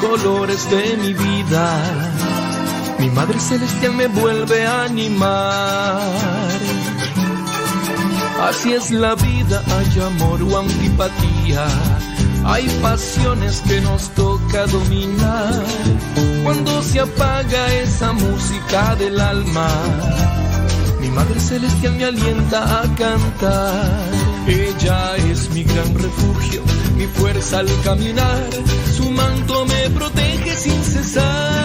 colores de mi vida. Mi Madre Celestial me vuelve a animar. Así es la vida, hay amor o antipatía. Hay pasiones que nos toca dominar. Cuando se apaga esa música del alma, mi Madre Celestial me alienta a cantar. Ella es mi gran refugio, mi fuerza al caminar. Su manto me protege sin cesar.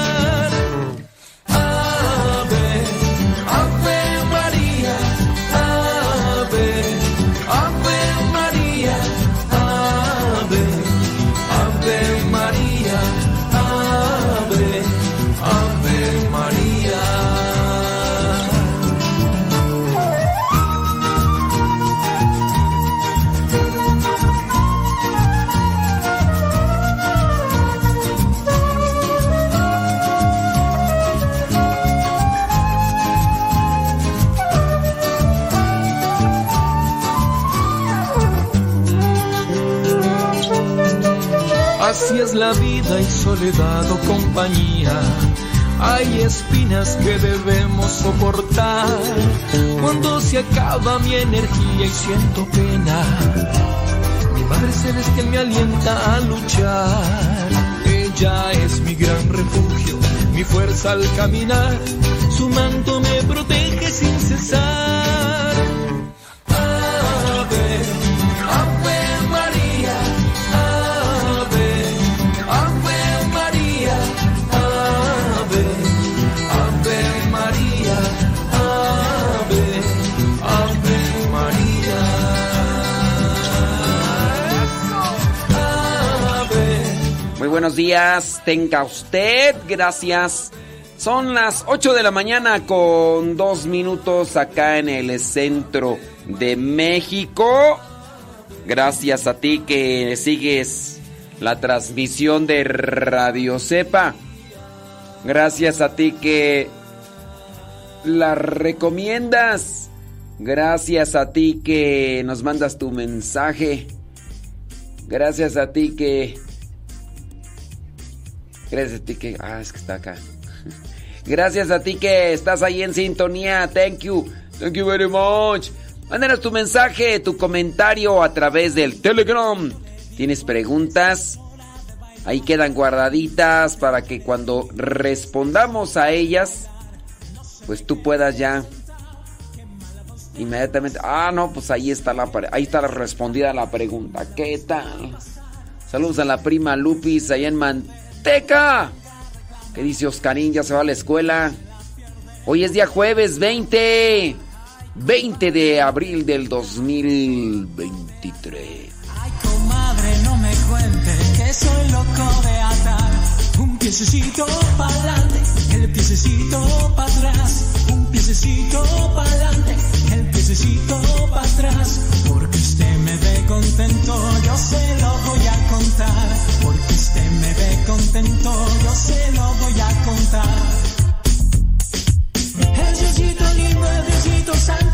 La vida y soledad o compañía. Hay espinas que debemos soportar. Cuando se acaba mi energía y siento pena, mi Madre Celestial me alienta a luchar. Ella es mi gran refugio, mi fuerza al caminar. Su manto me protege sin cesar. Buenos días, tenga usted, gracias. Son las 8 de la mañana con dos minutos acá en el centro de México. Gracias a ti que sigues la transmisión de Radio Cepa. Gracias a ti que la recomiendas. Gracias a ti que nos mandas tu mensaje. Gracias a ti que Gracias a ti que. Ah, es que está acá. Gracias a ti que estás ahí en sintonía. Thank you. Thank you very much. Mándanos tu mensaje, tu comentario a través del Telegram. ¿Tienes preguntas? Ahí quedan guardaditas para que cuando respondamos a ellas, pues tú puedas ya inmediatamente. Ah, no, pues ahí está la ahí está la respondida la pregunta. ¿Qué tal? Saludos a la prima Lupis allá en Manteca. ¿Qué dice Oscarín? Ya se va a la escuela. Hoy es día jueves 20. 20 de abril del 2023. Comadre, no me cuente que soy loco de atar un piececito para adelante, el piececito para atrás, un piececito para adelante, el piececito para atrás, porque contento, yo se lo voy a contar, porque usted me ve contento, yo se lo voy a contar. Jesucito lindo, el Diosito santo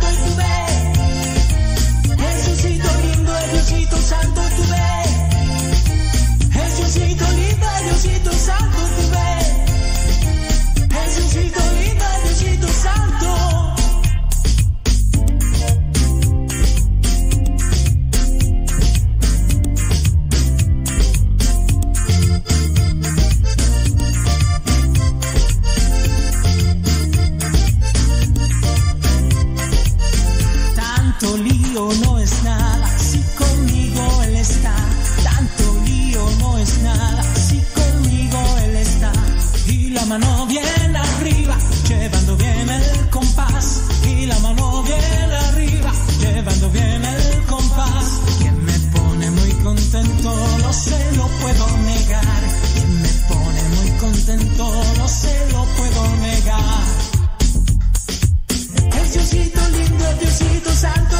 en todo se lo puedo negar. El Diosito lindo, el Diosito santo,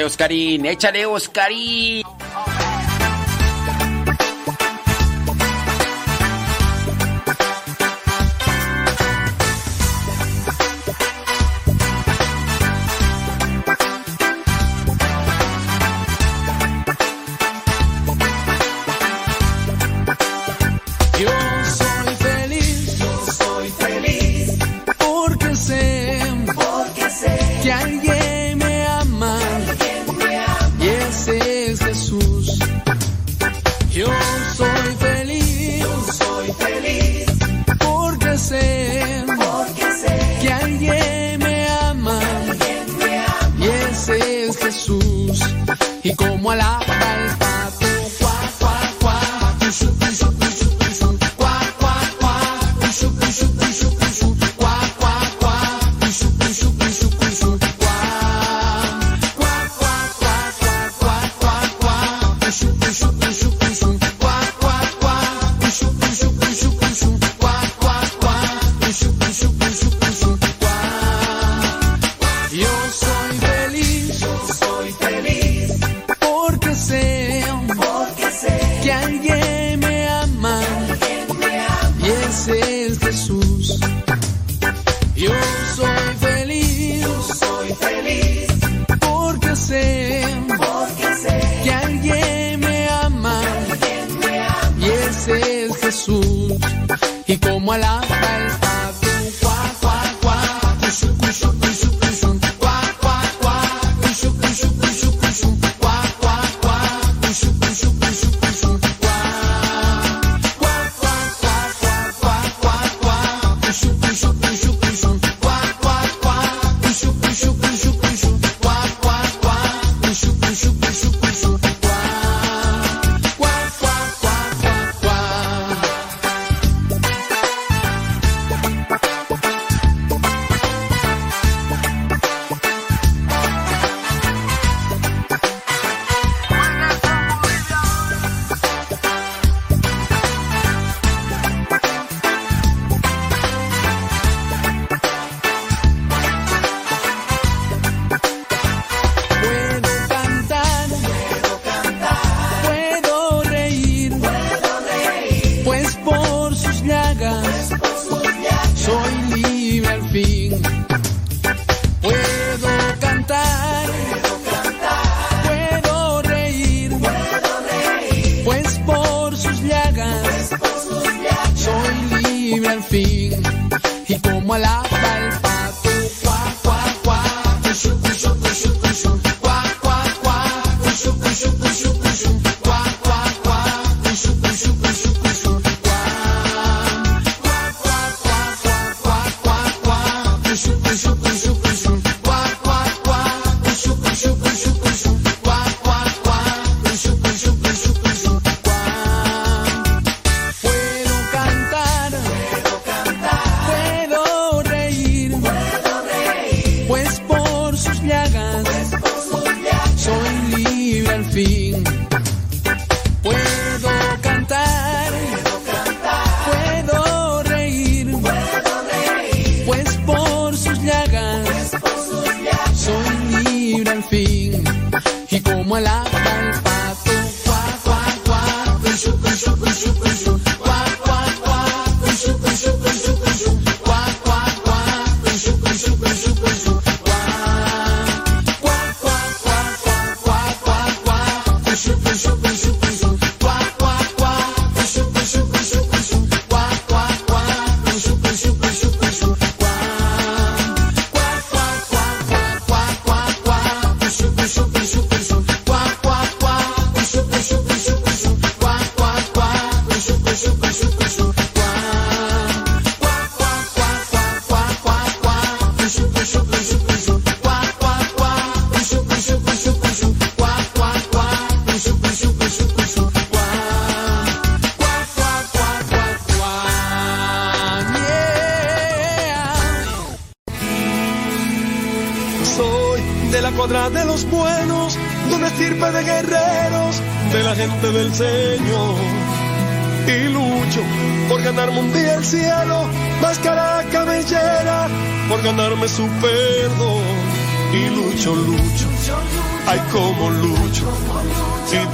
Échale, Oscarín, échale, Oscarín.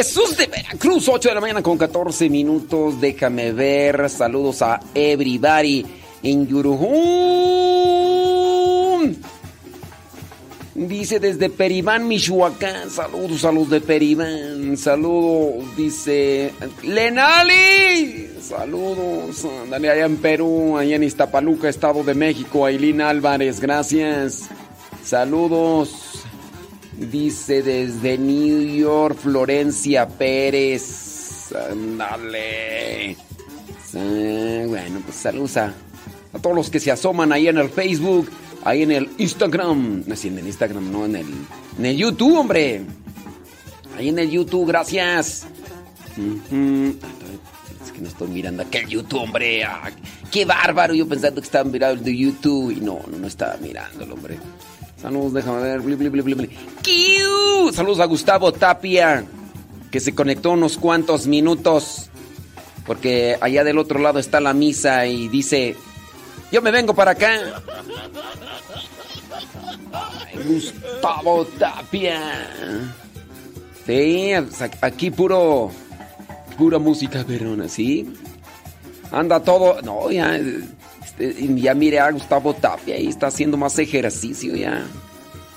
Jesús de Veracruz, 8 de la mañana con 14 minutos. Déjame ver. Saludos a everybody en Yurujún. Dice desde Peribán, Michoacán. Saludos a los de Peribán. Saludos, dice Lenali. Saludos. Dale allá en Perú, allá en Iztapaluca, Estado de México. Ailín Álvarez, gracias. Saludos. Dice desde New York, Florencia Pérez. Ándale. Bueno, pues saludos a, todos los que se asoman ahí en el Facebook, ahí en el Instagram. No, en el Instagram, no, en el, en el YouTube, hombre. Ahí en el YouTube, gracias. Es que no estoy mirando aquel YouTube, hombre. Qué bárbaro. Yo pensando que estaba mirando el de YouTube y no, no estaba mirándolo, hombre. Saludos, déjame ver. Saludos a Gustavo Tapia, que se conectó unos cuantos minutos. Porque allá del otro lado está la misa y dice: Yo me vengo para acá. Gustavo Tapia. Sí, aquí puro. Pura música verona, ¿sí? Anda todo. No, ya. Este, ya mire a Gustavo Tapia y está haciendo más ejercicio ya.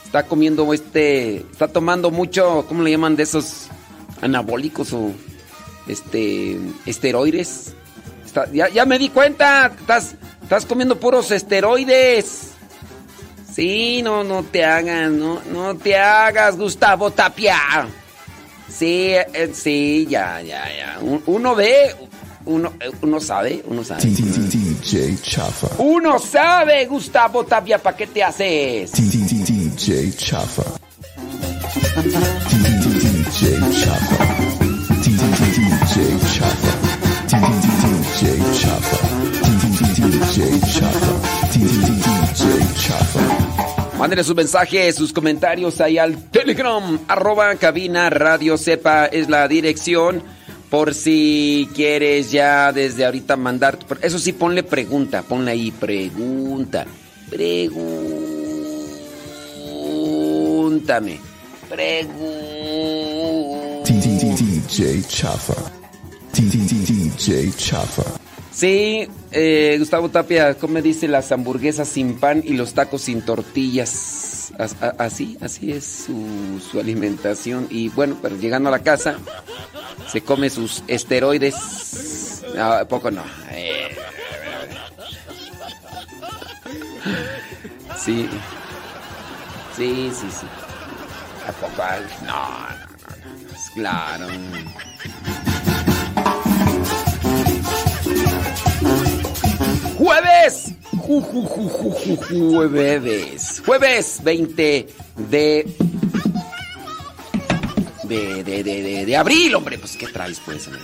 Está comiendo este, está tomando mucho, ¿cómo le llaman de esos anabólicos o este esteroides? ya, me di cuenta, estás, estás comiendo puros esteroides. Sí, no, no te hagas, no, no te hagas, Gustavo Tapia. Sí, eh, sí, ya, ya, ya. Uno ve, uno, eh, uno sabe, uno sabe. DJ Chafa. Uno sabe, Gustavo Tapia, ¿para qué te haces? DJ Chafa. DJ Chafa. DJ Chafa. DJ Chafa. DJ Chafa. DJ Chafa. Mándenle sus mensajes, sus comentarios ahí al Telegram, arroba cabina radio sepa es la dirección por si quieres ya desde ahorita mandar. Eso sí, ponle pregunta, ponle ahí pregunta. Pregúntame. Pregúntame. DJ Chafa. DJ Chafa. Sí, eh, Gustavo Tapia, ¿cómo dice las hamburguesas sin pan y los tacos sin tortillas? Así, así es su, su alimentación. Y bueno, pero llegando a la casa, se come sus esteroides. No, poco no. Eh. Sí. Sí, sí, sí. ¿A poco? No, no, no, no. Claro. Jueves. Ju, ju, ju, ju, jueves. Jueves 20 de de, de, de, de, abril, hombre. Pues, ¿qué traes, pues? Hombre?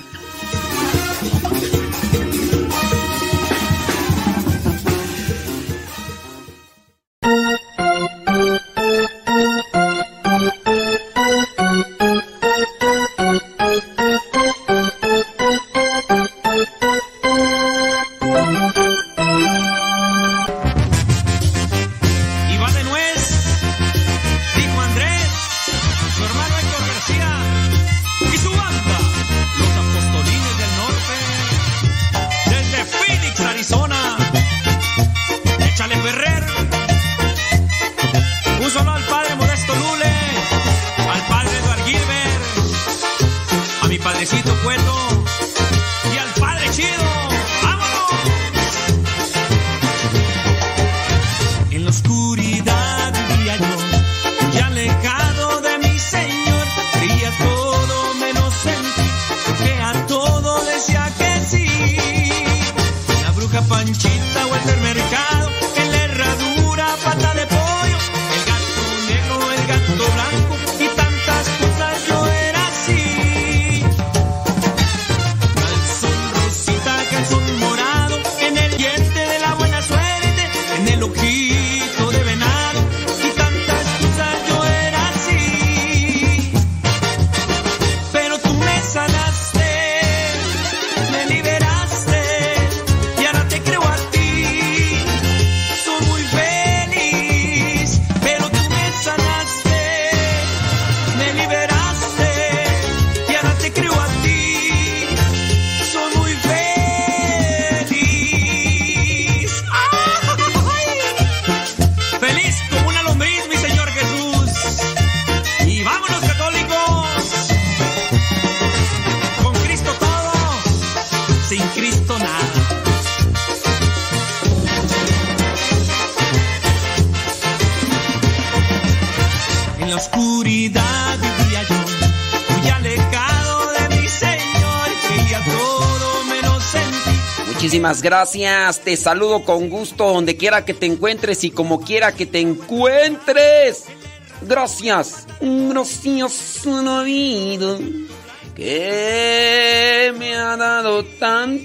Gracias. Te saludo con gusto donde quiera que te encuentres y como quiera que te encuentres. Gracias. Gracias a vida que me ha dado tanto.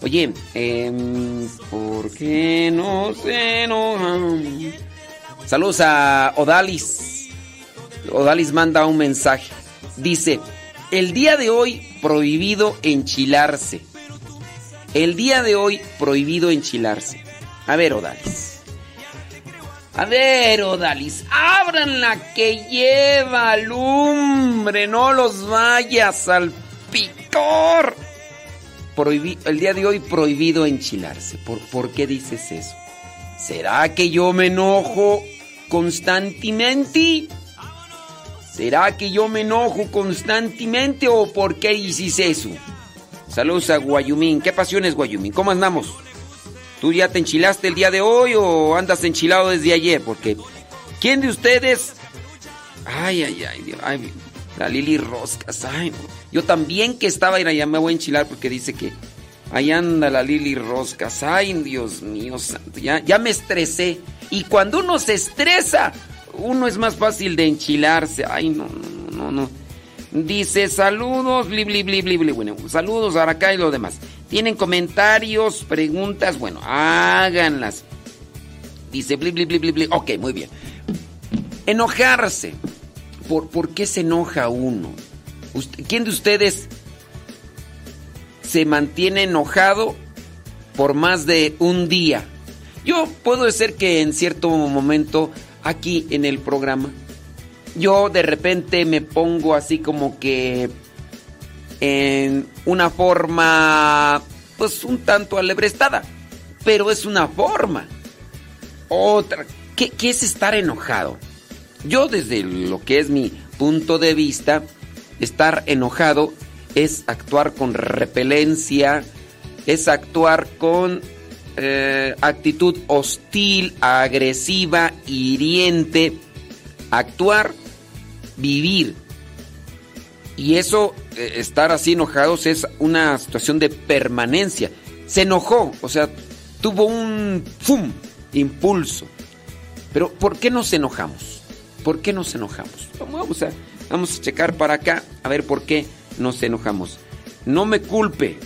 Oye, eh, ¿por qué no se enojan? Saludos a Odalis. Odalis manda un mensaje. Dice, el día de hoy prohibido enchilarse. El día de hoy prohibido enchilarse. A ver, Odalis. A ver, Odalis, abran la que lleva lumbre, no los vayas al picor. el día de hoy prohibido enchilarse. ¿Por, ¿Por qué dices eso? ¿Será que yo me enojo constantemente? ¿Será que yo me enojo constantemente o por qué dices eso? Saludos a Guayumín. ¿Qué pasiones, Guayumín? ¿Cómo andamos? ¿Tú ya te enchilaste el día de hoy o andas enchilado desde ayer? Porque, ¿quién de ustedes? Ay, ay, ay, ay la Lili Roscas. Ay, yo también que estaba y ya me voy a enchilar porque dice que ahí anda la Lili Roscas. Ay, Dios mío santo, ya, ya me estresé. Y cuando uno se estresa, uno es más fácil de enchilarse. Ay, no, no, no, no. Dice saludos, bli, bli, bli, bli, Bueno, saludos a acá y lo demás. ¿Tienen comentarios, preguntas? Bueno, háganlas. Dice bli, bli, bli, bli, Ok, muy bien. Enojarse. ¿Por, ¿Por qué se enoja uno? ¿Quién de ustedes se mantiene enojado por más de un día? Yo puedo decir que en cierto momento aquí en el programa yo de repente me pongo así como que en una forma pues un tanto alebrestada, pero es una forma. Otra, ¿qué, ¿qué, es estar enojado? Yo desde lo que es mi punto de vista, estar enojado es actuar con repelencia, es actuar con eh, actitud hostil, agresiva, hiriente, actuar, vivir. Y eso, eh, estar así enojados, es una situación de permanencia. Se enojó, o sea, tuvo un ¡fum! impulso. Pero ¿por qué nos enojamos? ¿Por qué nos enojamos? Vamos a, vamos a checar para acá a ver por qué nos enojamos. No me culpe.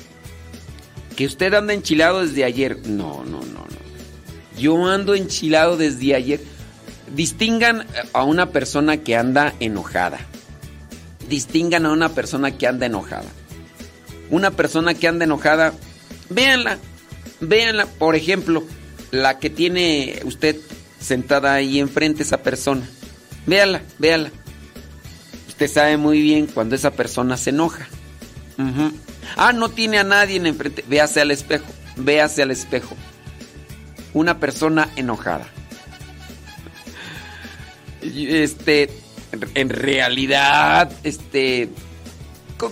Que usted anda enchilado desde ayer. No, no, no, no. Yo ando enchilado desde ayer. Distingan a una persona que anda enojada. Distingan a una persona que anda enojada. Una persona que anda enojada, véanla. Véanla, por ejemplo, la que tiene usted sentada ahí enfrente, esa persona. Véala, véala. Usted sabe muy bien cuando esa persona se enoja. Ah, no tiene a nadie en enfrente. Véase al espejo. Véase al espejo. Una persona enojada. Este, en realidad, este,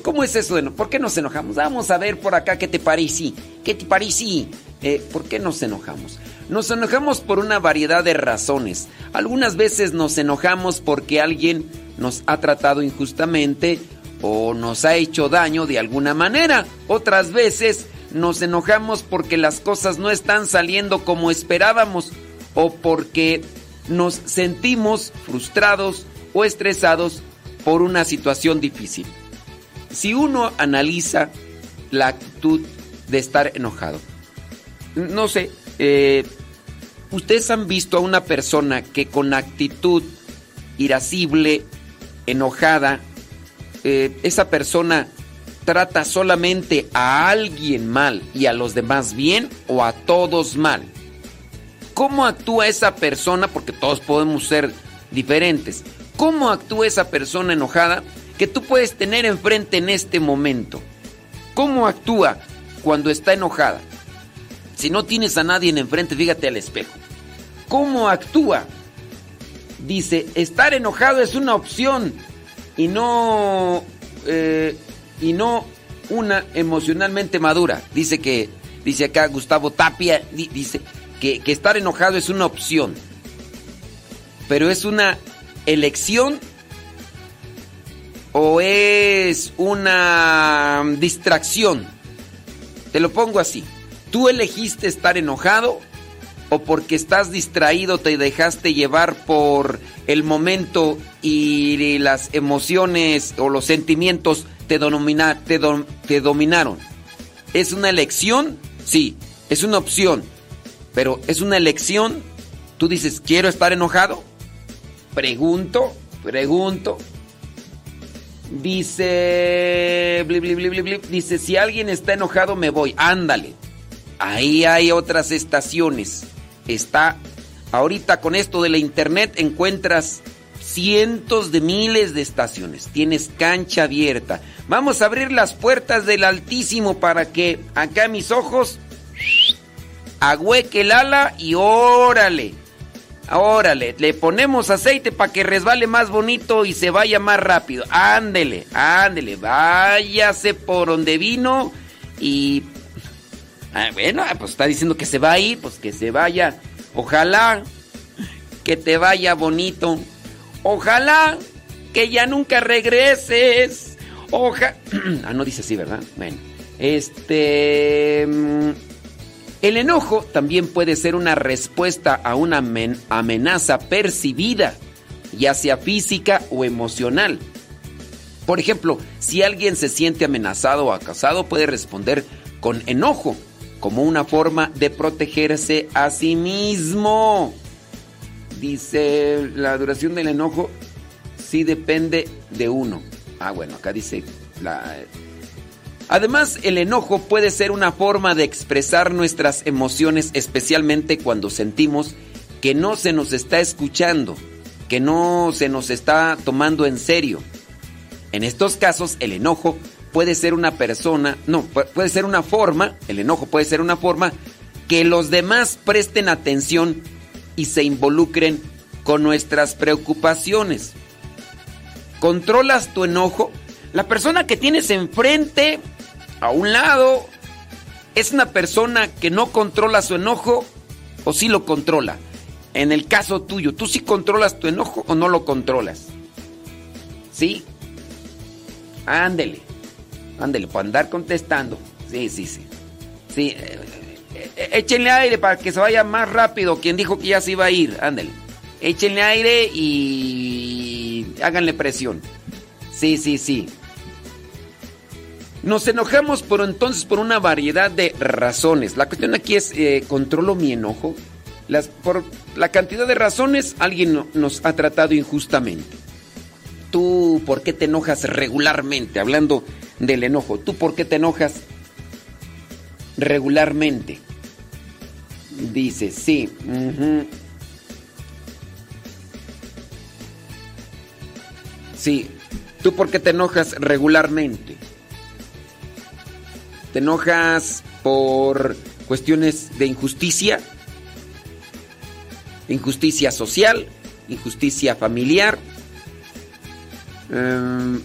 ¿cómo es eso? ¿Por qué nos enojamos? Vamos a ver por acá qué te parece. ¿Qué te parece? Eh, ¿Por qué nos enojamos? Nos enojamos por una variedad de razones. Algunas veces nos enojamos porque alguien nos ha tratado injustamente o nos ha hecho daño de alguna manera. Otras veces nos enojamos porque las cosas no están saliendo como esperábamos o porque nos sentimos frustrados o estresados por una situación difícil. Si uno analiza la actitud de estar enojado, no sé, eh, ustedes han visto a una persona que con actitud irascible, enojada, eh, esa persona trata solamente a alguien mal y a los demás bien o a todos mal. ¿Cómo actúa esa persona? Porque todos podemos ser diferentes. ¿Cómo actúa esa persona enojada que tú puedes tener enfrente en este momento? ¿Cómo actúa cuando está enojada? Si no tienes a nadie en enfrente, fíjate al espejo. ¿Cómo actúa? Dice, estar enojado es una opción y no eh, y no una emocionalmente madura. Dice que dice acá Gustavo Tapia dice que, estar enojado es una opción, pero es una elección o es una distracción. Te lo pongo así. Tú elegiste estar enojado o porque estás distraído te dejaste llevar por el momento y las emociones o los sentimientos te, te, dominaron. ¿Es una elección? Sí, es una opción. Pero ¿es una elección? Tú dices, ¿quiero estar enojado? Pregunto, pregunto. Dice, dice, si alguien está enojado me voy, ándale. Ahí hay otras estaciones está ahorita con esto de la internet encuentras cientos de miles de estaciones. Tienes cancha abierta. Vamos a abrir las puertas del Altísimo para que acá mis ojos agüeque el ala y órale. Órale, le ponemos aceite para que resbale más bonito y se vaya más rápido. Ándele, ándele, váyase por donde vino y Ah, bueno, ah, pues está diciendo que se va a ir, pues que se vaya. Ojalá que te vaya bonito. Ojalá que ya nunca regreses. Ojalá. ah, no dice así, ¿verdad? Bueno. Este. El enojo también puede ser una respuesta a una amenaza percibida, ya sea física o emocional. Por ejemplo, si alguien se siente amenazado o acosado, puede responder con enojo como una forma de protegerse a sí mismo. Dice, la duración del enojo sí depende de uno. Ah, bueno, acá dice la... Además, el enojo puede ser una forma de expresar nuestras emociones, especialmente cuando sentimos que no se nos está escuchando que no se nos está tomando en serio. En estos casos, el enojo puede ser una persona, no, puede ser una forma, el enojo puede ser una forma que los demás presten atención y se involucren con nuestras preocupaciones. ¿Controlas tu enojo? La persona que tienes enfrente, a un lado, es una persona que no controla su enojo o sí lo controla. En el caso tuyo, ¿tú sí controlas tu enojo o no lo controlas? ¿Sí? Ándele. Ándele, para andar contestando. Sí, sí, sí. Sí, eh, eh, échenle aire para que se vaya más rápido. Quien dijo que ya se iba a ir, ándele. Échenle aire y háganle presión. Sí, sí, sí. Nos enojamos por entonces por una variedad de razones. La cuestión aquí es, eh, ¿controlo mi enojo? Las, por la cantidad de razones alguien nos ha tratado injustamente. ¿Tú por qué te enojas regularmente? Hablando del enojo, ¿tú por qué te enojas regularmente? Dice, sí. Sí, ¿tú por qué te enojas regularmente? ¿Te enojas por cuestiones de injusticia? Injusticia social, injusticia familiar. Em,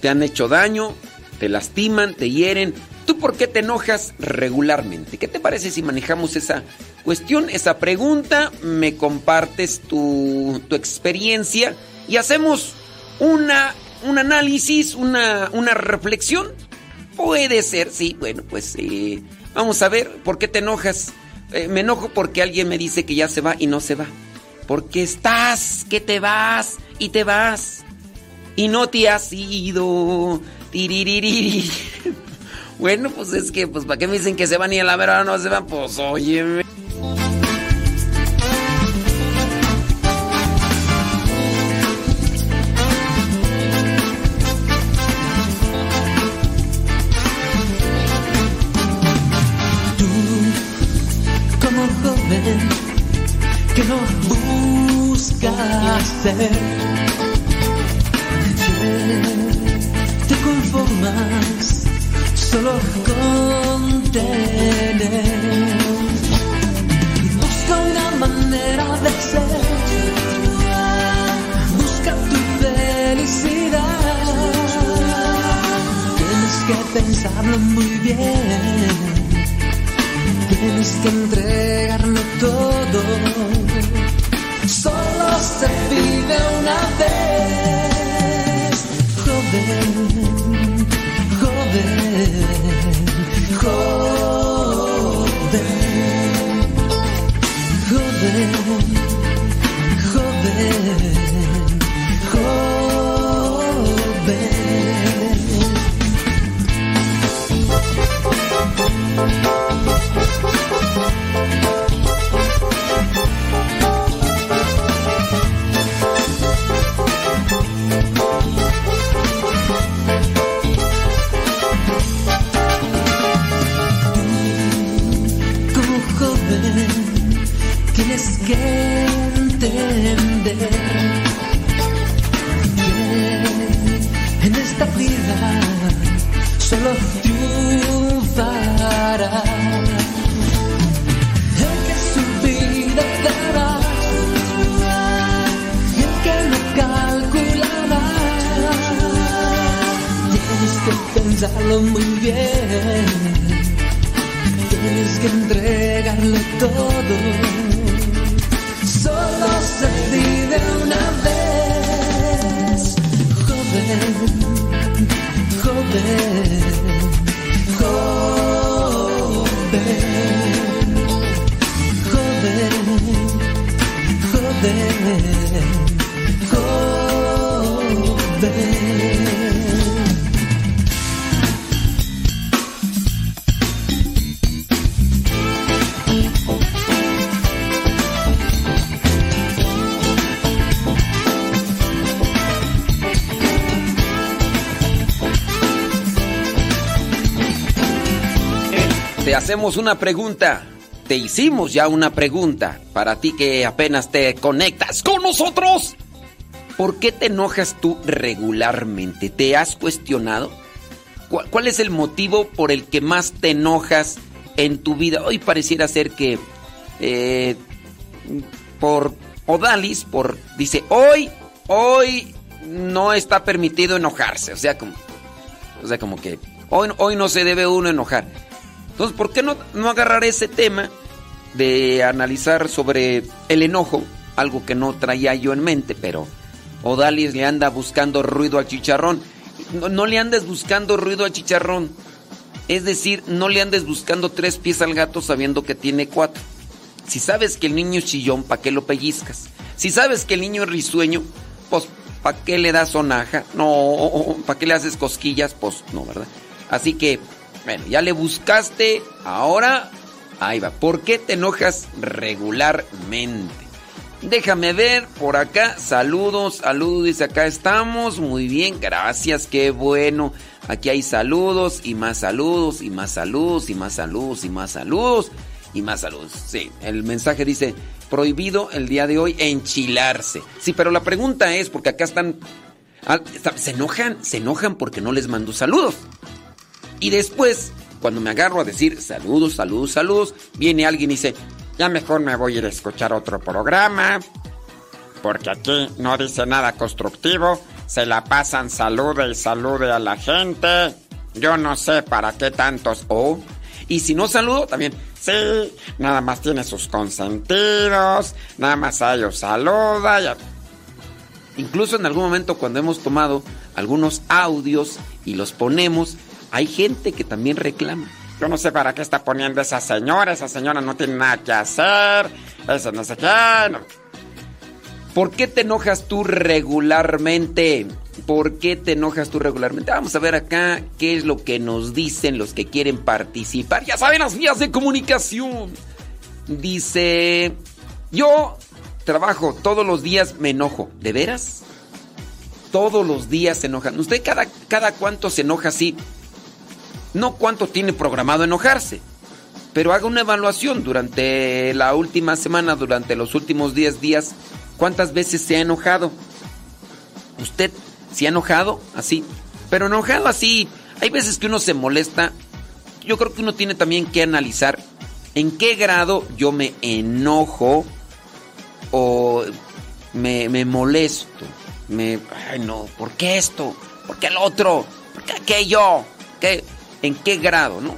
te han hecho daño, te lastiman, te hieren. ¿Tú por qué te enojas regularmente? ¿Qué te parece si manejamos esa cuestión, esa pregunta? Me compartes tu, tu experiencia y hacemos una, un análisis, una, una reflexión Puede ser, sí, bueno, pues eh, vamos a ver, ¿por qué te enojas? Eh, me enojo porque alguien me dice que ya se va y no se va. Porque estás, que te vas y te vas y no te has ido. Tiriririri. Bueno, pues es que, pues, ¿para qué me dicen que se van y a la verdad no se van? Pues, óyeme. Hacemos una pregunta. Te hicimos ya una pregunta para ti que apenas te conectas con nosotros. ¿Por qué te enojas tú regularmente? ¿Te has cuestionado? ¿Cuál, es el motivo por el que más te enojas en tu vida? Hoy pareciera ser que eh, por Odalis, por dice hoy, hoy no está permitido enojarse, o sea como, o sea como que hoy, hoy no se debe uno enojar. Entonces, ¿por qué no, no agarrar ese tema de analizar sobre el enojo? Algo que no traía yo en mente, pero Odalis le anda buscando ruido al chicharrón. No, le andes buscando ruido al chicharrón. Es decir, no le andes buscando tres pies al gato sabiendo que tiene cuatro. Si sabes que el niño es chillón, ¿para qué lo pellizcas? Si sabes que el niño es risueño, pues ¿para qué le das sonaja? No, ¿para qué le haces cosquillas? Pues no, ¿verdad? Así que, bueno, ya le buscaste, ahora ahí va. ¿Por qué te enojas regularmente? Déjame ver por acá. Saludos, saludos. Dice acá estamos. Muy bien, gracias, qué bueno. Aquí hay saludos y más saludos y más saludos y más saludos y más saludos y más. Sí, el mensaje dice prohibido el día de hoy enchilarse. Sí, pero la pregunta es porque acá están ah, se enojan, se enojan porque no les mando saludos. Y después, cuando me agarro a decir saludos, saludos, saludos, viene alguien y dice, ya mejor me voy a ir a escuchar otro programa. Porque aquí no dice nada constructivo. Se la pasan salude y salude a la gente. Yo no sé para qué tantos. Oh. Y si no saludo, también. Sí, nada más tiene sus consentidos. Nada más a ellos saluda. Incluso en algún momento cuando hemos tomado algunos audios y los ponemos, hay gente que también reclama. Yo no sé para qué está poniendo esa señora. Esa señora no tiene nada que hacer. Eso no sé qué. ¿Por qué te enojas tú regularmente? ¿Por qué te enojas tú regularmente? Vamos a ver acá qué es lo que nos dicen los que quieren participar. Ya saben las vías de comunicación. Dice, yo trabajo todos los días, me enojo. ¿De veras? Todos los días se enojan. ¿Usted cada, cada cuánto se enoja así? No cuánto tiene programado enojarse, pero haga una evaluación durante la última semana, durante los últimos 10 días, cuántas veces se ha enojado. ¿Usted se ha enojado así? Pero enojado así, hay veces que uno se molesta. Yo creo que uno tiene también que analizar en qué grado yo me enojo o me, me molesto. Me, ay no, ¿por qué esto? ¿Por qué el otro? ¿Por qué aquello? ¿Qué? En qué grado, ¿no?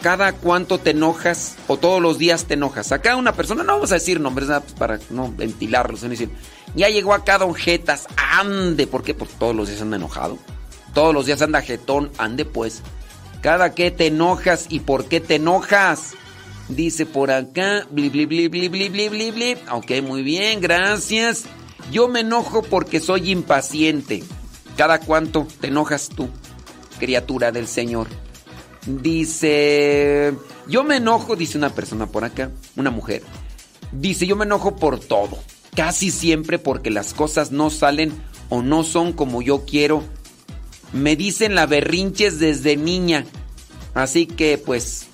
Cada cuánto te enojas o todos los días te enojas. Acá una persona, no vamos a decir nombres pues para no ventilarlos, sino decir, ya llegó acá Don Jetas, ande, ¿por qué? Porque todos los días anda enojado. Todos los días anda jetón, ande pues. Cada que te enojas y por qué te enojas. Dice por acá, bli bli bli bli bli bli bli bli. Ok, muy bien, gracias. Yo me enojo porque soy impaciente. ¿Cada cuánto te enojas tú? Criatura del Señor. Dice, yo me enojo, dice una persona por acá, una mujer. Dice, yo me enojo por todo. Casi siempre porque las cosas no salen o no son como yo quiero. Me dicen la berrinches desde niña. Así que pues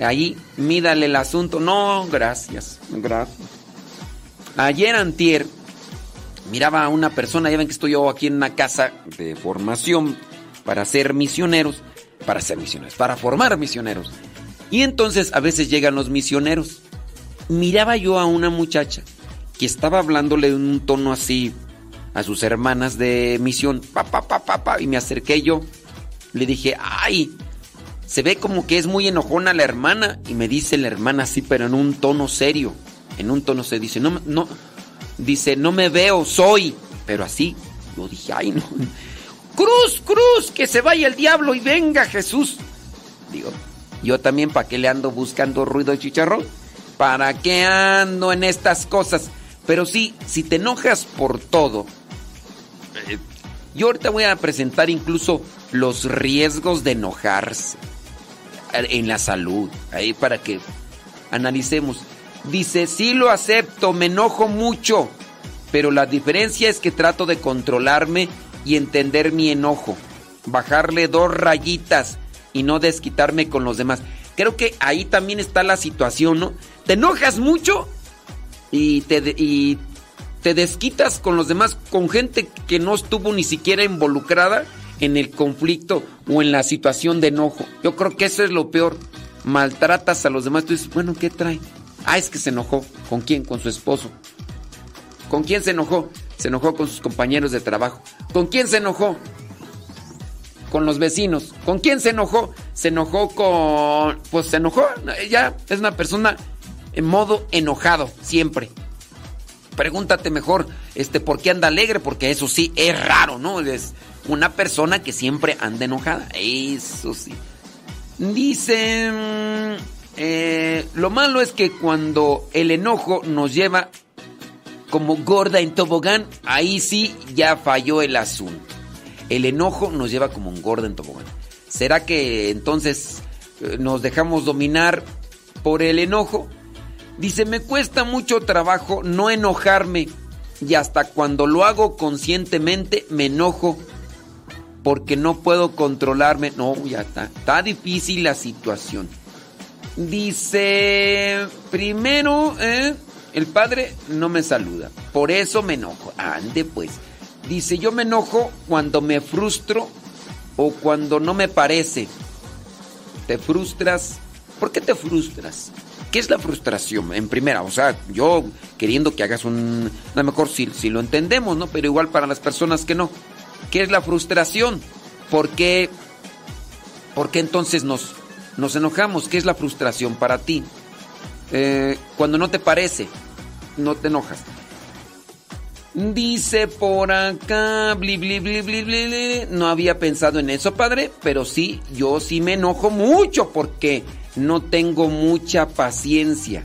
ahí mídale el asunto. No, gracias, gracias. Ayer antier miraba a una persona, ya ven que estoy yo aquí en una casa de formación para ser misioneros, para ser misioneros, para formar misioneros. Y entonces a veces llegan los misioneros. Miraba yo a una muchacha que estaba hablándole en un tono así a sus hermanas de misión, papá, papá, pa, y me acerqué yo. Le dije, ay, se ve como que es muy enojona la hermana. Y me dice la hermana así, pero en un tono serio. En un tono se dice, no, no, dice, no me veo, soy. Pero así, yo dije, ay, no. Cruz, cruz, que se vaya el diablo y venga Jesús. Digo, yo también para qué le ando buscando ruido de chicharrón. ¿Para qué ando en estas cosas? Pero sí, si te enojas por todo, eh, yo ahorita voy a presentar incluso los riesgos de enojarse en la salud, ahí para que analicemos. Dice, sí lo acepto, me enojo mucho, pero la diferencia es que trato de controlarme y entender mi enojo. Bajarle dos rayitas y no desquitarme con los demás. Creo que ahí también está la situación, ¿no? Te enojas mucho y te, y te desquitas con los demás, con gente que no estuvo ni siquiera involucrada en el conflicto o en la situación de enojo. Yo creo que eso es lo peor. Maltratas a los demás, tú dices, bueno, ¿qué trae? Ah, es que se enojó. ¿Con quién? Con su esposo. ¿Con quién se enojó? Se enojó con sus compañeros de trabajo. ¿Con quién se enojó? Con los vecinos. ¿Con quién se enojó? Se enojó con... Pues se enojó. Ella es una persona en modo enojado, siempre. Pregúntate mejor, este, ¿por qué anda alegre? Porque eso sí es raro, ¿no? Es una persona que siempre anda enojada. Eso sí. Dice... Eh, lo malo es que cuando el enojo nos lleva como gorda en tobogán, ahí sí ya falló el asunto. El enojo nos lleva como un gorda en tobogán. ¿Será que entonces eh, nos dejamos dominar por el enojo? Dice, me cuesta mucho trabajo no enojarme y hasta cuando lo hago conscientemente me enojo porque no puedo controlarme. No, ya está. Está difícil la situación. Dice, primero, ¿eh? El padre no me saluda, por eso me enojo. Ande pues. Dice, yo me enojo cuando me frustro o cuando no me parece. ¿Te frustras? ¿Por qué te frustras? ¿Qué es la frustración? En primera, o sea, yo queriendo que hagas un... A lo mejor si, lo entendemos, ¿no? Pero igual para las personas que no. ¿Qué es la frustración? ¿Por qué, ¿Por qué entonces nos, nos enojamos? ¿Qué es la frustración para ti? Eh, cuando no te parece, no te enojas. Dice por acá, bli, bli, bli, bli, no había pensado en eso, padre, pero sí, yo sí me enojo mucho porque no tengo mucha paciencia.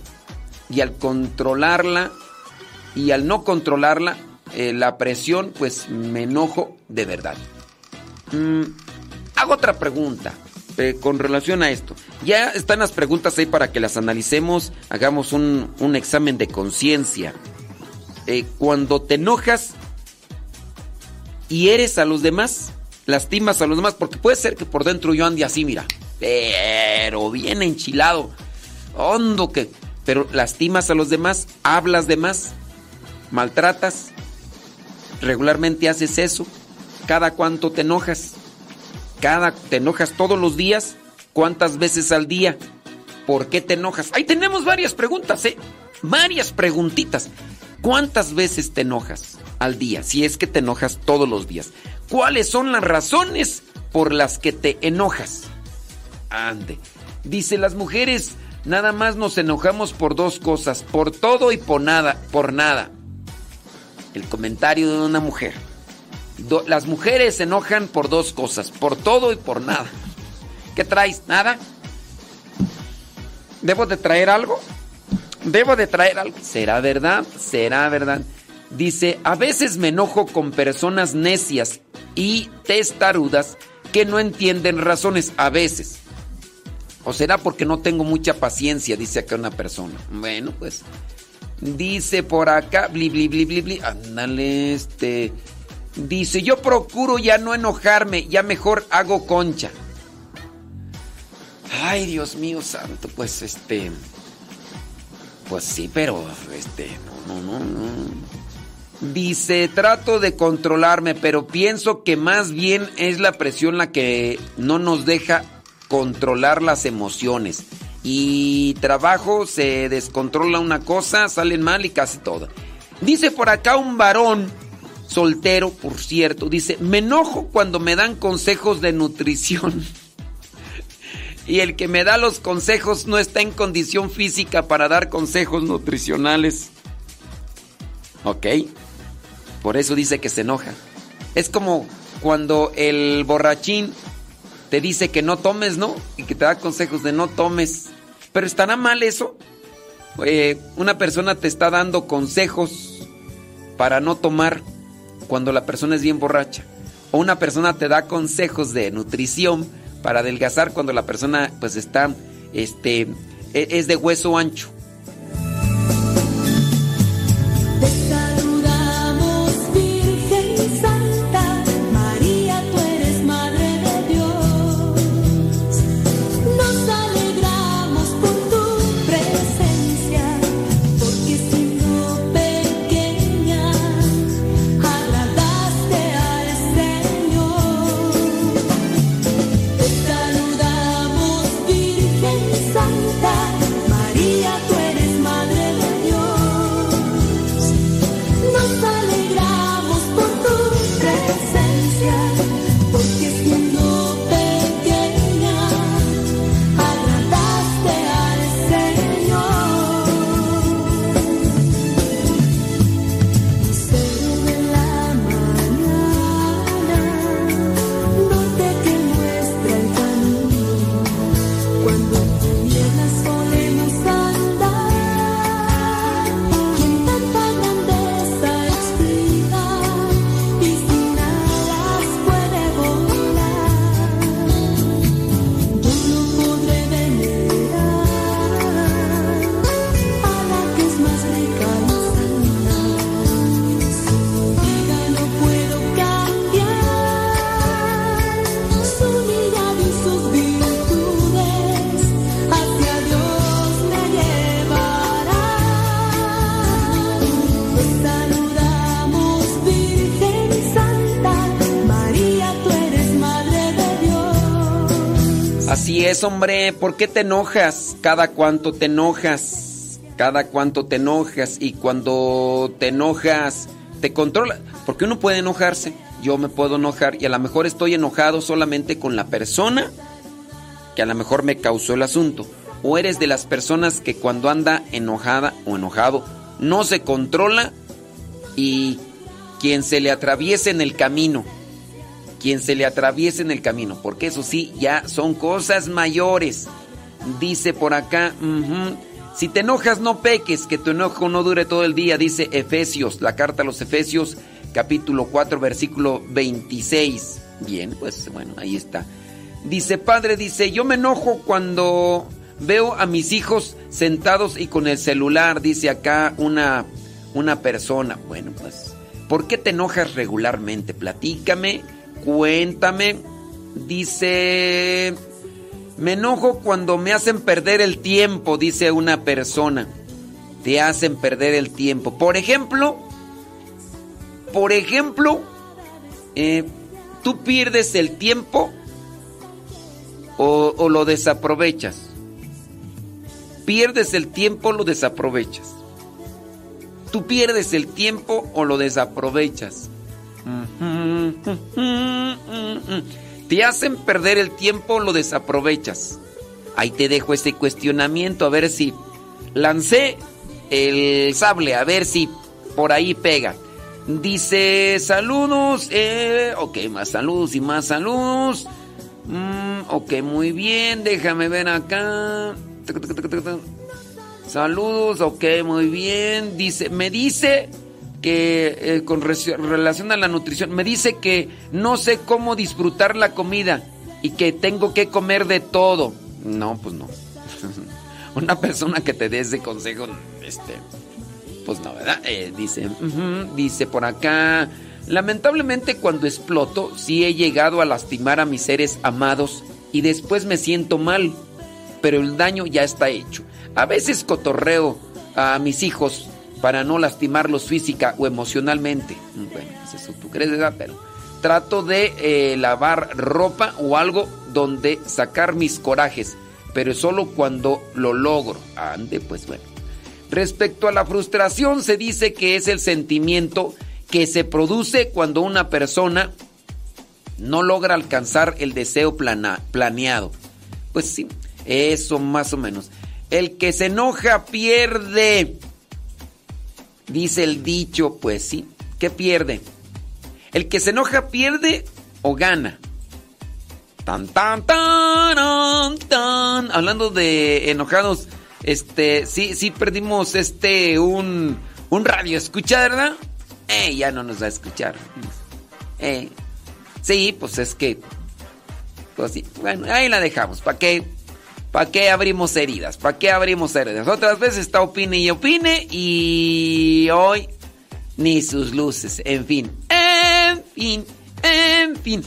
Y al controlarla y al no controlarla, eh, la presión, pues me enojo de verdad. Mm, hago otra pregunta. Eh, con relación a esto. Ya están las preguntas ahí para que las analicemos, hagamos un, examen de conciencia. Eh, cuando te enojas y eres a los demás, lastimas a los demás, porque puede ser que por dentro yo ande así, mira, pero bien enchilado, hondo que, pero lastimas a los demás, hablas de más, maltratas, regularmente haces eso, cada cuánto te enojas te enojas todos los días, ¿cuántas veces al día? ¿Por qué te enojas? Ahí tenemos varias preguntas, ¿eh? Varias preguntitas. ¿Cuántas veces te enojas al día? Si es que te enojas todos los días. ¿Cuáles son las razones por las que te enojas? Ande. Dice, las mujeres nada más nos enojamos por dos cosas, por todo y por nada, por nada. El comentario de una mujer las mujeres se enojan por dos cosas, por todo y por nada. ¿Qué traes? ¿Nada? ¿Debo de traer algo? ¿Debo de traer algo? ¿Será verdad? ¿Será verdad? Dice, a veces me enojo con personas necias y testarudas que no entienden razones, a veces. ¿O será porque no tengo mucha paciencia? Dice acá una persona. Bueno, pues. Dice por acá, bli, bli, bli, bli, bli. Ándale, este. Dice, yo procuro ya no enojarme, ya mejor hago concha. Ay, Dios mío santo, pues este... Pues sí, pero este... No, no, no. Dice, trato de controlarme, pero pienso que más bien es la presión la que no nos deja controlar las emociones. Y trabajo, se descontrola una cosa, salen mal y casi todo. Dice por acá un varón soltero, por cierto, dice, me enojo cuando me dan consejos de nutrición. y el que me da los consejos no está en condición física para dar consejos nutricionales. ¿Ok? Por eso dice que se enoja. Es como cuando el borrachín te dice que no tomes, ¿no? Y que te da consejos de no tomes. Pero estará mal eso. Eh, una persona te está dando consejos para no tomar cuando la persona es bien borracha. O una persona te da consejos de nutrición para adelgazar cuando la persona pues está este e, es de hueso ancho. Hombre. ¿Por qué te enojas? Cada cuánto te enojas. Cada cuánto te enojas. Y cuando te enojas, te controla. Porque uno puede enojarse. Yo me puedo enojar. Y a lo mejor estoy enojado solamente con la persona que a lo mejor me causó el asunto. O eres de las personas que cuando anda enojada o enojado no se controla y quien se le atraviese en el camino quien se le atraviese en el camino, porque eso sí, ya son cosas mayores. Dice por acá, si te enojas no peques, que tu enojo no dure todo el día, dice Efesios, la carta a los Efesios, capítulo 4, versículo 26. Bien, pues bueno, ahí está. Dice, padre, dice, yo me enojo cuando veo a mis hijos sentados y con el celular, dice acá una, una persona. Bueno, pues, ¿por qué te enojas regularmente? Platícame Cuéntame. Dice, me enojo cuando me hacen perder el tiempo, dice una persona. Te hacen perder el tiempo. Por ejemplo, por ejemplo, eh, tú pierdes el tiempo o, o lo desaprovechas. Pierdes el tiempo lo desaprovechas. Tú pierdes el tiempo o lo desaprovechas. Te hacen perder el tiempo, lo desaprovechas. Ahí te dejo ese cuestionamiento, a ver si lancé el sable, a ver si por ahí pega. Dice, saludos, eh, ok, más saludos y más saludos. Mm, ok, muy bien, déjame ver acá. Saludos, ok, muy bien. Dice, me dice que eh, con relación a la nutrición, me dice que no sé cómo disfrutar la comida y que tengo que comer de todo. No, pues no. Una persona que te dé ese consejo, este, pues no, ¿verdad? Eh, dice, dice por acá, lamentablemente cuando exploto, sí he llegado a lastimar a mis seres amados y después me siento mal, pero el daño ya está hecho. A veces cotorreo a mis hijos para no lastimarlos física o emocionalmente. Bueno, pues eso tú crees, ¿verdad? Pero trato de eh, lavar ropa o algo donde sacar mis corajes, pero solo cuando lo logro. Ande, pues bueno. Respecto a la frustración, se dice que es el sentimiento que se produce cuando una persona no logra alcanzar el deseo planeado. Pues sí, eso más o menos. El que se enoja pierde. Dice el dicho, pues sí, ¿qué pierde? El que se enoja pierde o gana. Tan tan tan tan. Hablando de enojados, este, sí, sí perdimos este un un radio escucha, ¿verdad? Eh, ya no nos va a escuchar. Eh, sí, pues es que pues sí, bueno, ahí la dejamos, ¿para qué? ¿Para qué abrimos heridas? ¿Para qué abrimos heridas? Otras veces está opine y opine y hoy ni sus luces. En fin, en fin, en fin.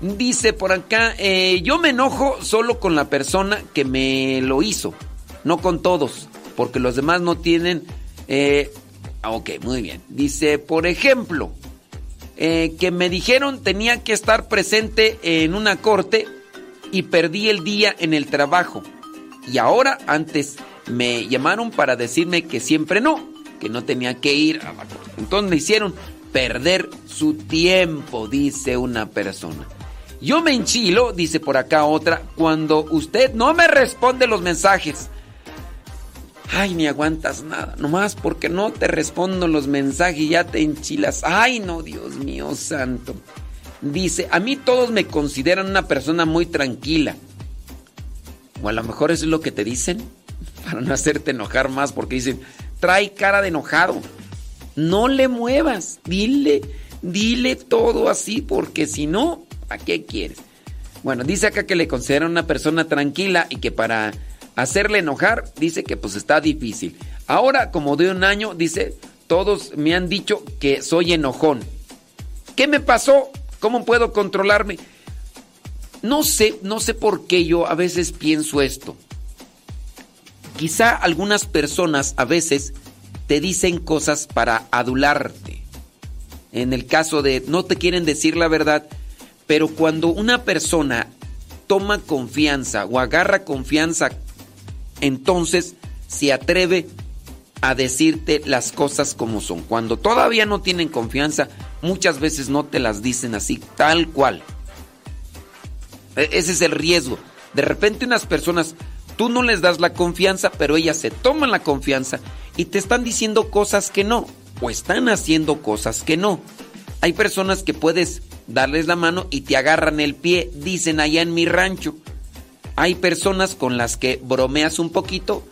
Dice por acá, eh, yo me enojo solo con la persona que me lo hizo, no con todos, porque los demás no tienen... Eh, ok, muy bien. Dice, por ejemplo, eh, que me dijeron tenía que estar presente en una corte y perdí el día en el trabajo. Y ahora antes me llamaron para decirme que siempre no, que no tenía que ir a Entonces me hicieron perder su tiempo, dice una persona. Yo me enchilo, dice por acá otra, cuando usted no me responde los mensajes. Ay, ni aguantas nada, nomás porque no te respondo los mensajes ya te enchilas. Ay, no, Dios mío santo. Dice, a mí todos me consideran una persona muy tranquila. O a lo mejor eso es lo que te dicen para no hacerte enojar más porque dicen, trae cara de enojado. No le muevas, dile, dile todo así porque si no, ¿a qué quieres? Bueno, dice acá que le consideran una persona tranquila y que para hacerle enojar dice que pues está difícil. Ahora, como de un año, dice, todos me han dicho que soy enojón. ¿Qué me pasó? ¿Cómo puedo controlarme? No sé, no sé por qué yo a veces pienso esto. Quizá algunas personas a veces te dicen cosas para adularte. En el caso de no te quieren decir la verdad, pero cuando una persona toma confianza o agarra confianza, entonces se atreve a decirte las cosas como son. Cuando todavía no tienen confianza, muchas veces no te las dicen así, tal cual. E-, ese es el riesgo. De repente unas personas, tú no les das la confianza, pero ellas se toman la confianza y te están diciendo cosas que no, o están haciendo cosas que no. Hay personas que puedes darles la mano y te agarran el pie, dicen allá en mi rancho. Hay personas con las que bromeas un poquito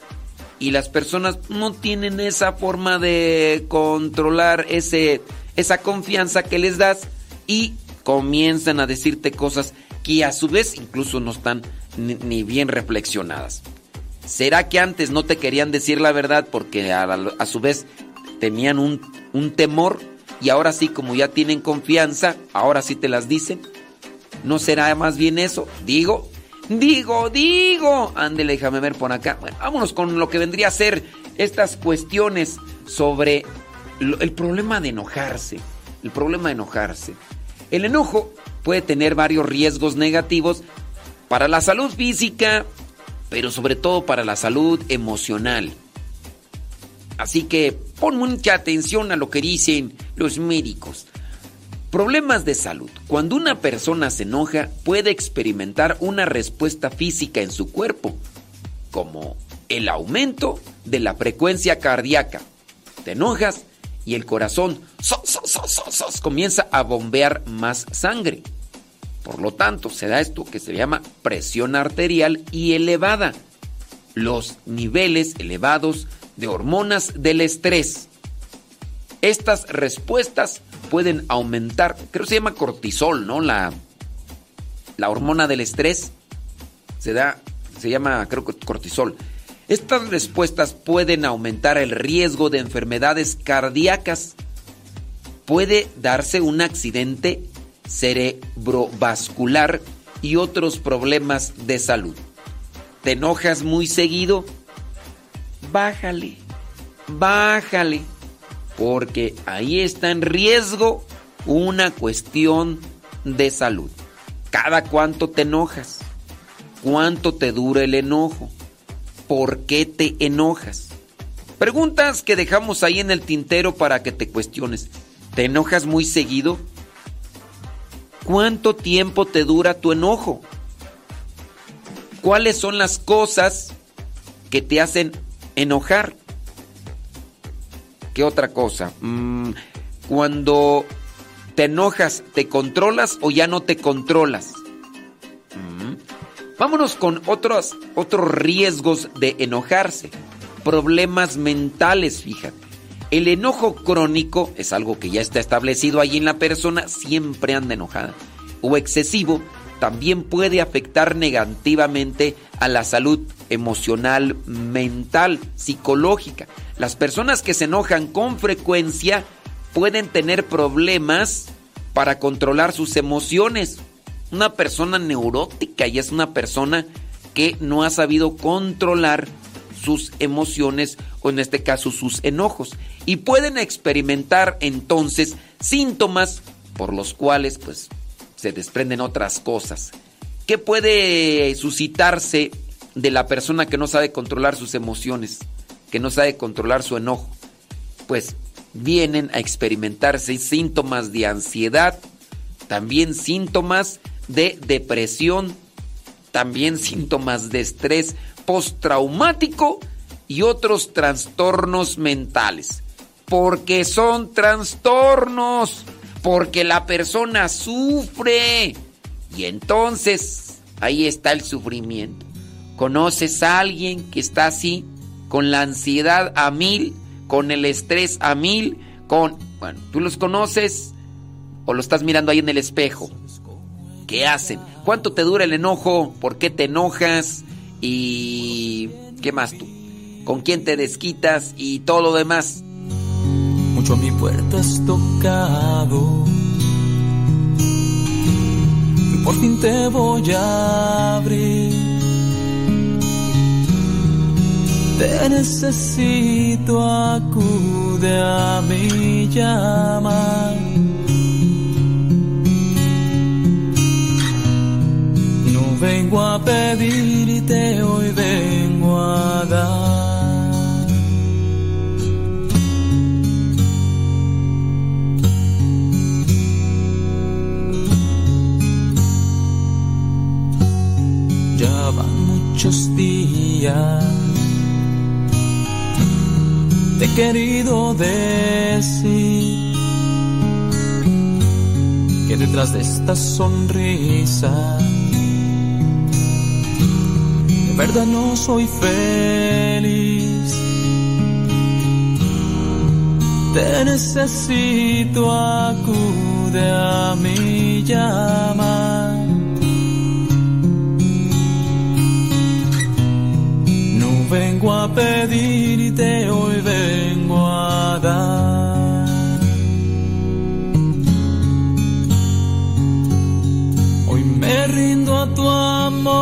y las personas no tienen esa forma de controlar ese, esa confianza que les das y comienzan a decirte cosas que a su vez incluso no están ni, bien reflexionadas. ¿Será que antes no te querían decir la verdad porque a, su vez tenían un, un temor y ahora sí como ya tienen confianza, ahora sí te las dicen? ¿No será más bien eso? Digo, Digo, digo. Ándele, déjame ver por acá. Vámonos con lo que vendría a ser estas cuestiones sobre el problema de enojarse. El problema de enojarse. El enojo puede tener varios riesgos negativos para la salud física, pero sobre todo para la salud emocional. Así que pon mucha atención a lo que dicen los médicos. Problemas de salud. Cuando una persona se enoja puede experimentar una respuesta física en su cuerpo, como el aumento de la frecuencia cardíaca. Te enojas y el corazón comienza a bombear más sangre. Por lo tanto, se da esto que se llama presión arterial y elevada. Los niveles elevados de hormonas del estrés. Estas respuestas pueden aumentar, creo que se llama cortisol, ¿no? La, la hormona del estrés se da, se llama, creo que cortisol. Estas respuestas pueden aumentar el riesgo de enfermedades cardíacas. Puede darse un accidente cerebrovascular y otros problemas de salud. ¿Te enojas muy seguido? Bájale, bájale porque ahí está en riesgo una cuestión de salud. ¿Cada cuánto te enojas? ¿Cuánto te dura el enojo? ¿Por qué te enojas? Preguntas que dejamos ahí en el tintero para que te cuestiones. ¿Te enojas muy seguido? ¿Cuánto tiempo te dura tu enojo? ¿Cuáles son las cosas que te hacen enojar? ¿Qué otra cosa? Mm, cuando te enojas, ¿te controlas o ya no te controlas? Mm. Vámonos con otros, otros riesgos de enojarse. Problemas mentales, fíjate. El enojo crónico es algo que ya está establecido allí en la persona, siempre anda enojada. O excesivo también puede afectar negativamente a la salud emocional, mental, psicológica. Las personas que se enojan con frecuencia pueden tener problemas para controlar sus emociones. Una persona neurótica y es una persona que no ha sabido controlar sus emociones o en este caso sus enojos y pueden experimentar entonces síntomas por los cuales pues se desprenden otras cosas. ¿Qué puede suscitarse de la persona que no sabe controlar sus emociones? que no sabe controlar su enojo, pues vienen a experimentarse síntomas de ansiedad, también síntomas de depresión, también síntomas de estrés postraumático y otros trastornos mentales. Porque son trastornos, porque la persona sufre. Y entonces ahí está el sufrimiento. ¿Conoces a alguien que está así? con la ansiedad a mil, con el estrés a mil, con... Bueno, tú los conoces o lo estás mirando ahí en el espejo. ¿Qué hacen? ¿Cuánto te dura el enojo? ¿Por qué te enojas? ¿Y qué más tú? ¿Con quién te desquitas? Y todo lo demás. Mucho a mi puerta has tocado. Por fin te voy a abrir Te necesito, acude a mi llama. No vengo pedirte, hoy vengo a dar. Muchos días, te he querido decir que detrás de esta sonrisa de verdad no soy feliz. Te necesito, acude a mi llama. Vengo a pedirte, hoy vengo a dar. Hoy me rindo a tu amor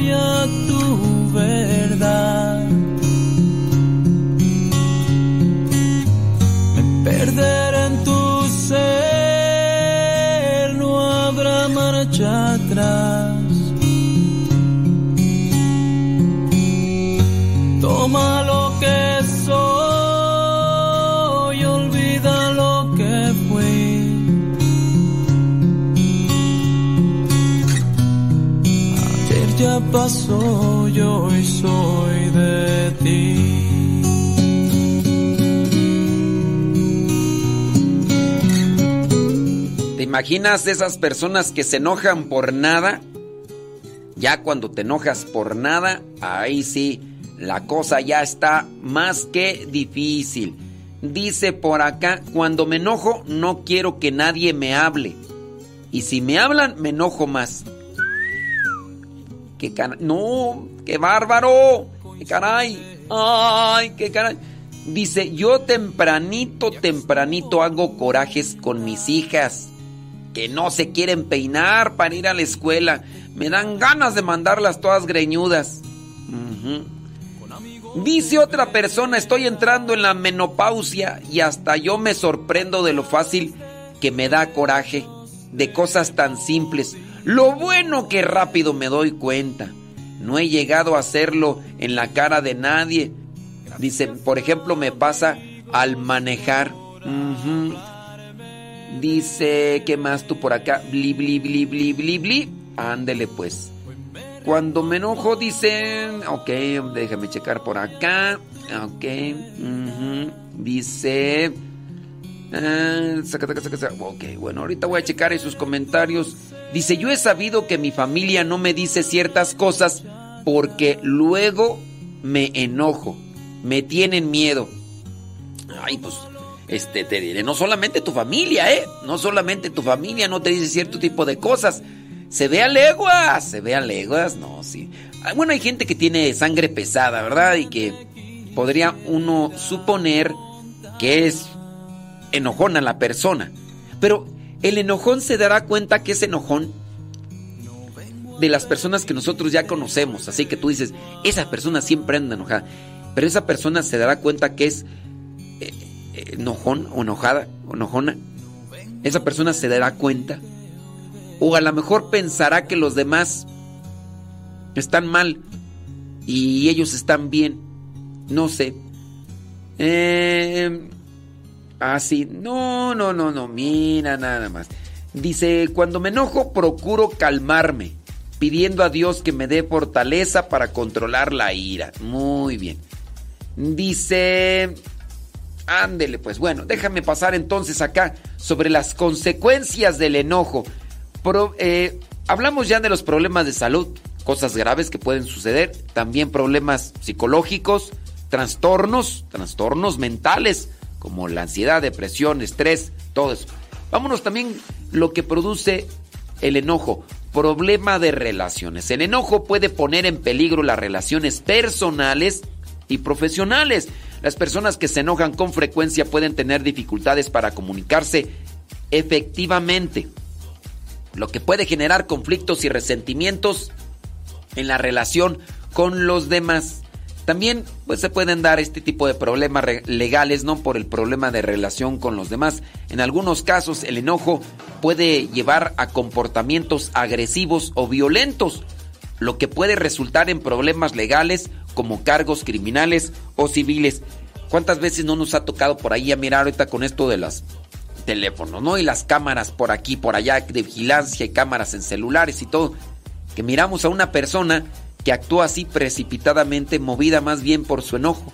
y a tu verdad. Me perderé en tu ser, no habrá marcha atrás. Pasó, yo soy de ti. ¿Te imaginas esas personas que se enojan por nada? Ya cuando te enojas por nada, ahí sí, la cosa ya está más que difícil. Dice por acá, cuando me enojo no quiero que nadie me hable. Y si me hablan, me enojo más. ¡Qué caray! ¡No! ¡Qué bárbaro! ¡Qué caray! ¡Ay, qué caray! Dice, yo tempranito, tempranito hago corajes con mis hijas. Que no se quieren peinar para ir a la escuela. Me dan ganas de mandarlas todas greñudas. Dice otra persona, estoy entrando en la menopausia y hasta yo me sorprendo de lo fácil que me da coraje de cosas tan simples. Lo bueno que rápido me doy cuenta. No he llegado a hacerlo en la cara de nadie. Dice, por ejemplo, me pasa al manejar. Dice, ¿qué más tú por acá? Bli, bli, bli, bli, bli, bli. Ándele pues. Cuando me enojo dicen, ok, déjame checar por acá. Ok, dice... ah, saca, saca, saca. Ok, bueno, ahorita voy a checar en sus comentarios. Dice, yo he sabido que mi familia no me dice ciertas cosas porque luego me enojo. Me tienen miedo. Ay, pues, este, te diré, no solamente tu familia, ¿eh? No solamente tu familia no te dice cierto tipo de cosas. Se ve a leguas, se ve a leguas, no, sí. Ah, Bueno, hay gente que tiene sangre pesada, ¿verdad? Y que podría uno suponer que es enojona la persona. Pero el enojón se dará cuenta que es enojón de las personas que nosotros ya conocemos. Así que tú dices, esa persona siempre anda enojada. Pero esa persona se dará cuenta que es eh, eh, enojón o enojada o enojona. Esa persona se dará cuenta. O a lo mejor pensará que los demás están mal y ellos están bien. No sé. Eh, ah, sí. No, no, no, no. Mira nada más. Dice, cuando me enojo procuro calmarme, pidiendo a Dios que me dé fortaleza para controlar la ira. Muy bien. Dice, ándele pues. Bueno, déjame pasar entonces acá sobre las consecuencias del enojo. Pro- eh, hablamos ya de los problemas de salud, cosas graves que pueden suceder, también problemas psicológicos, trastornos, trastornos mentales, como la ansiedad, depresión, estrés, todo eso. Vámonos también lo que produce el enojo, problema de relaciones. El enojo puede poner en peligro las relaciones personales y profesionales. Las personas que se enojan con frecuencia pueden tener dificultades para comunicarse efectivamente, lo que puede generar conflictos y resentimientos en la relación con los demás. También pues, se pueden dar este tipo de problemas legales, ¿no? Por el problema de relación con los demás. En algunos casos, el enojo puede llevar a comportamientos agresivos o violentos, lo que puede resultar en problemas legales como cargos criminales o civiles. ¿Cuántas veces no nos ha tocado por ahí a mirar ahorita con esto de los teléfonos, ¿no? Y las cámaras por aquí, por allá, de vigilancia y cámaras en celulares y todo. Que miramos a una persona que actuó así precipitadamente, movida más bien por su enojo.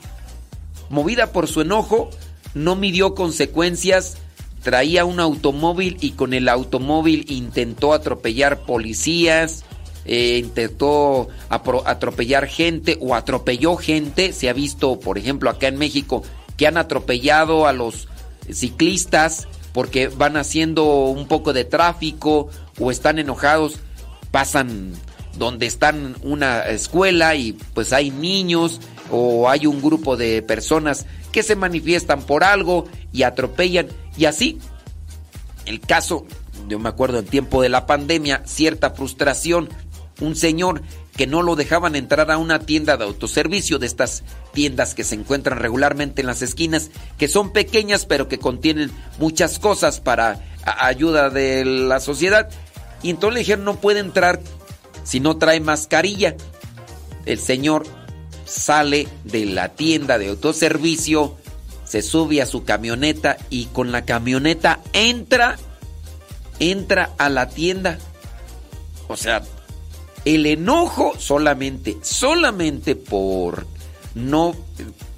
Movida por su enojo, no midió consecuencias, traía un automóvil y con el automóvil intentó atropellar policías, eh, intentó atropellar gente o atropelló gente. Se ha visto, por ejemplo, acá en México, que han atropellado a los ciclistas porque van haciendo un poco de tráfico o están enojados, pasan donde están una escuela y pues hay niños o hay un grupo de personas que se manifiestan por algo y atropellan y así. El caso, yo me acuerdo en tiempo de la pandemia, cierta frustración, un señor que no lo dejaban entrar a una tienda de autoservicio, de estas tiendas que se encuentran regularmente en las esquinas, que son pequeñas pero que contienen muchas cosas para ayuda de la sociedad. Y entonces le dijeron no puede entrar si no trae mascarilla. El señor sale de la tienda de autoservicio, se sube a su camioneta y con la camioneta entra, entra a la tienda. O sea, el enojo solamente, solamente por no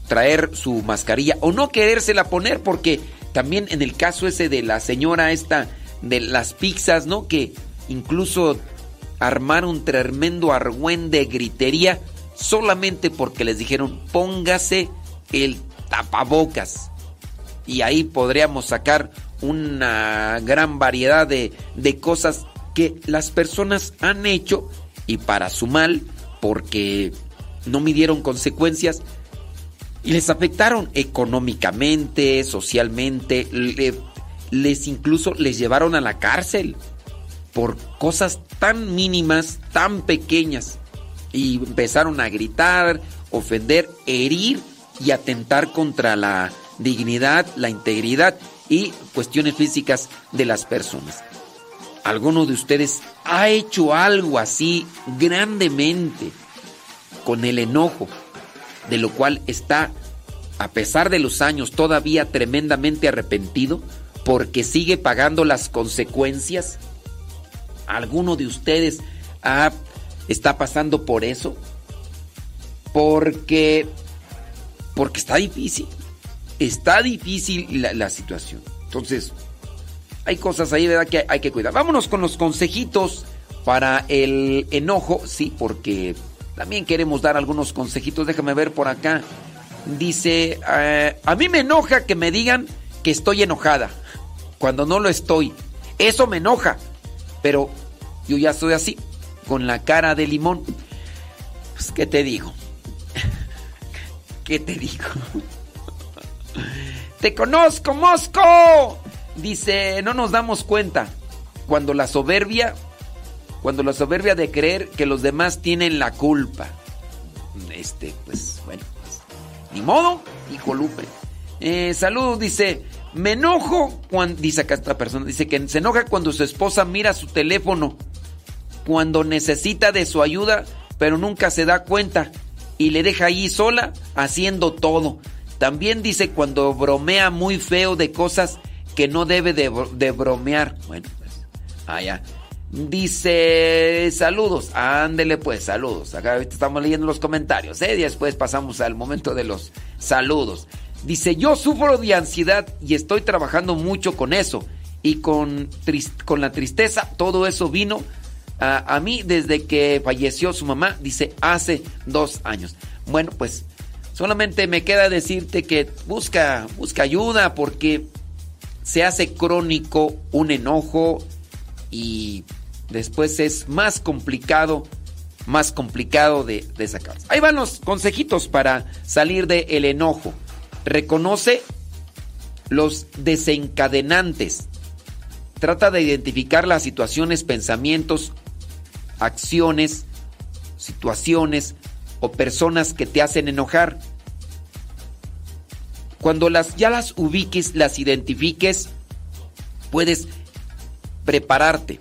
traer su mascarilla o no querérsela poner, porque también en el caso ese de la señora esta de las pizzas, ¿no? Que incluso armaron un tremendo argüén de gritería solamente porque les dijeron póngase el tapabocas. Y ahí podríamos sacar una gran variedad de, de cosas que las personas han hecho y para su mal, porque no midieron consecuencias y les afectaron económicamente, socialmente, les incluso les llevaron a la cárcel por cosas tan mínimas, tan pequeñas. Y empezaron a gritar, ofender, herir y atentar contra la dignidad, la integridad y cuestiones físicas de las personas. ¿Alguno de ustedes ha hecho algo así grandemente con el enojo, de lo cual está, a pesar de los años, todavía tremendamente arrepentido porque sigue pagando las consecuencias? ¿Alguno de ustedes está pasando por eso? Porque, porque está difícil. Está difícil la, situación. Entonces, hay cosas ahí, ¿verdad? Que hay que cuidar. Vámonos con los consejitos para el enojo. Sí, porque también queremos dar algunos consejitos. Déjame ver por acá. Dice, eh, a mí me enoja que me digan que estoy enojada cuando no lo estoy. Eso me enoja. Pero yo ya estoy así, con la cara de limón. Pues, ¿qué te digo? ¿Qué te digo? ¡Te conozco, Mosco! Dice, no nos damos cuenta cuando la soberbia, cuando la soberbia de creer que los demás tienen la culpa. Este, pues, bueno, pues, ni modo, hijo Lupe. Eh, saludos, dice, me enojo cuando, dice acá esta persona, dice que se enoja cuando su esposa mira su teléfono, cuando necesita de su ayuda, pero nunca se da cuenta y le deja ahí sola haciendo todo. También dice cuando bromea muy feo de cosas que no debe de, bromear. Bueno, pues, allá. Dice, saludos, ándele pues, saludos. Acá estamos leyendo los comentarios, ¿eh? Y después pasamos al momento de los saludos. Dice, yo sufro de ansiedad y estoy trabajando mucho con eso. Y con, con la tristeza, todo eso vino a, mí desde que falleció su mamá, dice, hace dos años. Bueno, pues solamente me queda decirte que busca, busca ayuda porque se hace crónico un enojo y después es más complicado, más complicado de, de sacar. Ahí van los consejitos para salir del el enojo. Reconoce los desencadenantes. Trata de identificar las situaciones, pensamientos, acciones, situaciones o personas que te hacen enojar. Cuando las, ya las ubiques, las identifiques, puedes prepararte,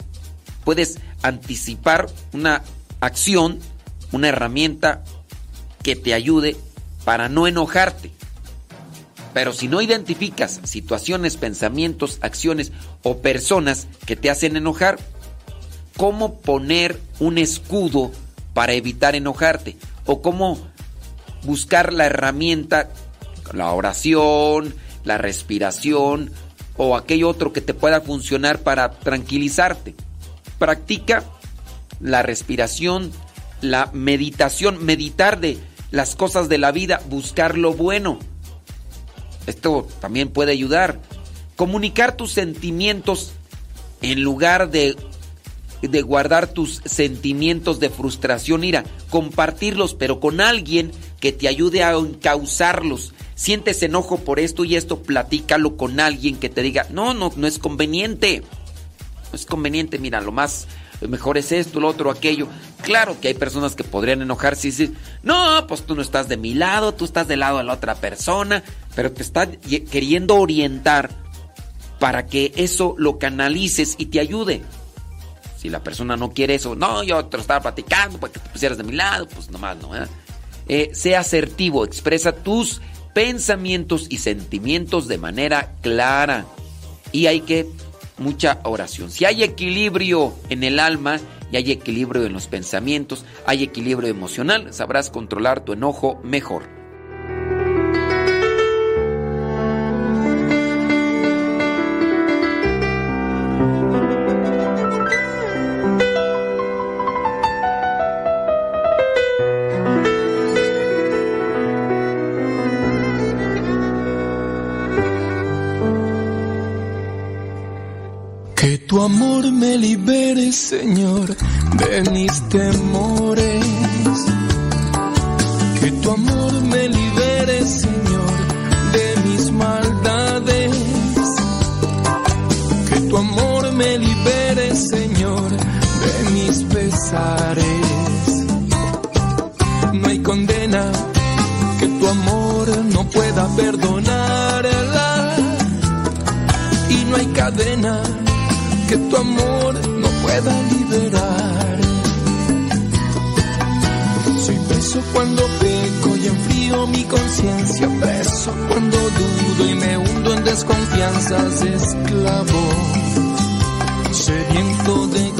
puedes anticipar una acción, una herramienta que te ayude para no enojarte. Pero si no identificas situaciones, pensamientos, acciones o personas que te hacen enojar, ¿cómo poner un escudo para evitar enojarte? ¿O cómo buscar la herramienta, la oración, la respiración o aquello otro que te pueda funcionar para tranquilizarte? Practica la respiración, la meditación, meditar de las cosas de la vida, buscar lo bueno esto también puede ayudar. Comunicar tus sentimientos en lugar de, de guardar tus sentimientos de frustración, ira, compartirlos, pero con alguien que te ayude a encauzarlos. Sientes enojo por esto y esto, platícalo con alguien que te diga, no, no, no es conveniente. No es conveniente, mira, lo más mejor es esto, lo otro, aquello. Claro que hay personas que podrían enojarse y decir, no, pues tú no estás de mi lado, tú estás del lado de la otra persona, pero te está queriendo orientar para que eso lo canalices y te ayude. Si la persona no quiere eso, no, yo te lo estaba platicando para que te pusieras de mi lado, pues nomás no. ¿eh? Eh, sea asertivo, expresa tus pensamientos y sentimientos de manera clara. Y hay que mucha oración. Si hay equilibrio en el alma y hay equilibrio en los pensamientos, hay equilibrio emocional, sabrás controlar tu enojo mejor. Amor me libere, Señor, de mis temores. Tu amor no pueda liberar. Soy preso cuando peco y enfrío mi conciencia, preso cuando dudo y me hundo en desconfianzas, esclavo, sediento de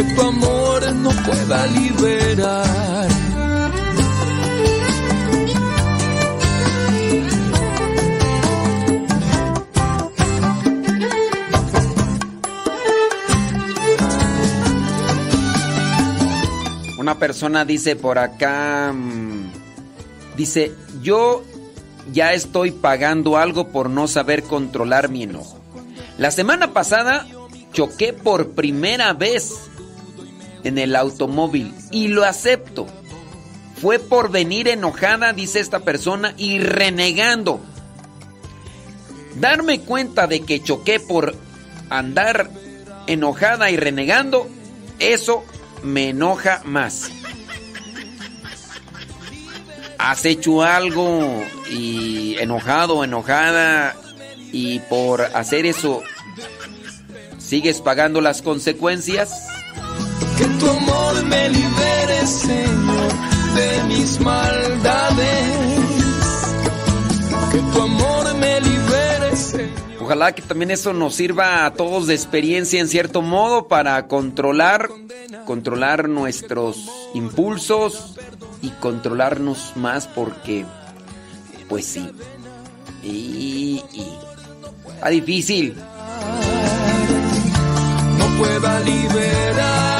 que tu amor no pueda liberar. Una persona dice por acá, mm, dice, yo ya estoy pagando algo por no saber controlar mi enojo. La semana pasada choqué por primera vez en el automóvil y lo acepto. Fue por venir enojada, dice esta persona, y renegando. Darme cuenta de que choqué por andar enojada y renegando, eso me enoja más. Has hecho algo y enojado, enojada, y por hacer eso, ¿sigues pagando las consecuencias? Que tu amor me libere, Señor, de mis maldades. Que tu amor me libere, Señor. Ojalá que también eso nos sirva a todos de experiencia en cierto modo para controlar controlar nuestros impulsos y controlarnos más porque, pues sí, y, y está difícil. No pueda liberar.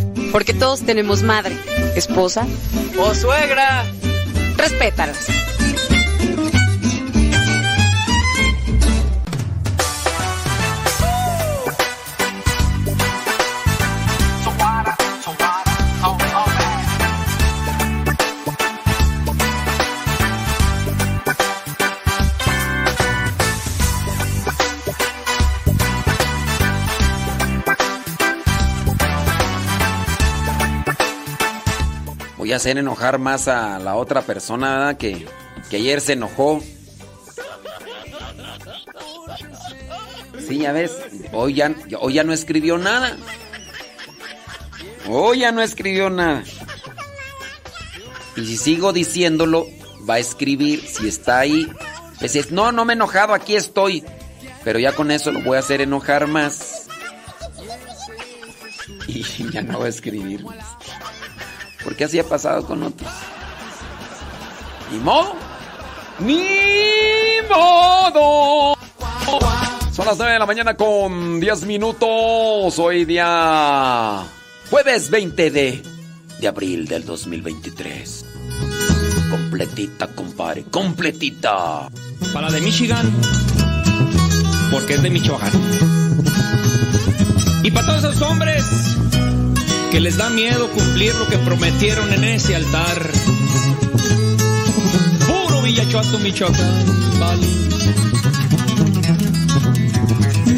Porque todos tenemos madre, esposa o suegra. Respétalas. A hacer enojar más a la otra persona que, que ayer se enojó. Sí, ya ves, hoy ya, hoy ya no escribió nada. Hoy ya no escribió nada. Y si sigo diciéndolo, va a escribir. Si está ahí, no, no me he enojado, aquí estoy. Pero ya con eso lo voy a hacer enojar más. Y ya no va a escribir. Porque así ha pasado con otros. Ni modo. Ni modo. Son las 9 de la mañana con 10 minutos. Hoy día jueves 20 de, de abril del 2023. Completita, compadre. Completita. Para de Michigan. Porque es de Michoacán. Y para todos esos hombres que les da miedo cumplir lo que prometieron en ese altar. Puro Villachuato, Michoacán, vale.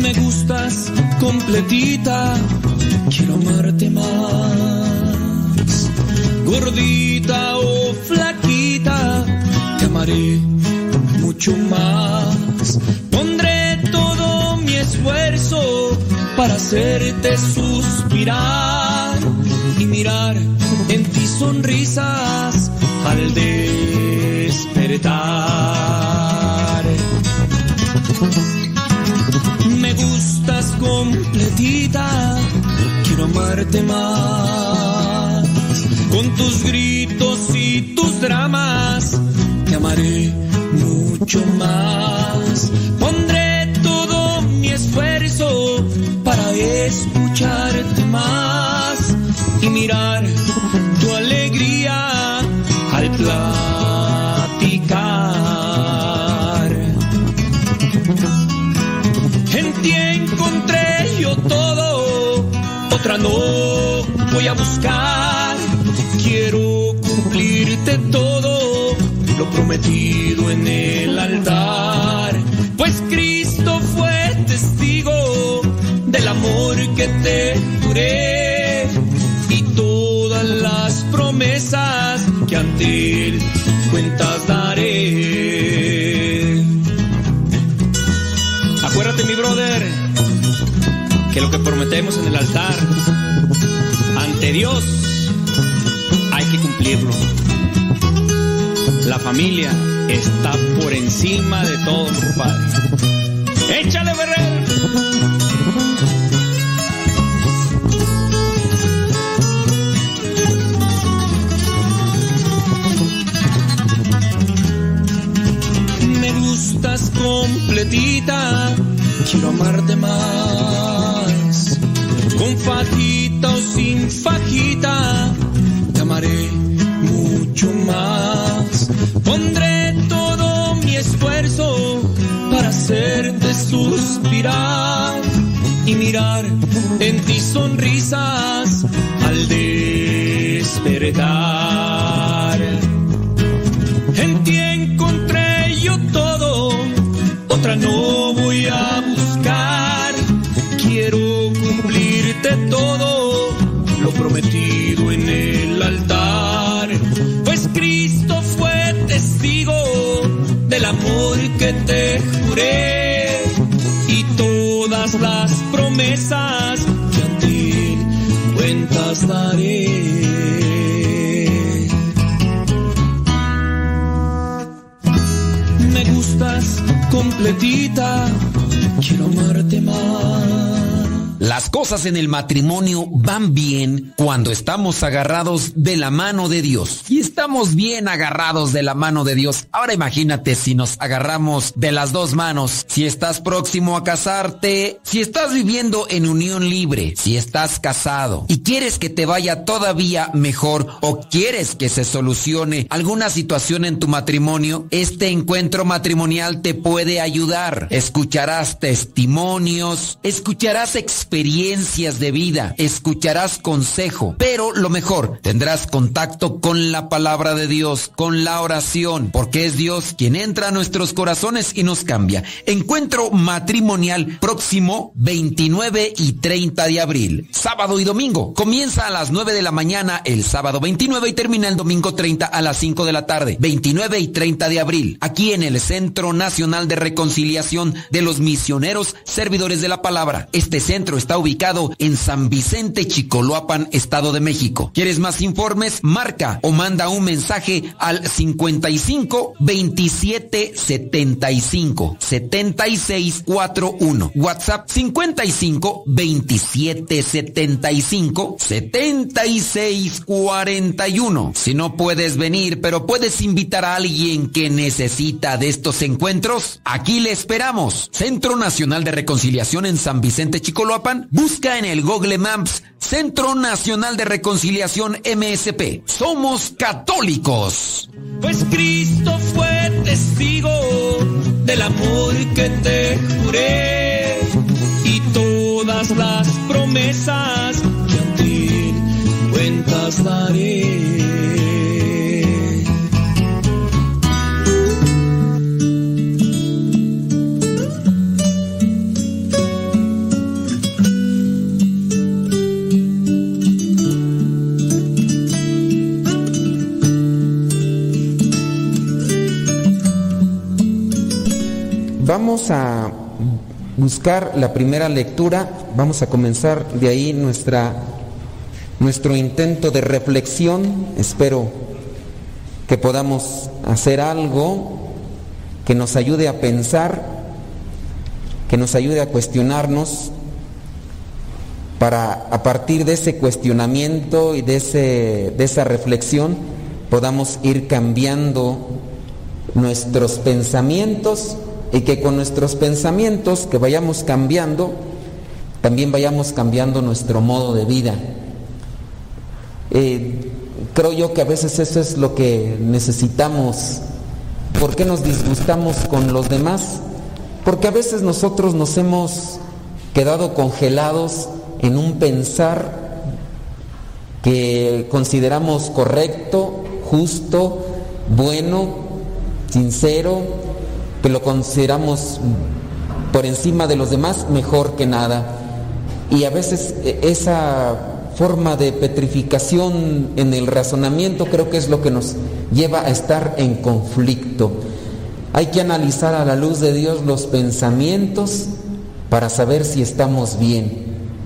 Me gustas completita, quiero amarte más. Gordita o flaquita, te amaré mucho más. Pondré todo mi esfuerzo para hacerte suspirar mirar en ti sonrisas al despertar. Me gustas completita, quiero amarte más. Con tus gritos y tus dramas, te amaré mucho más. Pondré todo mi esfuerzo para escucharte más y mirar tu alegría al platicar. En ti encontré yo todo, otra no voy a buscar. Quiero cumplirte todo, lo prometido en el altar. Pues cuentas daré. Acuérdate mi brother que lo que prometemos en el altar ante Dios hay que cumplirlo. La familia está por encima de todo, compadre. ¡Échale, Ferrer! Completita, quiero amarte más. Con fajita o sin fajita, te amaré mucho más. Pondré todo mi esfuerzo para hacerte suspirar y mirar en ti sonrisas al despertar. No voy a buscar. Quiero cumplirte todo lo prometido en el altar. Pues Cristo fue testigo del amor que te juré completita, quiero amarte más. Las cosas en el matrimonio van bien cuando estamos agarrados de la mano de Dios. Y estamos bien agarrados de la mano de Dios. Ahora imagínate si nos agarramos de las dos manos. Si estás próximo a casarte, si estás viviendo en unión libre, si estás casado y quieres que te vaya todavía mejor o quieres que se solucione alguna situación en tu matrimonio, este encuentro matrimonial te puede ayudar. Escucharás testimonios, escucharás experiencias experiencias de vida, escucharás consejo, pero lo mejor, tendrás contacto con la palabra de Dios, con la oración, porque es Dios quien entra a nuestros corazones y nos cambia. Encuentro matrimonial próximo 29 y 30 de abril, sábado y domingo. Comienza a las 9 de la mañana el sábado 29 y termina el domingo 30 a las 5 de la tarde, 29 y 30 de abril, aquí en el Centro Nacional de Reconciliación de los Misioneros Servidores de la Palabra. Este centro está ubicado en San Vicente, Chicoloapan, Estado de México. ¿Quieres más informes? Marca o manda un mensaje al 55 27 75 76 41. WhatsApp 55 27 75 76 41. Si no puedes venir, pero puedes invitar a alguien que necesita de estos encuentros, aquí le esperamos. Centro Nacional de Reconciliación en San Vicente, Chicoloapan busca en el Google Maps Centro Nacional de Reconciliación MSP. Somos católicos. Pues Cristo fue testigo del amor que te juré y todas las promesas que a ti cuentas daré. Vamos a buscar la primera lectura, vamos a comenzar de ahí nuestra, nuestro intento de reflexión. Espero que podamos hacer algo que nos ayude a pensar, que nos ayude a cuestionarnos, para a partir de ese cuestionamiento y de, ese, de esa reflexión podamos ir cambiando nuestros pensamientos y que con nuestros pensamientos que vayamos cambiando, también vayamos cambiando nuestro modo de vida. Eh, creo yo que a veces eso es lo que necesitamos. ¿Por qué nos disgustamos con los demás? Porque a veces nosotros nos hemos quedado congelados en un pensar que consideramos correcto, justo, bueno, sincero, que lo consideramos por encima de los demás mejor que nada. Y a veces e, esa forma de petrificación en el razonamiento creo que es lo que nos lleva a estar en conflicto. Hay que analizar a la luz de Dios los pensamientos para saber si estamos bien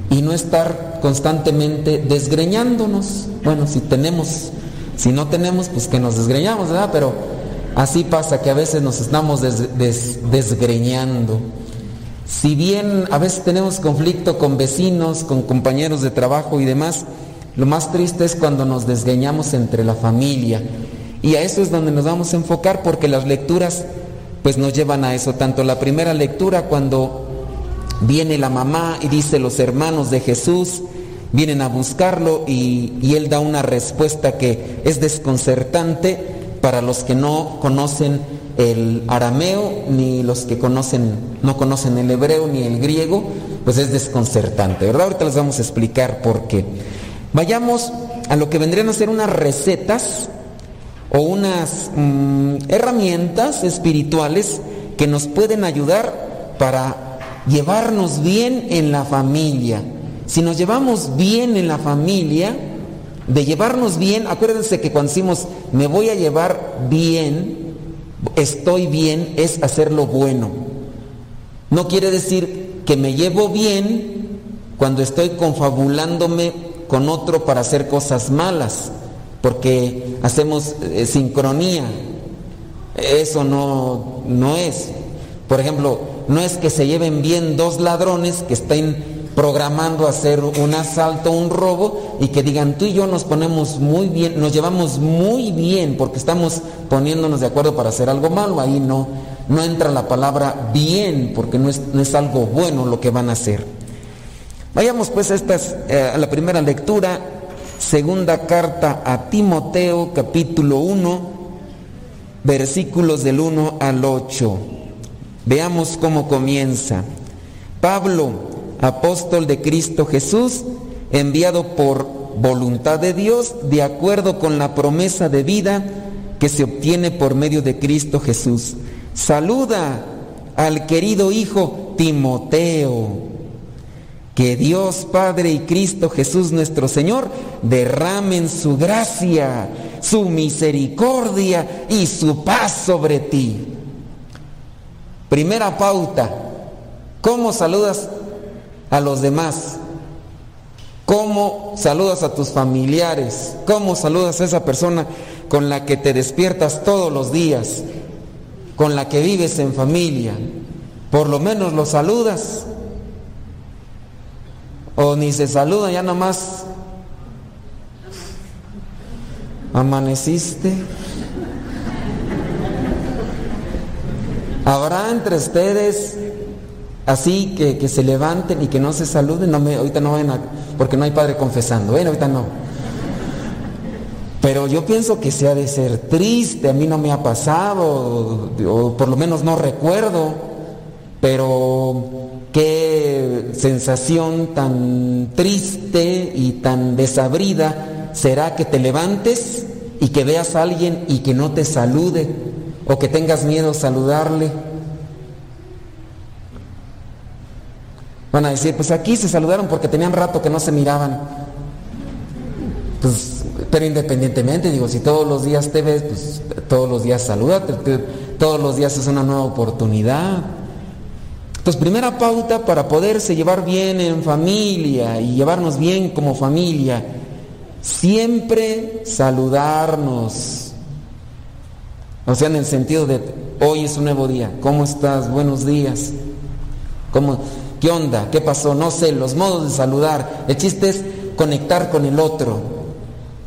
y no estar constantemente desgreñándonos. Bueno, si tenemos, si no tenemos, pues que nos desgreñamos, ¿verdad? Pero Así pasa que a veces nos estamos desgreñando. Si bien a veces tenemos conflicto con vecinos, con compañeros de trabajo y demás, lo más triste es cuando nos desgreñamos entre la familia. Y a eso es donde nos vamos a enfocar porque las lecturas pues nos llevan a eso. Tanto la primera lectura cuando viene la mamá y dice los hermanos de Jesús, vienen a buscarlo y, y él da una respuesta que es desconcertante para los que no conocen el arameo, ni los que conocen, no conocen el hebreo ni el griego, pues es desconcertante, ¿verdad? Ahorita les vamos a explicar por qué. Vayamos a lo que vendrían a ser unas recetas o unas mm, herramientas espirituales que nos pueden ayudar para llevarnos bien en la familia. Si nos llevamos bien en la familia, de llevarnos bien, acuérdense que cuando decimos me voy a llevar bien, estoy bien, es hacer lo bueno. No quiere decir que me llevo bien cuando estoy confabulándome con otro para hacer cosas malas, porque hacemos eh, sincronía. Eso no, no es. Por ejemplo, no es que se lleven bien dos ladrones que estén programando hacer un asalto, un robo y que digan tú y yo nos ponemos muy bien, nos llevamos muy bien porque estamos poniéndonos de acuerdo para hacer algo malo, ahí no, no entra la palabra bien porque no es, no es algo bueno lo que van a hacer. Vayamos pues a, eh, a la primera lectura, segunda carta a Timoteo capítulo 1, versículos del 1 al 8. Veamos cómo comienza. Pablo, apóstol de Cristo Jesús, enviado por voluntad de Dios, de acuerdo con la promesa de vida que se obtiene por medio de Cristo Jesús. Saluda al querido Hijo Timoteo. Que Dios Padre y Cristo Jesús nuestro Señor derramen su gracia, su misericordia y su paz sobre ti. Primera pauta. ¿Cómo saludas a los demás? ¿Cómo saludas a tus familiares? ¿Cómo saludas a esa persona con la que te despiertas todos los días? Con la que vives en familia. Por lo menos lo saludas. O ni se saluda, ya nomás amaneciste. ¿Habrá entre ustedes así que, que, se levanten y que no se saluden, no me, ahorita no vayan a, porque no hay padre confesando, bueno, ahorita no. Pero yo pienso que se ha de ser triste, a mí no me ha pasado, o por lo menos no recuerdo, pero qué sensación tan triste y tan desabrida será que te levantes y que veas a alguien y que no te salude, o que tengas miedo a saludarle Van a decir, pues aquí se saludaron porque tenían rato que no se miraban. Pues, pero independientemente, digo, si todos los días te ves, pues todos los días salúdate, todos los días es una nueva oportunidad. Entonces, primera pauta para poderse llevar bien en familia y llevarnos bien como familia, siempre saludarnos. O sea, en el sentido de hoy es un nuevo día, ¿cómo estás? Buenos días. ¿Cómo? ¿Qué onda? ¿Qué pasó? No sé, los modos de saludar. El chiste es conectar con el otro.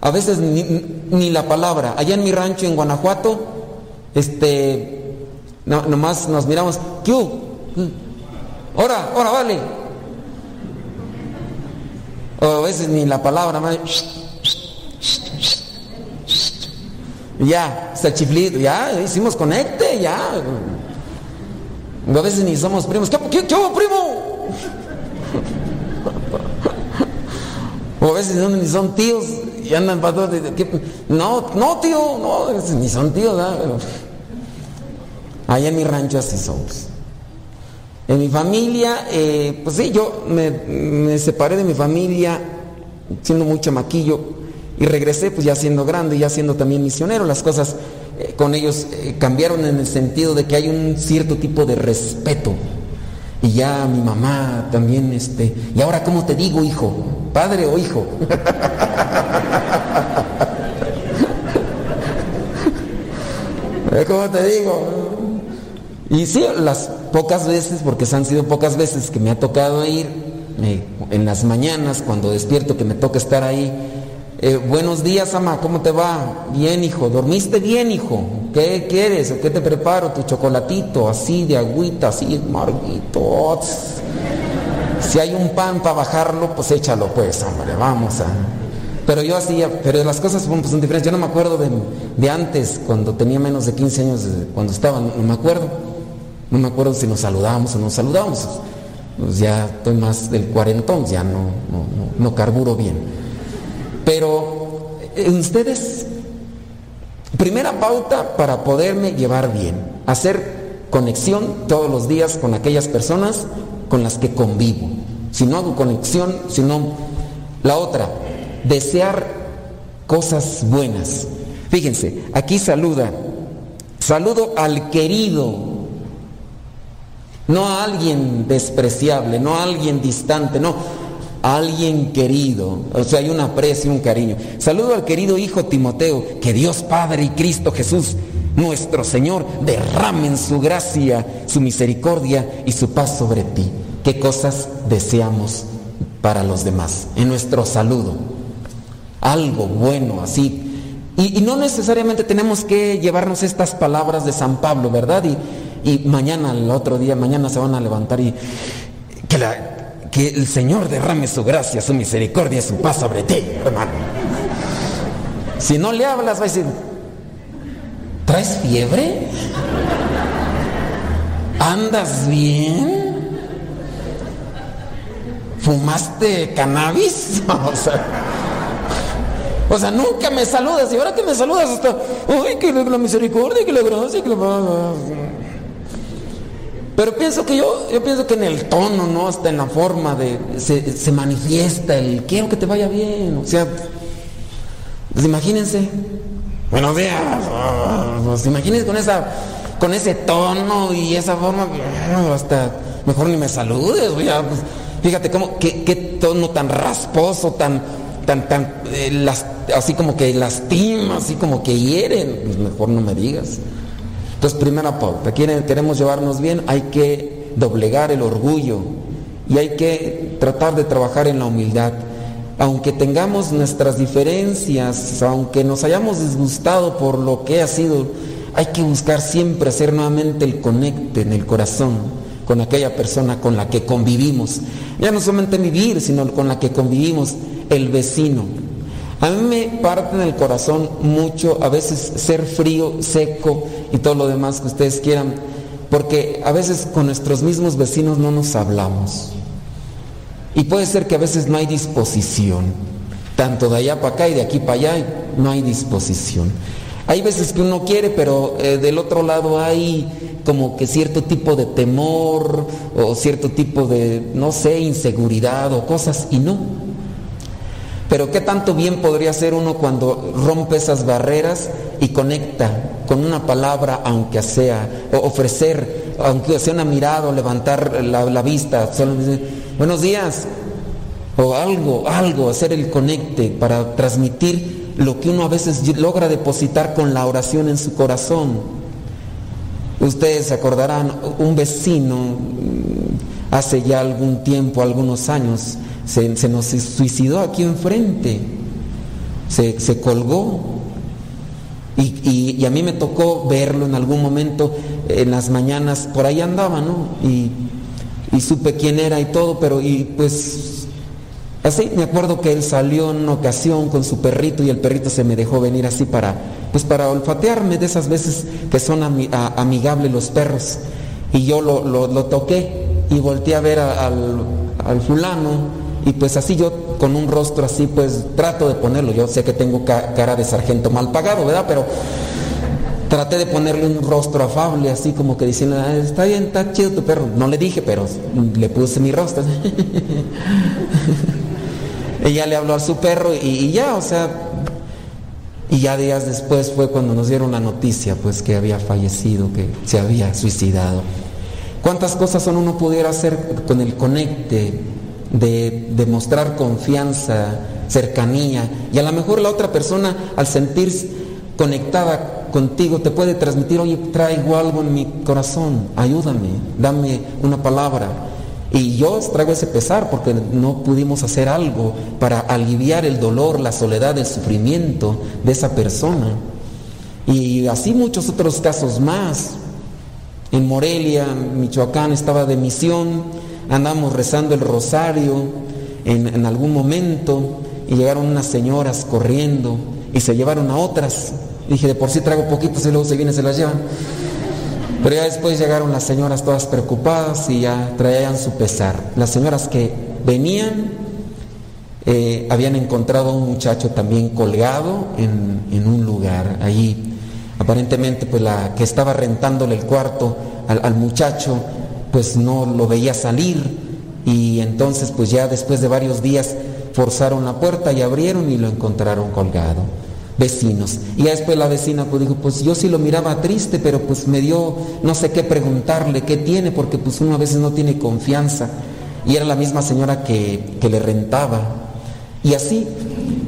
A veces ni, la palabra. Allá en mi rancho en Guanajuato, este, no, nomás nos miramos, ¿qué? Ahora, ahora, vale. O a veces ni la palabra, más. Ya, está chiflito, ya, hicimos conecte, ya. A veces ni somos primos. ¿Qué, qué, primo? O a veces ni son tíos y andan para todos. No, no, tío, no, ni son tíos. ¿verdad? Allá en mi rancho así somos. En mi familia, eh, pues sí, yo me, me, separé de mi familia siendo muy chamaquillo y regresé pues ya siendo grande, ya siendo también misionero. Las cosas eh, con ellos eh, cambiaron en el sentido de que hay un cierto tipo de respeto. Y ya mi mamá también, este, y ahora cómo te digo, hijo, padre o hijo. ¿Cómo te digo? Y sí, las pocas veces, porque han sido pocas veces que me ha tocado ir, eh, en las mañanas, cuando despierto, que me toca estar ahí, eh, buenos días, ama, ¿cómo te va? Bien, hijo. ¿Dormiste bien, hijo? ¿Qué quieres? ¿Qué te preparo? Tu chocolatito, así de agüita, así, marguito. Si hay un pan para bajarlo, pues échalo, pues, hombre, vamos a. Pero yo hacía, pero las cosas son, pues, son diferentes. Yo no me acuerdo de, antes, cuando tenía menos de 15 años, cuando estaba, no, me acuerdo. No me acuerdo si nos saludábamos o no saludábamos. Pues ya estoy más del cuarentón, ya no, no, no carburo bien. Pero eh, ustedes, primera pauta para poderme llevar bien, hacer conexión todos los días con aquellas personas con las que convivo. Si no hago conexión, si no... La otra, desear cosas buenas. Fíjense, aquí saluda, saludo al querido, no a alguien despreciable, no a alguien distante, no, alguien querido. O sea, hay un aprecio, un cariño. Saludo al querido hijo Timoteo, que Dios Padre y Cristo Jesús, nuestro Señor, derramen su gracia, su misericordia y su paz sobre ti. ¿Qué cosas deseamos para los demás? En nuestro saludo. Algo bueno así. Y, no necesariamente tenemos que llevarnos estas palabras de San Pablo, ¿verdad? Y, mañana, el otro día, mañana se van a levantar y que, que el Señor derrame su gracia, su misericordia, su paz sobre ti, hermano. Si no le hablas, va a decir, ¿traes fiebre? ¿Andas bien? ¿Fumaste cannabis? o, sea, nunca me saludas y ahora que me saludas hasta, ¡ay, que la misericordia, que la gracia, que la... Pero pienso que yo, yo pienso que en el tono, ¿no? Hasta en la forma de, se, manifiesta el quiero que te vaya bien. O sea, pues imagínense, buenos días, pues imagínense con esa, con ese tono y esa forma, hasta mejor ni me saludes, pues, Fíjate cómo, qué, tono tan rasposo, tan, tan, tan, eh, así como que lastima, así como que hieren. Pues mejor no me digas. Entonces, primera pauta, queremos llevarnos bien, hay que doblegar el orgullo y hay que tratar de trabajar en la humildad. Aunque tengamos nuestras diferencias, aunque nos hayamos disgustado por lo que ha sido, hay que buscar siempre hacer nuevamente el conecte en el corazón con aquella persona con la que convivimos. Ya no solamente vivir, sino con la que convivimos, el vecino. A mí me parte en el corazón mucho a veces ser frío, seco y todo lo demás que ustedes quieran, porque a veces con nuestros mismos vecinos no nos hablamos. Y puede ser que a veces no hay disposición, tanto de allá para acá y de aquí para allá, no hay disposición. Hay veces que uno quiere, pero eh, del otro lado hay como que cierto tipo de temor o cierto tipo de, no sé, inseguridad o cosas, y no. Pero qué tanto bien podría hacer uno cuando rompe esas barreras y conecta con una palabra, aunque sea, o ofrecer, aunque sea una mirada o levantar la, vista, solo buenos días, o algo, algo, hacer el conecte para transmitir lo que uno a veces logra depositar con la oración en su corazón. Ustedes se acordarán, un vecino mm, hace ya algún tiempo, algunos años, se, nos suicidó aquí enfrente, se, colgó. Y, a mí me tocó verlo en algún momento, en las mañanas, por ahí andaba, ¿no? Y, y supe quién era y todo, pero y pues Así me acuerdo que él salió en una ocasión con su perrito y el perrito se me dejó venir así para, pues para olfatearme de esas veces que son amigables los perros. Y yo lo, toqué y volteé a ver al, al, fulano y pues así yo con un rostro así pues trato de ponerlo. Yo sé que tengo cara de sargento mal pagado, ¿verdad? Pero traté de ponerle un rostro afable así como que diciendo, ah, está bien, está chido tu perro. No le dije, pero le puse mi rostro. Ella le habló a su perro y, ya, o sea, y ya días después fue cuando nos dieron la noticia, pues que había fallecido, que se había suicidado. ¿Cuántas cosas uno pudiera hacer con el conecte de demostrar confianza, cercanía? Y a lo mejor la otra persona, al sentirse conectada contigo, te puede transmitir, oye, traigo algo en mi corazón, ayúdame, dame una palabra y yo traigo ese pesar porque no pudimos hacer algo para aliviar el dolor, la soledad, el sufrimiento de esa persona. Y así muchos otros casos más. En Morelia, Michoacán, estaba de misión, andamos rezando el rosario en, algún momento y llegaron unas señoras corriendo y se llevaron a otras. Dije, de por sí traigo poquitos y luego se vienen se las llevan. Pero ya después llegaron las señoras todas preocupadas y ya traían su pesar. Las señoras que venían eh, habían encontrado a un muchacho también colgado en, un lugar allí Aparentemente, pues la que estaba rentándole el cuarto al, al muchacho, pues no lo veía salir y entonces pues ya después de varios días forzaron la puerta y abrieron y lo encontraron colgado. Vecinos. Y ya después la vecina pues dijo, pues yo sí lo miraba triste, pero pues me dio no sé qué preguntarle, qué tiene, porque pues uno a veces no tiene confianza. Y era la misma señora que, que le rentaba. Y así,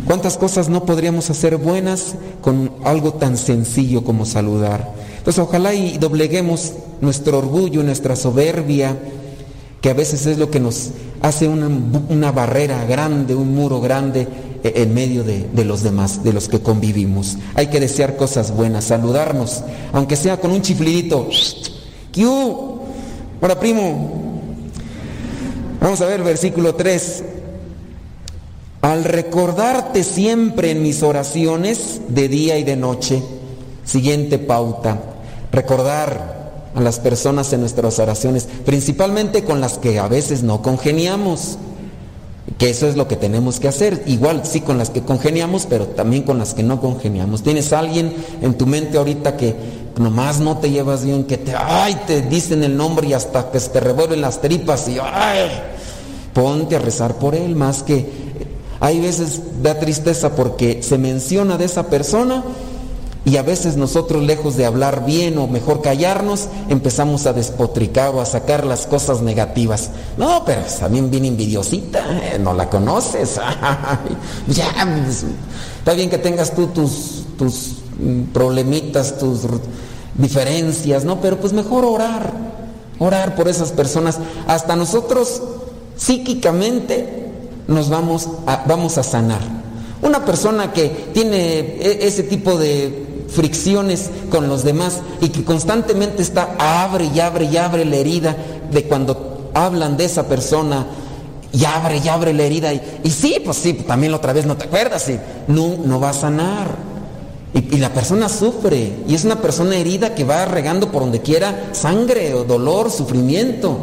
¿cuántas cosas no podríamos hacer buenas con algo tan sencillo como saludar? Entonces ojalá y dobleguemos nuestro orgullo, nuestra soberbia, que a veces es lo que nos hace una, barrera grande, un muro grande eh, en medio de, los demás, de los que convivimos. Hay que desear cosas buenas, saludarnos, aunque sea con un chiflidito. ¡Kiu! Hola, primo. Vamos a ver versículo 3. Al recordarte siempre en mis oraciones de día y de noche, siguiente pauta, recordar a las personas en nuestras oraciones, principalmente con las que a veces no congeniamos, que eso es lo que tenemos que hacer, igual sí con las que congeniamos, pero también con las que no congeniamos. Tienes alguien en tu mente ahorita que nomás no te llevas bien, que te, ay, te dicen el nombre y hasta que se te revuelven las tripas y, ay, ponte a rezar por él, más que hay veces da tristeza porque se menciona de esa persona y a veces nosotros, lejos de hablar bien o mejor callarnos, empezamos a despotricar o a sacar las cosas negativas. No, pero también bien envidiosita, ¿eh? no la conoces. ya, pues, está bien que tengas tú tus, tus problemitas, tus diferencias, ¿no? Pero pues mejor orar, orar por esas personas. Hasta nosotros psíquicamente nos vamos a, vamos a sanar. Una persona que tiene e, ese tipo de fricciones con los demás y que constantemente está abre y abre y abre la herida de cuando hablan de esa persona y abre y abre la herida y, sí, pues sí, también la otra vez no te acuerdas no, no va a sanar. Y, y, la persona sufre y es una persona herida que va regando por donde quiera sangre o dolor, sufrimiento.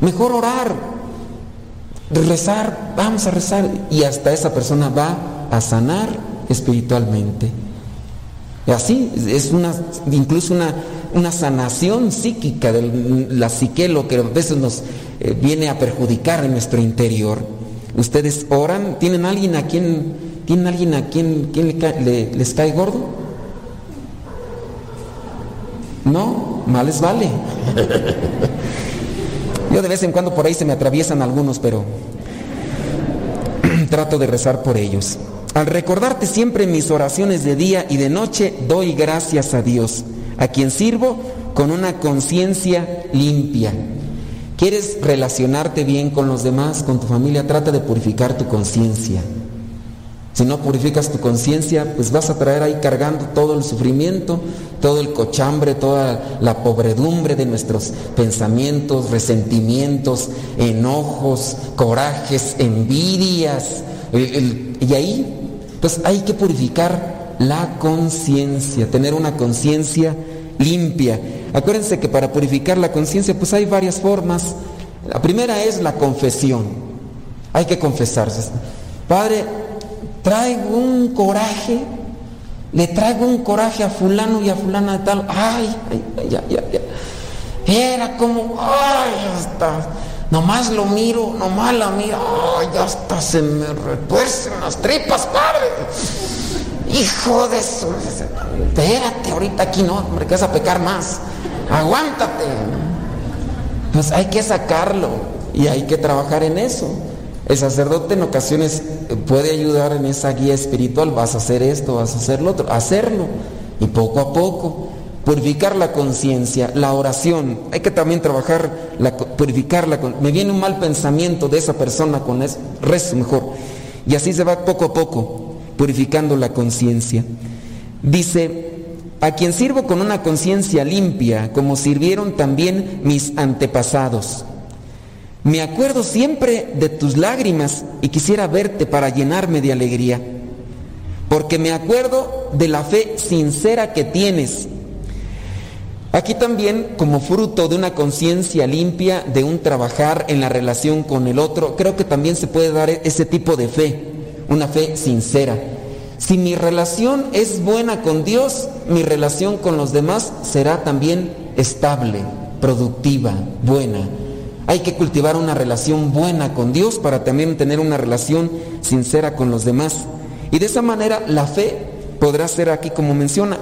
Mejor orar, rezar, vamos a rezar y hasta esa persona va a sanar espiritualmente. Así es una, incluso una, una sanación psíquica de la psique, lo que a veces nos eh, viene a perjudicar en nuestro interior. Ustedes oran, ¿tienen alguien a quien, ¿tienen alguien a quien, quien le le, les cae gordo? No, mal les vale. Yo de vez en cuando por ahí se me atraviesan algunos, pero trato de rezar por ellos. Al recordarte siempre mis oraciones de día y de noche, doy gracias a Dios, a quien sirvo con una conciencia limpia. ¿Quieres relacionarte bien con los demás, con tu familia? Trata de purificar tu conciencia. Si no purificas tu conciencia, pues vas a traer ahí cargando todo el sufrimiento, todo el cochambre, toda la pobredumbre de nuestros pensamientos, resentimientos, enojos, corajes, envidias. Y ahí pues hay que purificar la conciencia, tener una conciencia limpia. Acuérdense que para purificar la conciencia pues hay varias formas. La primera es la confesión. Hay que confesarse. Padre, traigo un coraje, le traigo un coraje a fulano y a fulana de tal. Ay, ay ya, ya, ya. Era como, ay, hasta Nomás lo miro, nomás la miro, ay, hasta se me retuercen las tripas, padre. Hijo de eso. Espérate, ahorita aquí no, hombre, que vas a pecar más. Aguántate. Pues hay que sacarlo y hay que trabajar en eso. El sacerdote en ocasiones puede ayudar en esa guía espiritual. Vas a hacer esto, vas a hacer lo otro. Hacerlo. Y poco a poco purificar la conciencia, la oración. Hay que también trabajar, la, purificarla. Me viene un mal pensamiento de esa persona con eso, rezo mejor. Y así se va poco a poco, purificando la conciencia. Dice, a quien sirvo con una conciencia limpia, como sirvieron también mis antepasados. Me acuerdo siempre de tus lágrimas y quisiera verte para llenarme de alegría, porque me acuerdo de la fe sincera que tienes Aquí también, como fruto de una conciencia limpia, de un trabajar en la relación con el otro, creo que también se puede dar ese tipo de fe, una fe sincera. Si mi relación es buena con Dios, mi relación con los demás será también estable, productiva, buena. Hay que cultivar una relación buena con Dios para también tener una relación sincera con los demás. Y de esa manera la fe podrá ser aquí como menciona,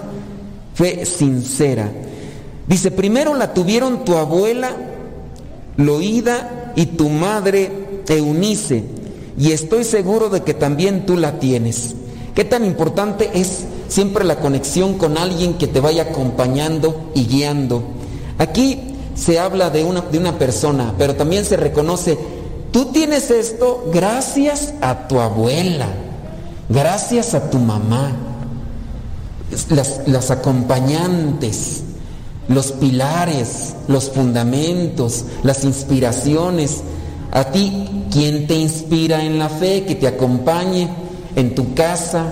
fe sincera. Dice, primero la tuvieron tu abuela Loída y tu madre Eunice, y estoy seguro de que también tú la tienes. ¿Qué tan importante es siempre la conexión con alguien que te vaya acompañando y guiando? Aquí se habla de una, de una persona, pero también se reconoce, tú tienes esto gracias a tu abuela, gracias a tu mamá, las, las acompañantes, los pilares, los fundamentos, las inspiraciones. A ti, ¿quién te inspira en la fe, que te acompañe en tu casa?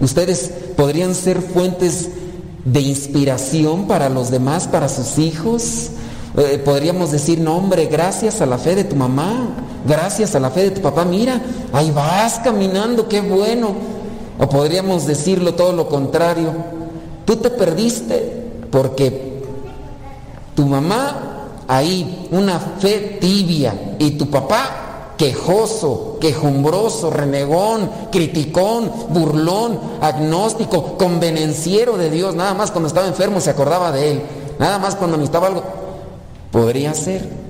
Ustedes podrían ser fuentes de inspiración para los demás, para sus hijos. Eh, podríamos decir, no hombre, gracias a la fe de tu mamá, gracias a la fe de tu papá, mira, ahí vas caminando, qué bueno. O podríamos decirlo todo lo contrario, tú te perdiste porque tu mamá ahí una fe tibia y tu papá quejoso, quejumbroso, renegón, criticón, burlón, agnóstico, convenenciero de Dios, nada más cuando estaba enfermo se acordaba de él, nada más cuando necesitaba algo. Podría ser.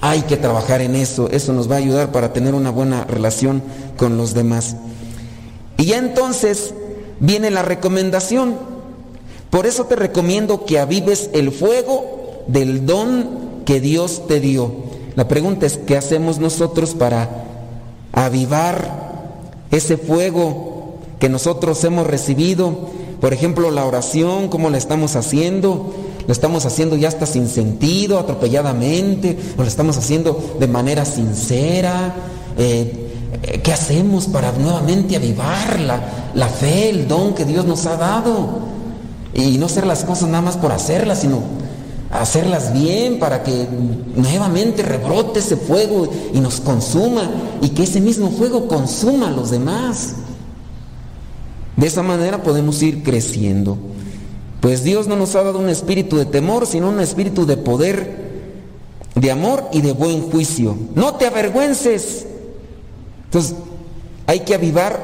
Hay que trabajar en eso, eso nos va a ayudar para tener una buena relación con los demás. Y ya entonces viene la recomendación. Por eso te recomiendo que avives el fuego del don que Dios te dio. La pregunta es, ¿qué hacemos nosotros para avivar ese fuego que nosotros hemos recibido? Por ejemplo, la oración, ¿cómo la estamos haciendo? ¿La estamos haciendo ya hasta sin sentido, atropelladamente? ¿O la estamos haciendo de manera sincera? Eh, ¿Qué hacemos para nuevamente avivar la, la fe, el don que Dios nos ha dado? Y no hacer las cosas nada más por hacerlas, sino hacerlas bien para que nuevamente rebrote ese fuego y nos consuma y que ese mismo fuego consuma a los demás. De esa manera podemos ir creciendo. Pues Dios no nos ha dado un espíritu de temor, sino un espíritu de poder, de amor y de buen juicio. No te avergüences. Entonces, hay que avivar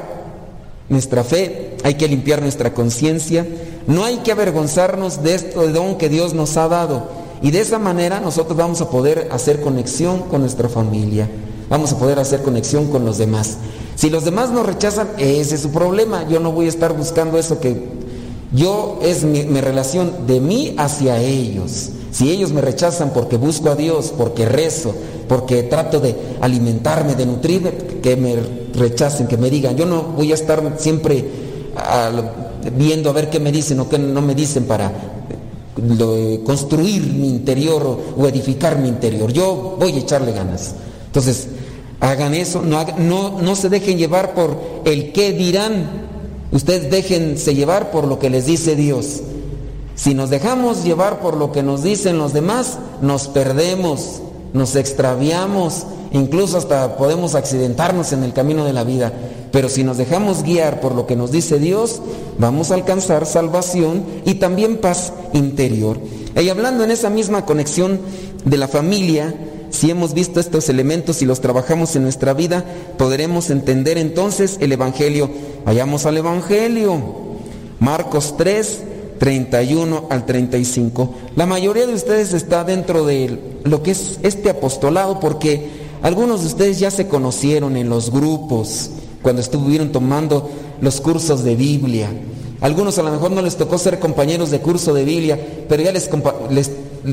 nuestra fe, hay que limpiar nuestra conciencia, no hay que avergonzarnos de esto de don que Dios nos ha dado. Y de esa manera nosotros vamos a poder hacer conexión con nuestra familia, vamos a poder hacer conexión con los demás. Si los demás nos rechazan, ese es su problema. Yo no voy a estar buscando eso que yo es mi, relación de mí hacia ellos. Si ellos me rechazan porque busco a Dios, porque rezo, porque trato de alimentarme, de nutrirme, que me rechacen, que me digan. Yo no voy a estar siempre viendo a ver qué me dicen o qué no me dicen para construir mi interior o, edificar mi interior. Yo voy a echarle ganas. Entonces, hagan eso, no, no, no se dejen llevar por el qué dirán. Ustedes déjense llevar por lo que les dice Dios. Si nos dejamos llevar por lo que nos dicen los demás, nos perdemos, nos extraviamos, incluso hasta podemos accidentarnos en el camino de la vida. Pero si nos dejamos guiar por lo que nos dice Dios, vamos a alcanzar salvación y también paz interior. Y hablando en esa misma conexión de la familia, si hemos visto estos elementos y los trabajamos en nuestra vida, podremos entender entonces el Evangelio. Vayamos al Evangelio. Marcos 3, 31 al 35. La mayoría de ustedes está dentro de lo que es este apostolado porque algunos de ustedes ya se conocieron en los grupos cuando estuvieron tomando los cursos de Biblia. Algunos a lo mejor no les tocó ser compañeros de curso de Biblia, pero ya les,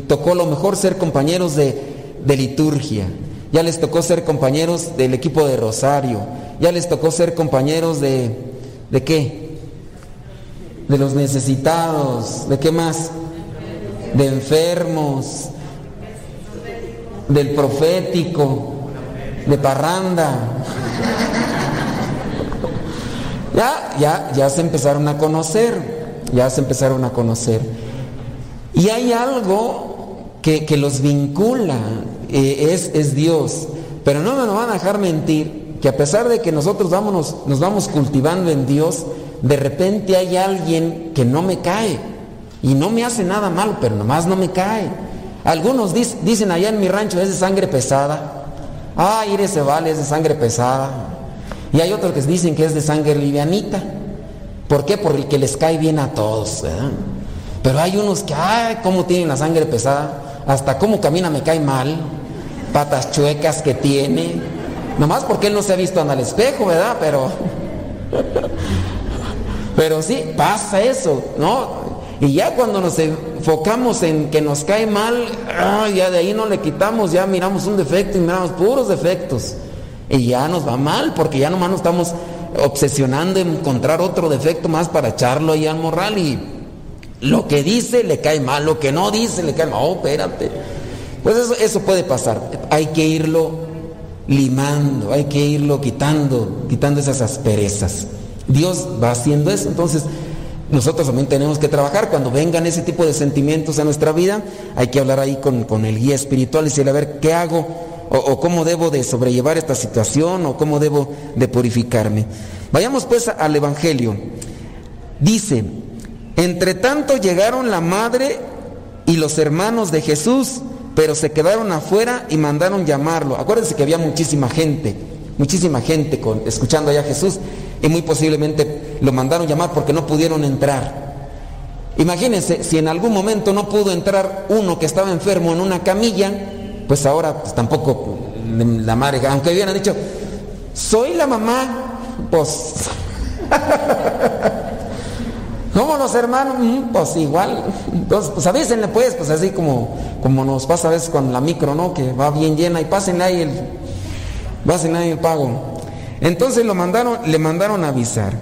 tocó lo mejor ser compañeros de, de liturgia. Ya les tocó ser compañeros del equipo de Rosario. Ya les tocó ser compañeros de... ¿De qué? De los necesitados. ¿De qué más? De enfermos. Del profético. De parranda. Ya, ya, ya se empezaron a conocer, ya se empezaron a conocer. Y hay algo que, los vincula, eh, es, es, Dios. Pero no me lo van a dejar mentir, que a pesar de que nosotros vámonos, nos vamos cultivando en Dios, de repente hay alguien que no me cae y no me hace nada malo, pero nomás no me cae. Algunos dicen allá en mi rancho es de sangre pesada. Ah, ir ese vale es de sangre pesada. Y hay otros que dicen que es de sangre livianita. ¿Por qué? Porque les cae bien a todos. Pero hay unos que, ay, cómo tienen la sangre pesada. Hasta cómo camina me cae mal. Patas chuecas que tiene. Nomás porque él no se ha visto al espejo, ¿verdad? Pero. Pero sí, pasa eso, ¿no? Y ya cuando nos enfocamos en que nos cae mal, ya de ahí no le quitamos, ya miramos un defecto y miramos puros defectos. Y ya nos va mal, porque ya nomás nos estamos obsesionando en encontrar otro defecto más para echarlo ahí al morral y lo que dice le cae mal, lo que no dice le cae mal. Oh, espérate. Pues eso, eso puede pasar. Hay que irlo limando, hay que irlo quitando, quitando esas asperezas. Dios va haciendo eso, entonces nosotros también tenemos que trabajar. Cuando vengan ese tipo de sentimientos a nuestra vida, hay que hablar ahí con, el guía espiritual y decirle, a ver, ¿qué hago? O, cómo debo de sobrellevar esta situación, o cómo debo de purificarme. Vayamos pues al Evangelio. Dice, entre tanto llegaron la madre y los hermanos de Jesús, pero se quedaron afuera y mandaron llamarlo. Acuérdense que había muchísima gente, muchísima gente con, escuchando allá a Jesús y muy posiblemente lo mandaron llamar porque no pudieron entrar. Imagínense, si en algún momento no pudo entrar uno que estaba enfermo en una camilla, pues ahora pues, tampoco la madre, aunque hubieran dicho, soy la mamá, pues... ¿Cómo los hermanos? Mm, pues igual. Entonces, pues avísenle pues, pues así como, como nos pasa a veces con la micro, ¿no? Que va bien llena y pásenle ahí el, pásenle ahí el pago. Entonces lo mandaron, le mandaron a avisar.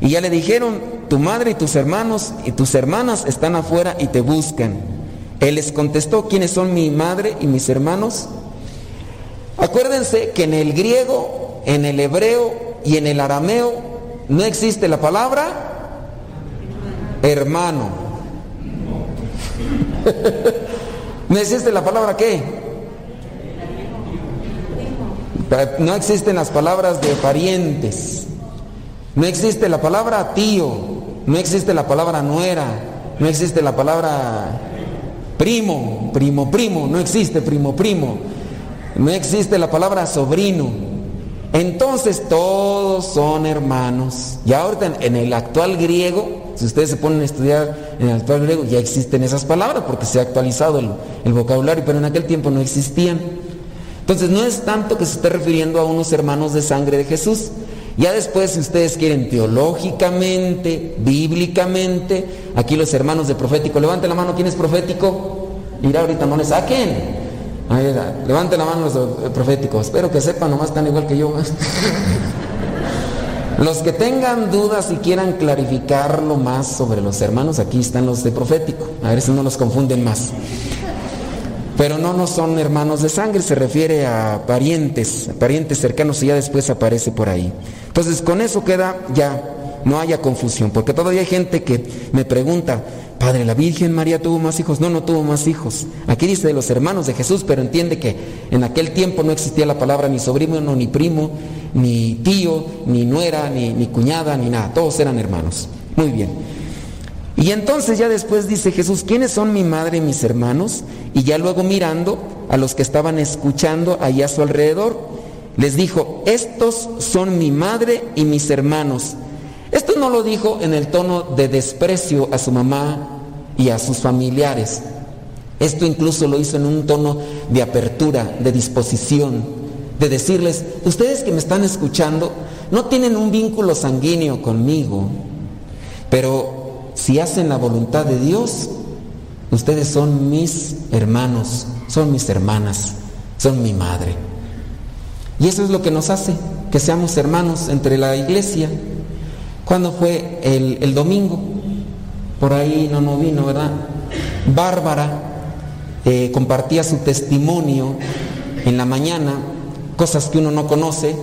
Y ya le dijeron, tu madre y tus hermanos y tus hermanas están afuera y te buscan. Él les contestó, ¿quiénes son mi madre y mis hermanos? Acuérdense que en el griego, en el hebreo y en el arameo no existe la palabra hermano. ¿No existe la palabra qué? No existen las palabras de parientes. No existe la palabra tío. No existe la palabra nuera. No existe la palabra primo, primo, primo. No existe primo, primo. No existe la palabra sobrino. Entonces todos son hermanos. Y ahorita en el actual griego, si ustedes se ponen a estudiar en el actual griego, ya existen esas palabras porque se ha actualizado el, el vocabulario, pero en aquel tiempo no existían. Entonces no es tanto que se esté refiriendo a unos hermanos de sangre de Jesús. Ya después, si ustedes quieren teológicamente, bíblicamente, aquí los hermanos de profético, levanten la mano, ¿quién es profético? Mira, ahorita no le saquen. levanten la mano los proféticos. Espero que sepan, nomás están igual que yo. los que tengan dudas y quieran clarificarlo más sobre los hermanos, aquí están los de profético. A ver si no los confunden más. Pero no, no son hermanos de sangre, se refiere a parientes, parientes cercanos y ya después aparece por ahí. Entonces con eso queda ya, no haya confusión, porque todavía hay gente que me pregunta, Padre, ¿la Virgen María tuvo más hijos? No, no tuvo más hijos. Aquí dice de los hermanos de Jesús, pero entiende que en aquel tiempo no existía la palabra ni sobrino, ni primo, ni tío, ni nuera, ni cuñada, ni nada. Todos eran hermanos. Muy bien. Y entonces ya después dice Jesús, ¿quiénes son mi madre y mis hermanos? Y ya luego mirando a los que estaban escuchando allá a su alrededor, les dijo, estos son mi madre y mis hermanos. Esto no lo dijo en el tono de desprecio a su mamá y a sus familiares. Esto incluso lo hizo en un tono de apertura, de disposición, de decirles, ustedes que me están escuchando no tienen un vínculo sanguíneo conmigo, pero si hacen la voluntad de Dios, ustedes son mis hermanos, son mis hermanas, son mi madre. Y eso es lo que nos hace que seamos hermanos entre la iglesia. ¿Cuándo fue el, domingo? Por ahí no, no vino, ¿verdad? Bárbara eh, compartía su testimonio en la mañana, cosas que uno no conoce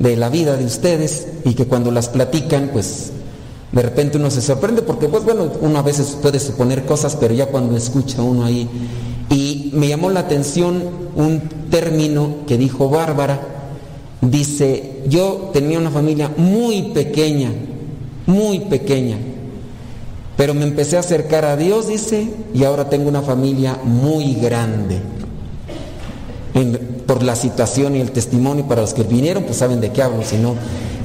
de la vida de ustedes y que cuando las platican, pues de repente uno se sorprende porque, pues bueno, uno a veces puede suponer cosas, pero ya cuando escucha uno ahí. Y me llamó la atención un término que dijo Bárbara. Dice, yo tenía una familia muy pequeña, muy pequeña. Pero me empecé a acercar a Dios, dice, y ahora tengo una familia muy grande. por la situación y el testimonio, para los que vinieron, pues saben de qué hablo, si no,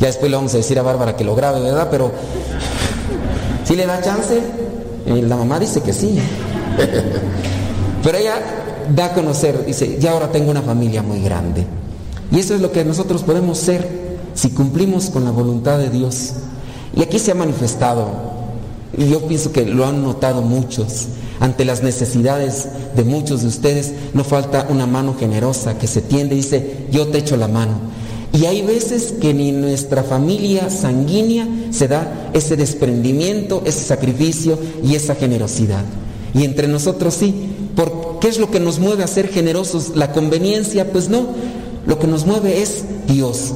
después le vamos a decir a Bárbara que lo grabe, ¿verdad? Pero, si le da chance? La mamá dice que sí. Pero ella da a conocer, dice, ya ahora tengo una familia muy grande. Y eso es lo que nosotros podemos ser si cumplimos con la voluntad de Dios. Y aquí se ha manifestado, y yo pienso que lo han notado muchos, ante las necesidades de muchos de ustedes, no falta una mano generosa que se tiende y dice, yo te echo la mano. Y hay veces que ni nuestra familia sanguínea se da ese desprendimiento, ese sacrificio y esa generosidad. Y entre nosotros sí. ¿Por qué es lo que nos mueve a ser generosos? ¿La conveniencia? Pues no. Lo que nos mueve es Dios.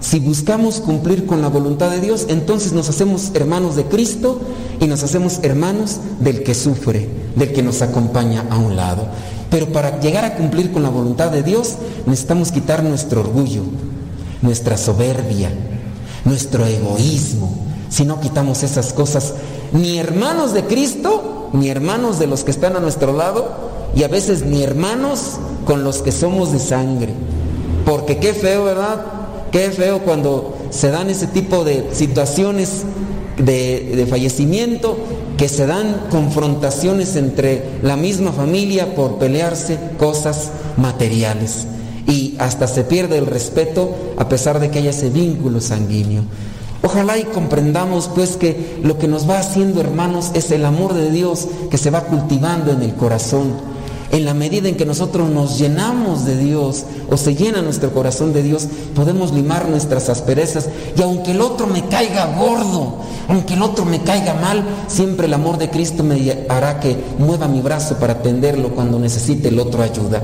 Si buscamos cumplir con la voluntad de Dios, entonces nos hacemos hermanos de Cristo y nos hacemos hermanos del que sufre, del que nos acompaña a un lado. Pero para llegar a cumplir con la voluntad de Dios necesitamos quitar nuestro orgullo, nuestra soberbia, nuestro egoísmo. Si no quitamos esas cosas, ni hermanos de Cristo, ni hermanos de los que están a nuestro lado, y a veces ni hermanos con los que somos de sangre. Porque qué feo, ¿verdad? Qué feo cuando se dan ese tipo de situaciones de, fallecimiento, que se dan confrontaciones entre la misma familia por pelearse cosas materiales. Hasta se pierde el respeto a pesar de que haya ese vínculo sanguíneo. Ojalá y comprendamos pues que lo que nos va haciendo hermanos es el amor de Dios que se va cultivando en el corazón en la medida en que nosotros nos llenamos de Dios o se llena nuestro corazón de Dios, podemos limar nuestras asperezas. Y aunque el otro me caiga gordo, aunque el otro me caiga mal, siempre el amor de Cristo me hará que mueva mi brazo para atenderlo cuando necesite el otro ayuda.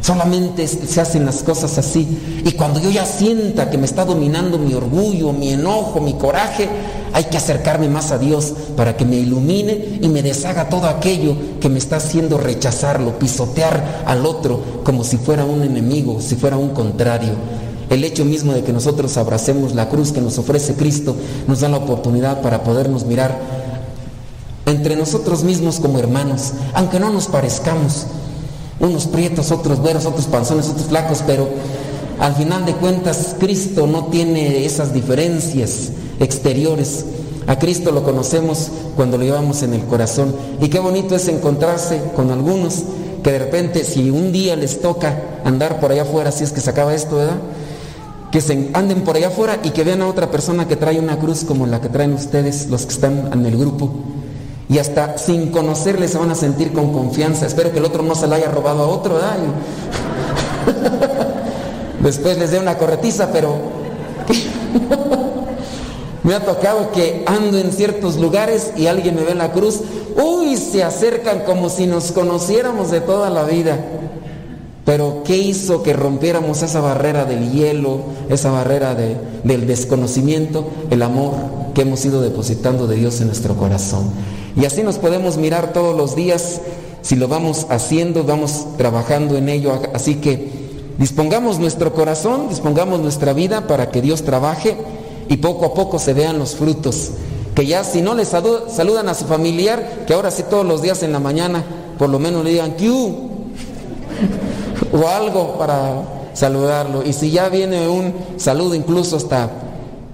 Solamente se hacen las cosas así. Y cuando yo ya sienta que me está dominando mi orgullo, mi enojo, mi coraje, hay que acercarme más a Dios para que me ilumine y me deshaga todo aquello que me está haciendo rechazarlo, pisotear al otro como si fuera un enemigo, si fuera un contrario. El hecho mismo de que nosotros abracemos la cruz que nos ofrece Cristo nos da la oportunidad para podernos mirar entre nosotros mismos como hermanos, aunque no nos parezcamos, unos prietos, otros güeros, otros panzones, otros flacos, pero al final de cuentas Cristo no tiene esas diferencias exteriores. A Cristo lo conocemos cuando lo llevamos en el corazón. Y qué bonito es encontrarse con algunos que de repente, si un día les toca andar por allá afuera, si es que se acaba esto, ¿verdad? Que se anden por allá afuera y que vean a otra persona que trae una cruz como la que traen ustedes, los que están en el grupo y hasta sin conocerle se van a sentir con confianza. Espero que el otro no se la haya robado a otro, ¿verdad? Después les dé una corretiza, pero me ha tocado que ando en ciertos lugares y alguien me ve en la cruz, uy, se acercan como si nos conociéramos de toda la vida. Pero ¿qué hizo que rompiéramos esa barrera del hielo, esa barrera del desconocimiento? El amor que hemos ido depositando de Dios en nuestro corazón. Y así nos podemos mirar todos los días, si lo vamos haciendo, vamos trabajando en ello. Así que dispongamos nuestro corazón, dispongamos nuestra vida para que Dios trabaje y poco a poco se vean los frutos. Que ya si no le saludan a su familiar, que ahora sí todos los días en la mañana, por lo menos le digan Q o algo para saludarlo. Y si ya viene un saludo incluso hasta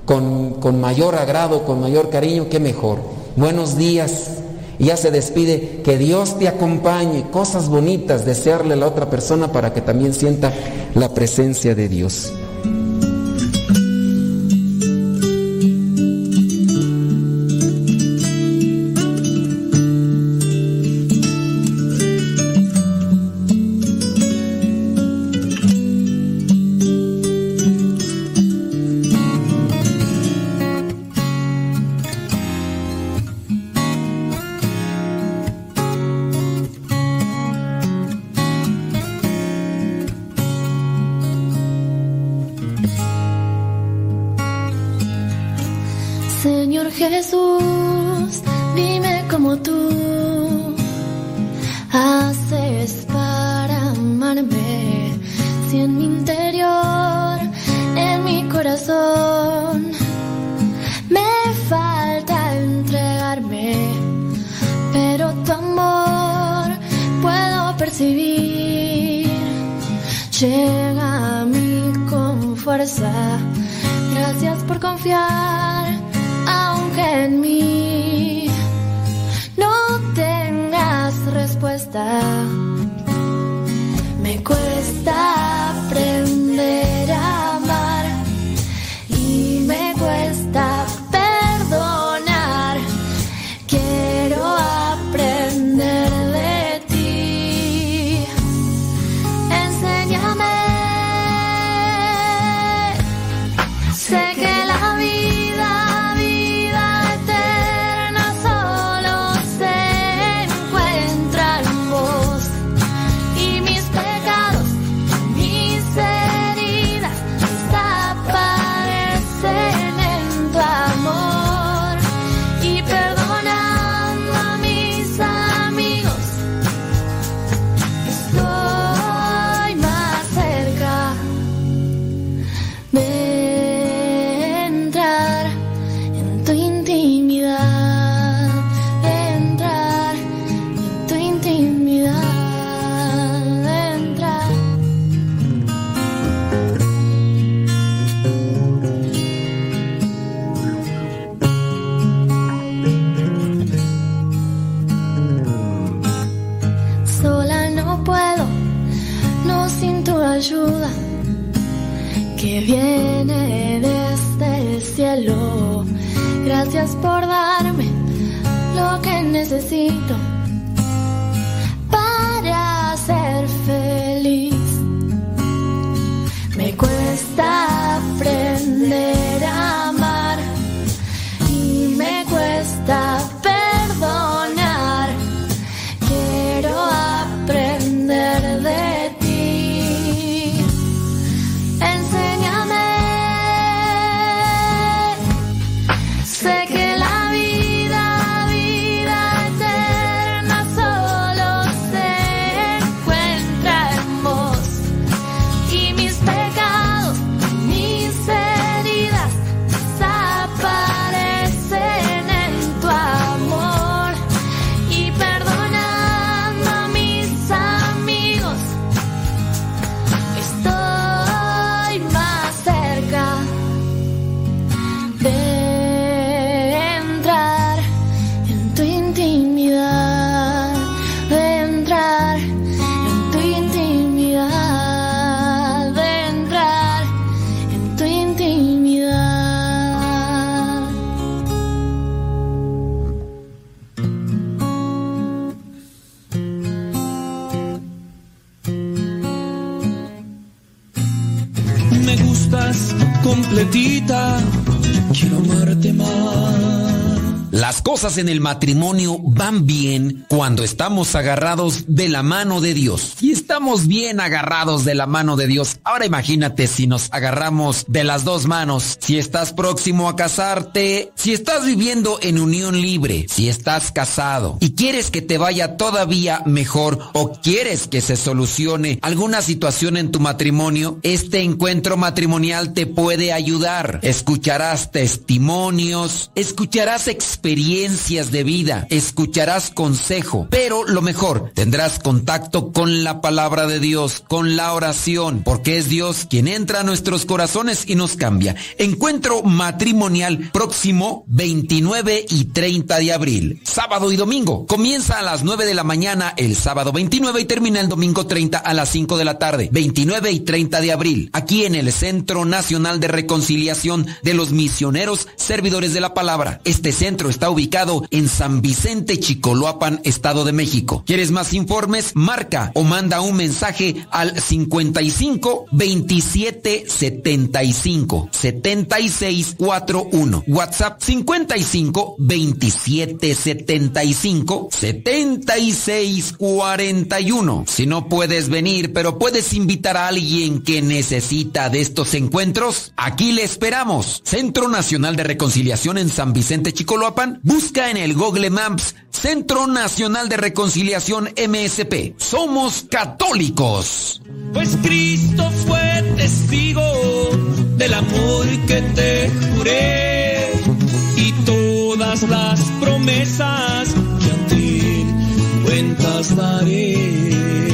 con, con mayor agrado, con mayor cariño, qué mejor buenos días. Y ya se despide, que Dios te acompañe, cosas bonitas, desearle a la otra persona para que también sienta la presencia de Dios. Llega a mí con fuerza. Gracias por confiar, aunque en mí no tengas respuesta. Me cuesta necesito cosas en el matrimonio van bien cuando estamos agarrados de la mano de Dios. Si estamos bien agarrados de la mano de Dios, ahora imagínate si nos agarramos de las dos manos. Si estás próximo a casarte, si estás viviendo en unión libre, si estás casado y quieres que te vaya todavía mejor o quieres que se solucione alguna situación en tu matrimonio, este encuentro matrimonial te puede ayudar. Escucharás testimonios, escucharás experiencias de vida, escucharás pero lo mejor, tendrás contacto con la palabra de Dios, con la oración, porque es Dios quien entra a nuestros corazones y nos cambia. Encuentro matrimonial próximo 29 y 30 de abril, sábado y domingo. Comienza a las 9 de la mañana el sábado 29 y termina el domingo 30 a las 5 de la tarde, 29 y 30 de abril, aquí en el Centro Nacional de Reconciliación de los Misioneros Servidores de la Palabra. Este centro está ubicado en San Vicente, Chicoloapan, Estado de México. ¿Quieres más informes? Marca o manda un mensaje al 55 27 75 76 41. WhatsApp 55 27 75 76 41. Si no puedes venir, pero puedes invitar a alguien que necesita de estos encuentros, aquí le esperamos. Centro Nacional de Reconciliación en San Vicente, Chicoloapan. Busca en el Google Maps Centro Nacional de Reconciliación MSP. Somos católicos. Pues Cristo fue testigo del amor que te juré y todas las promesas que a ti cuentas daré.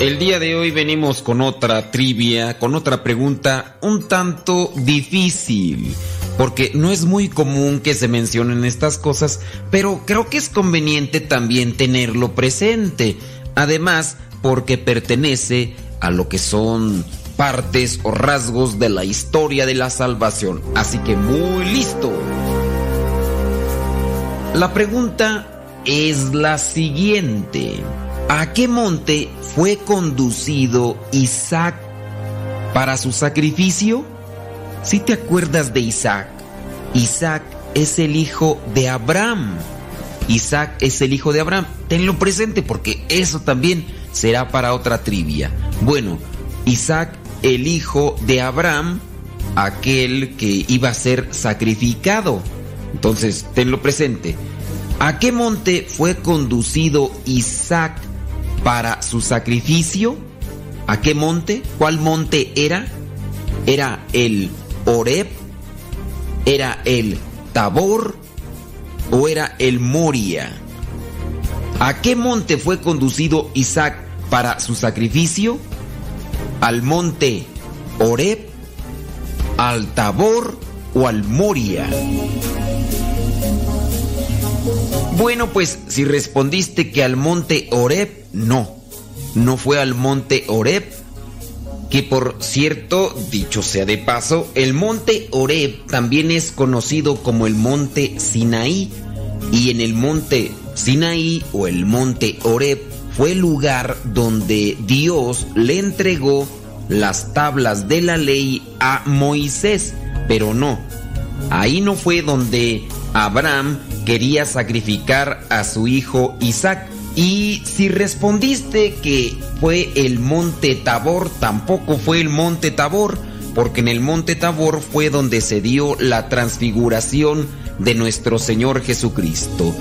El día de hoy venimos con otra trivia, con otra pregunta un tanto difícil, porque no es muy común que se mencionen estas cosas, pero creo que es conveniente también tenerlo presente. Además, porque pertenece a lo que son partes o rasgos de la historia de la salvación. Así que muy listo. La pregunta es la siguiente. ¿A qué monte fue conducido Isaac para su sacrificio? Si te acuerdas de Isaac, Isaac es el hijo de Abraham. Isaac es el hijo de Abraham. Tenlo presente porque eso también será para otra trivia. Bueno, Isaac, el hijo de Abraham, aquel que iba a ser sacrificado. Entonces, tenlo presente. ¿A qué monte fue conducido Isaac para su sacrificio. ¿A qué monte? ¿Cuál monte era? ¿Era el Oreb? ¿Era el Tabor? ¿O era el Moria? ¿A qué monte fue conducido Isaac para su sacrificio? ¿Al monte Oreb? ¿Al Tabor o al Moria? Bueno, pues si respondiste que al monte Oreb, no. No fue al monte Oreb. Que por cierto, dicho sea de paso, el monte Oreb también es conocido como el monte Sinaí. Y en el monte Sinaí o el monte Oreb fue el lugar donde Dios le entregó las tablas de la ley a Moisés. Pero no, ahí no fue donde Abraham quería sacrificar a su hijo Isaac. Y si respondiste que fue el monte Tabor, tampoco fue el monte Tabor, porque en el monte Tabor fue donde se dio la transfiguración de nuestro Señor Jesucristo.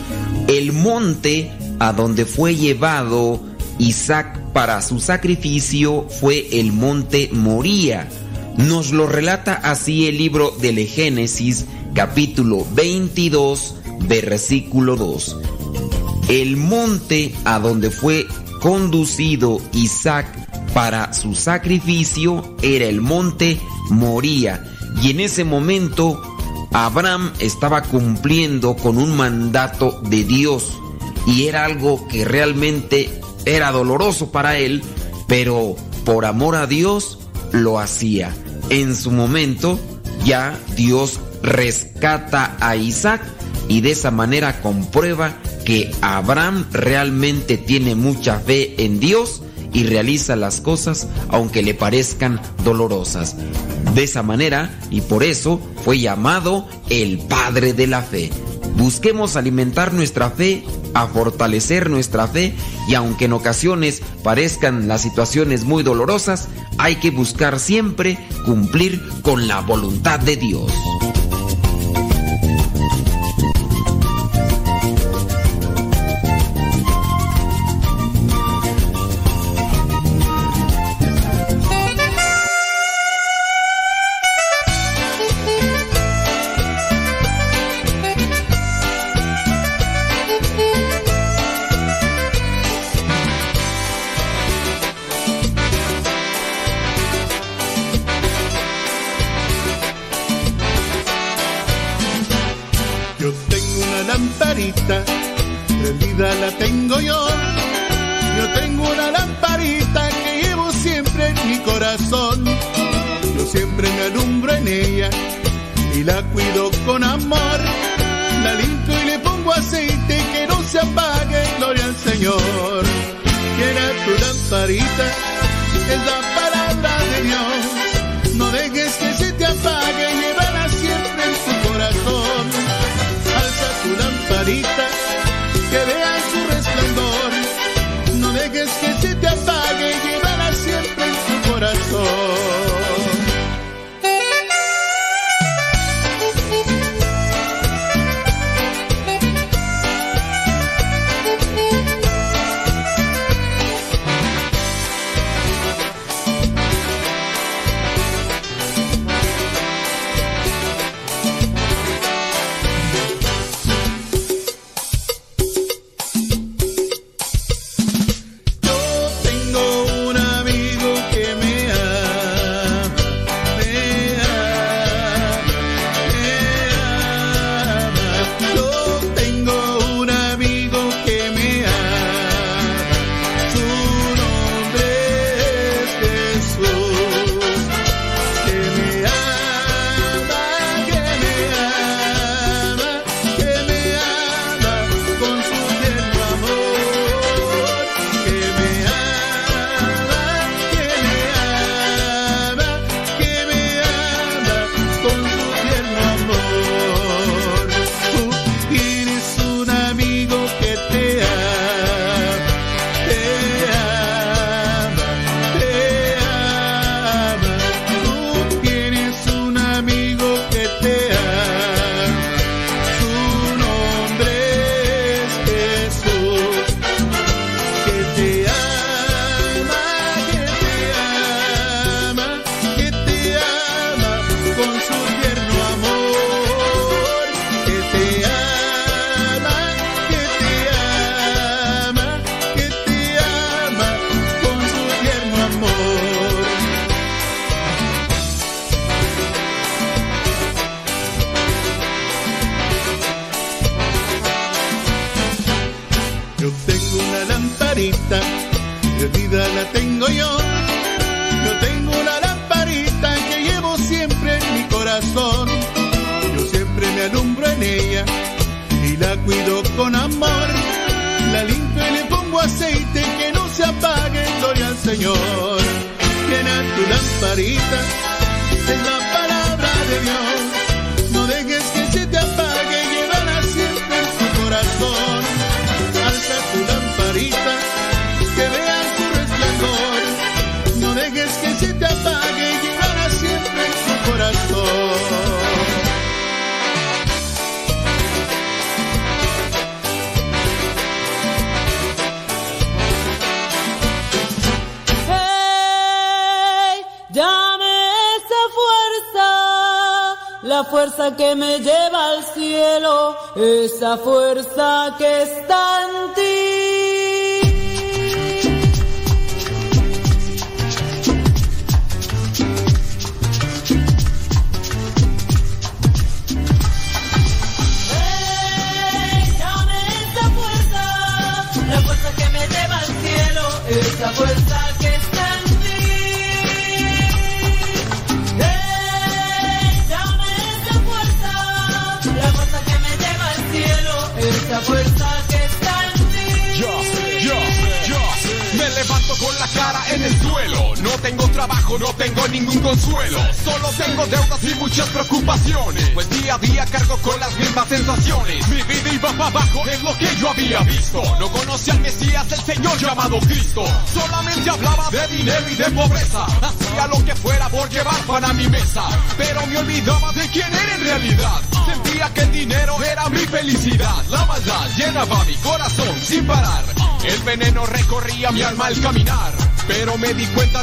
El monte a donde fue llevado Isaac para su sacrificio fue el monte Moría. Nos lo relata así el libro del Génesis, capítulo 22, versículo 2. El monte a donde fue conducido Isaac para su sacrificio era el monte Moría. Y en ese momento Abraham estaba cumpliendo con un mandato de Dios. Y era algo que realmente era doloroso para él, pero por amor a Dios lo hacía. En su momento ya Dios rescata a Isaac y de esa manera comprueba que Abraham realmente tiene mucha fe en Dios y realiza las cosas aunque le parezcan dolorosas. De esa manera y por eso fue llamado el Padre de la Fe. Busquemos alimentar nuestra fe, a fortalecer nuestra fe y aunque en ocasiones parezcan las situaciones muy dolorosas, hay que buscar siempre cumplir con la voluntad de Dios.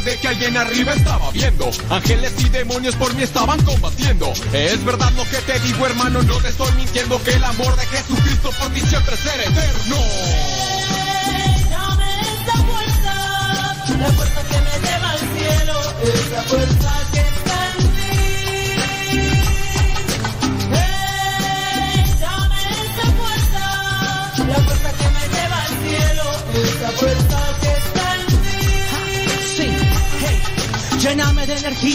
De que alguien arriba estaba viendo. Ángeles y demonios por mí estaban combatiendo. Es verdad lo que te digo, hermano, no te estoy mintiendo. Que el amor de Jesucristo por ti siempre será eterno. Lléname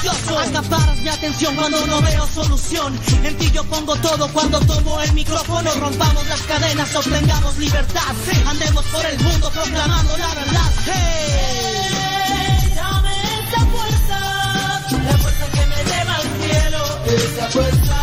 Acaparas mi atención cuando no veo solución. En ti yo pongo todo cuando tomo el micrófono. Rompamos las cadenas, obtengamos libertad. Andemos por el mundo proclamando la verdad. Hey. Dame esa fuerza, la fuerza que me lleva al cielo, esa fuerza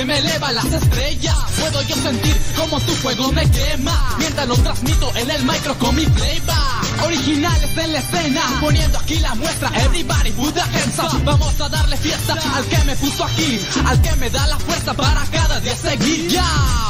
que me eleva las estrellas. Puedo yo sentir como tu fuego me quema, mientras lo transmito en el micro con mi playback. Originales en la escena, poniendo aquí la muestra. Everybody put the hands up. Vamos a darle fiesta al que me puso aquí, al que me da la fuerza para cada día seguir. Ya.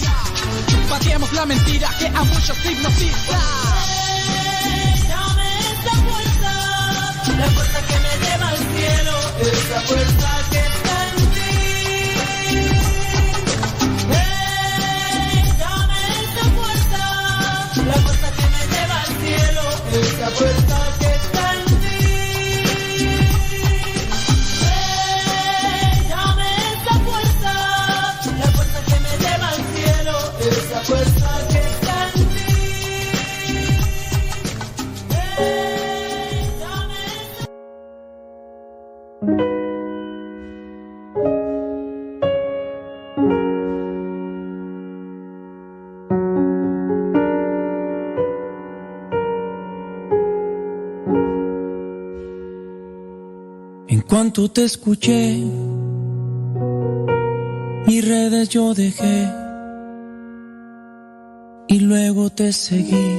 Pateemos la mentira que a muchos hipnotiza. Dame esa fuerza, la fuerza que me lleva al cielo, esa fuerza que está en ti. Dame esa fuerza, la fuerza que me lleva al cielo, esa fuerza En cuanto te escuché, mis redes yo dejé y luego te seguí.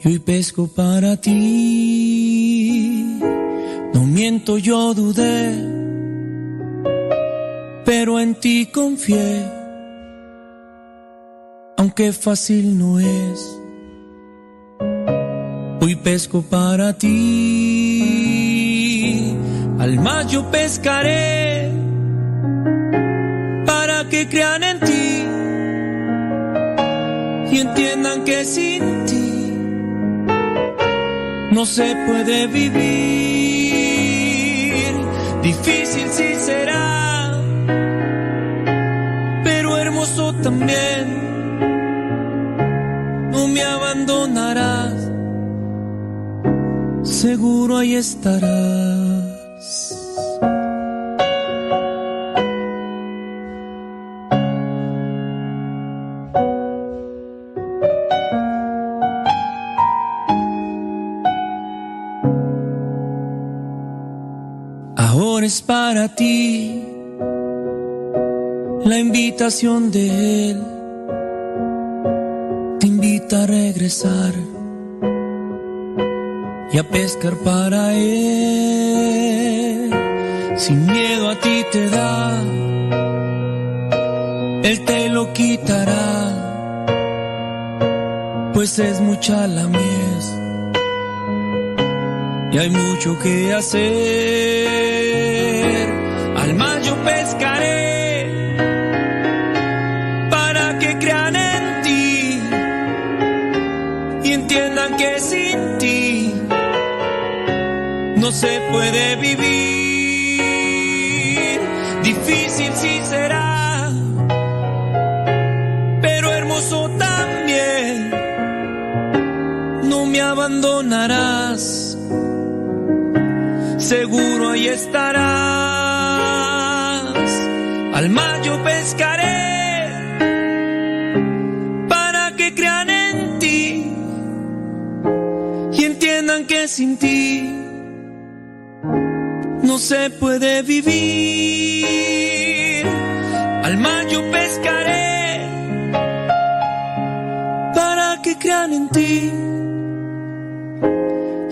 Y hoy pesco para ti. No miento, yo dudé, pero en ti confié, aunque fácil no es. Hoy pesco para ti, al mar yo pescaré, para que crean en ti y entiendan que sin ti no se puede vivir. Difícil sí será, pero hermoso también. No me abandonarás seguro ahí estarás. Es para ti la invitación de Él. Te invita a regresar y a pescar para él. Sin miedo a ti te da, él te lo quitará, pues es mucha la mies y hay mucho que hacer. Pescaré para que crean en ti y entiendan que sin ti no se puede vivir. Difícil sí será, pero hermoso también. No me abandonarás, seguro ahí estarás. Al mar yo pescaré para que crean en ti y entiendan que sin ti no se puede vivir. Al mar yo pescaré para que crean en ti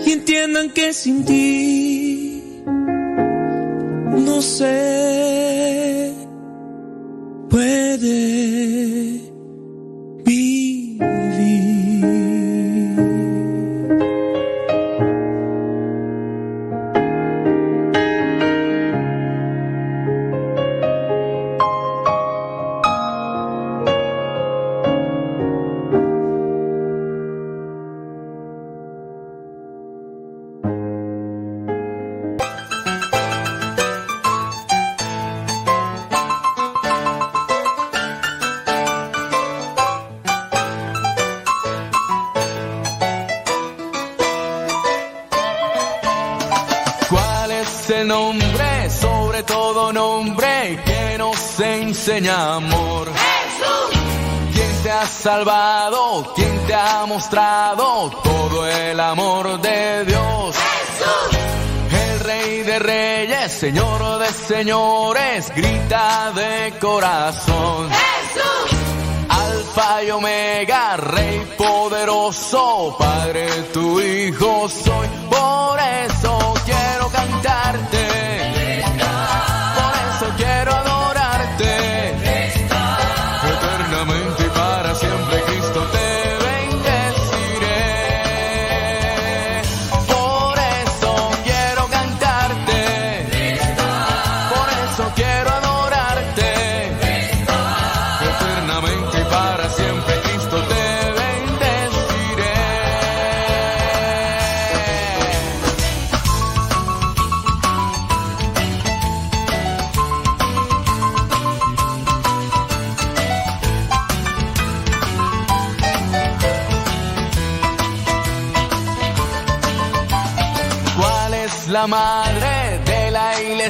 y entiendan que sin ti no se puede mostrado todo el amor de Dios. Jesús. El rey de reyes, señor de señores, grita de corazón. Jesús. Alfa y Omega, Rey poderoso, Padre tu Hijo soy, por eso quiero cantarte.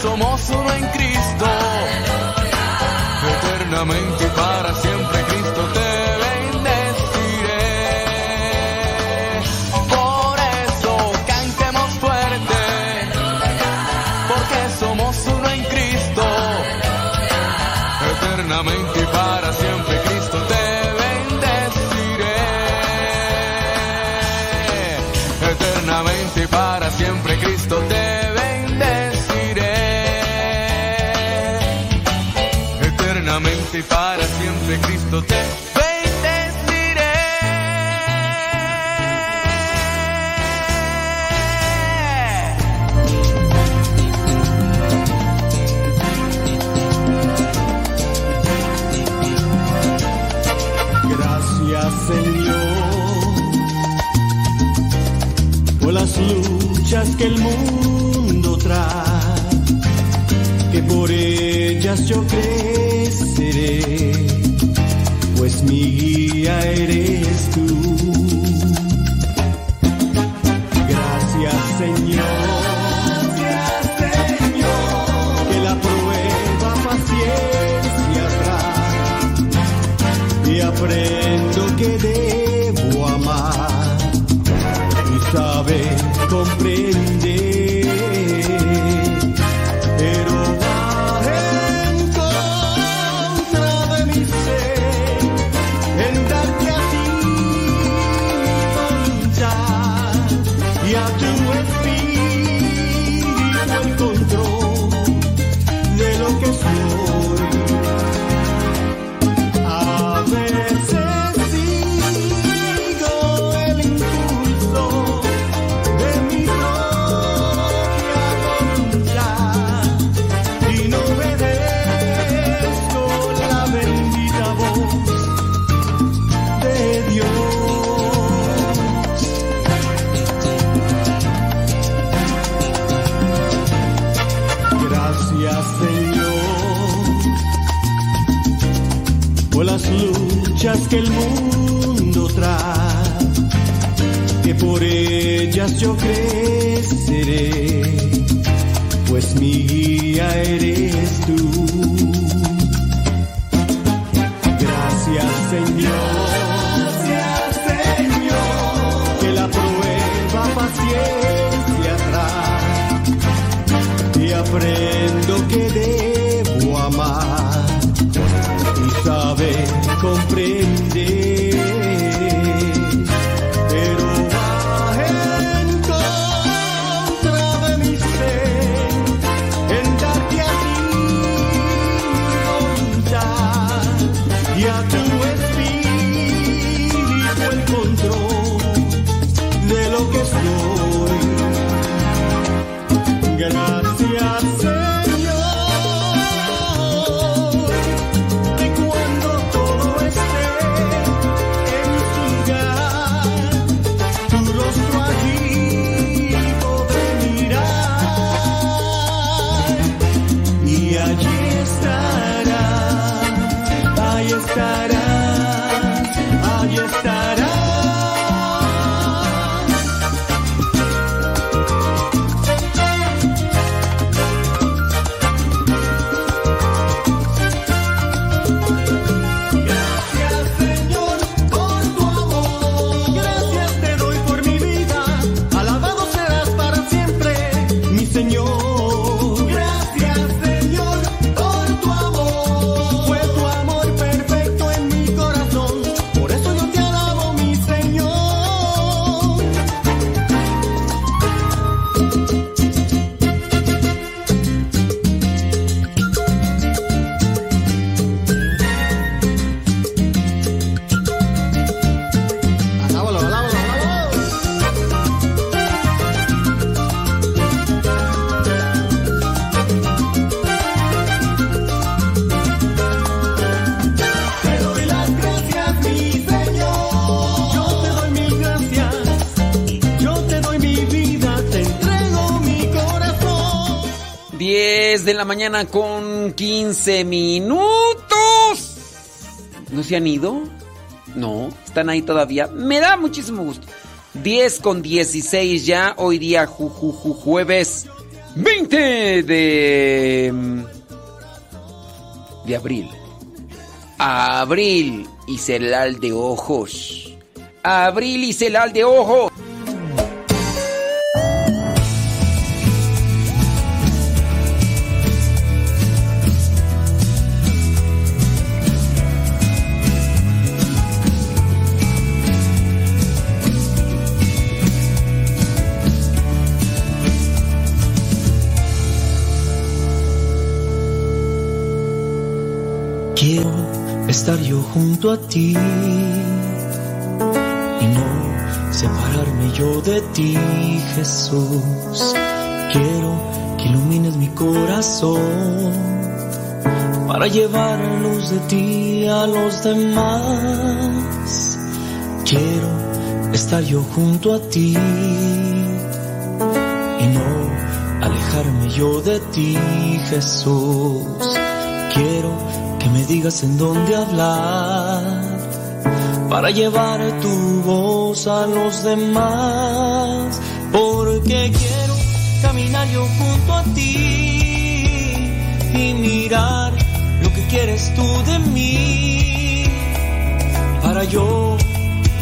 somos uno en Cristo, eternamente para siempre. cuando te. Gracias Señor por las luchas que el mundo trae, que por ellas yo creo Me, I. por ellas yo creceré, pues mi guía eres. La mañana con 15 minutos. ¿No se han ido? No, están ahí todavía. Me da muchísimo gusto. 10 con 16 ya, hoy día ju, ju, ju, jueves 20 de... de abril. Abril y celal de ojos. Abril y celal de ojos. Estar yo junto a ti y no separarme yo de ti, Jesús. Quiero que ilumines mi corazón para llevar luz de ti a los demás. Quiero estar yo junto a ti y no alejarme yo de ti, Jesús. Quiero que me digas en dónde hablar para llevar tu voz a los demás, porque quiero caminar yo junto a ti y mirar lo que quieres tú de mí, para yo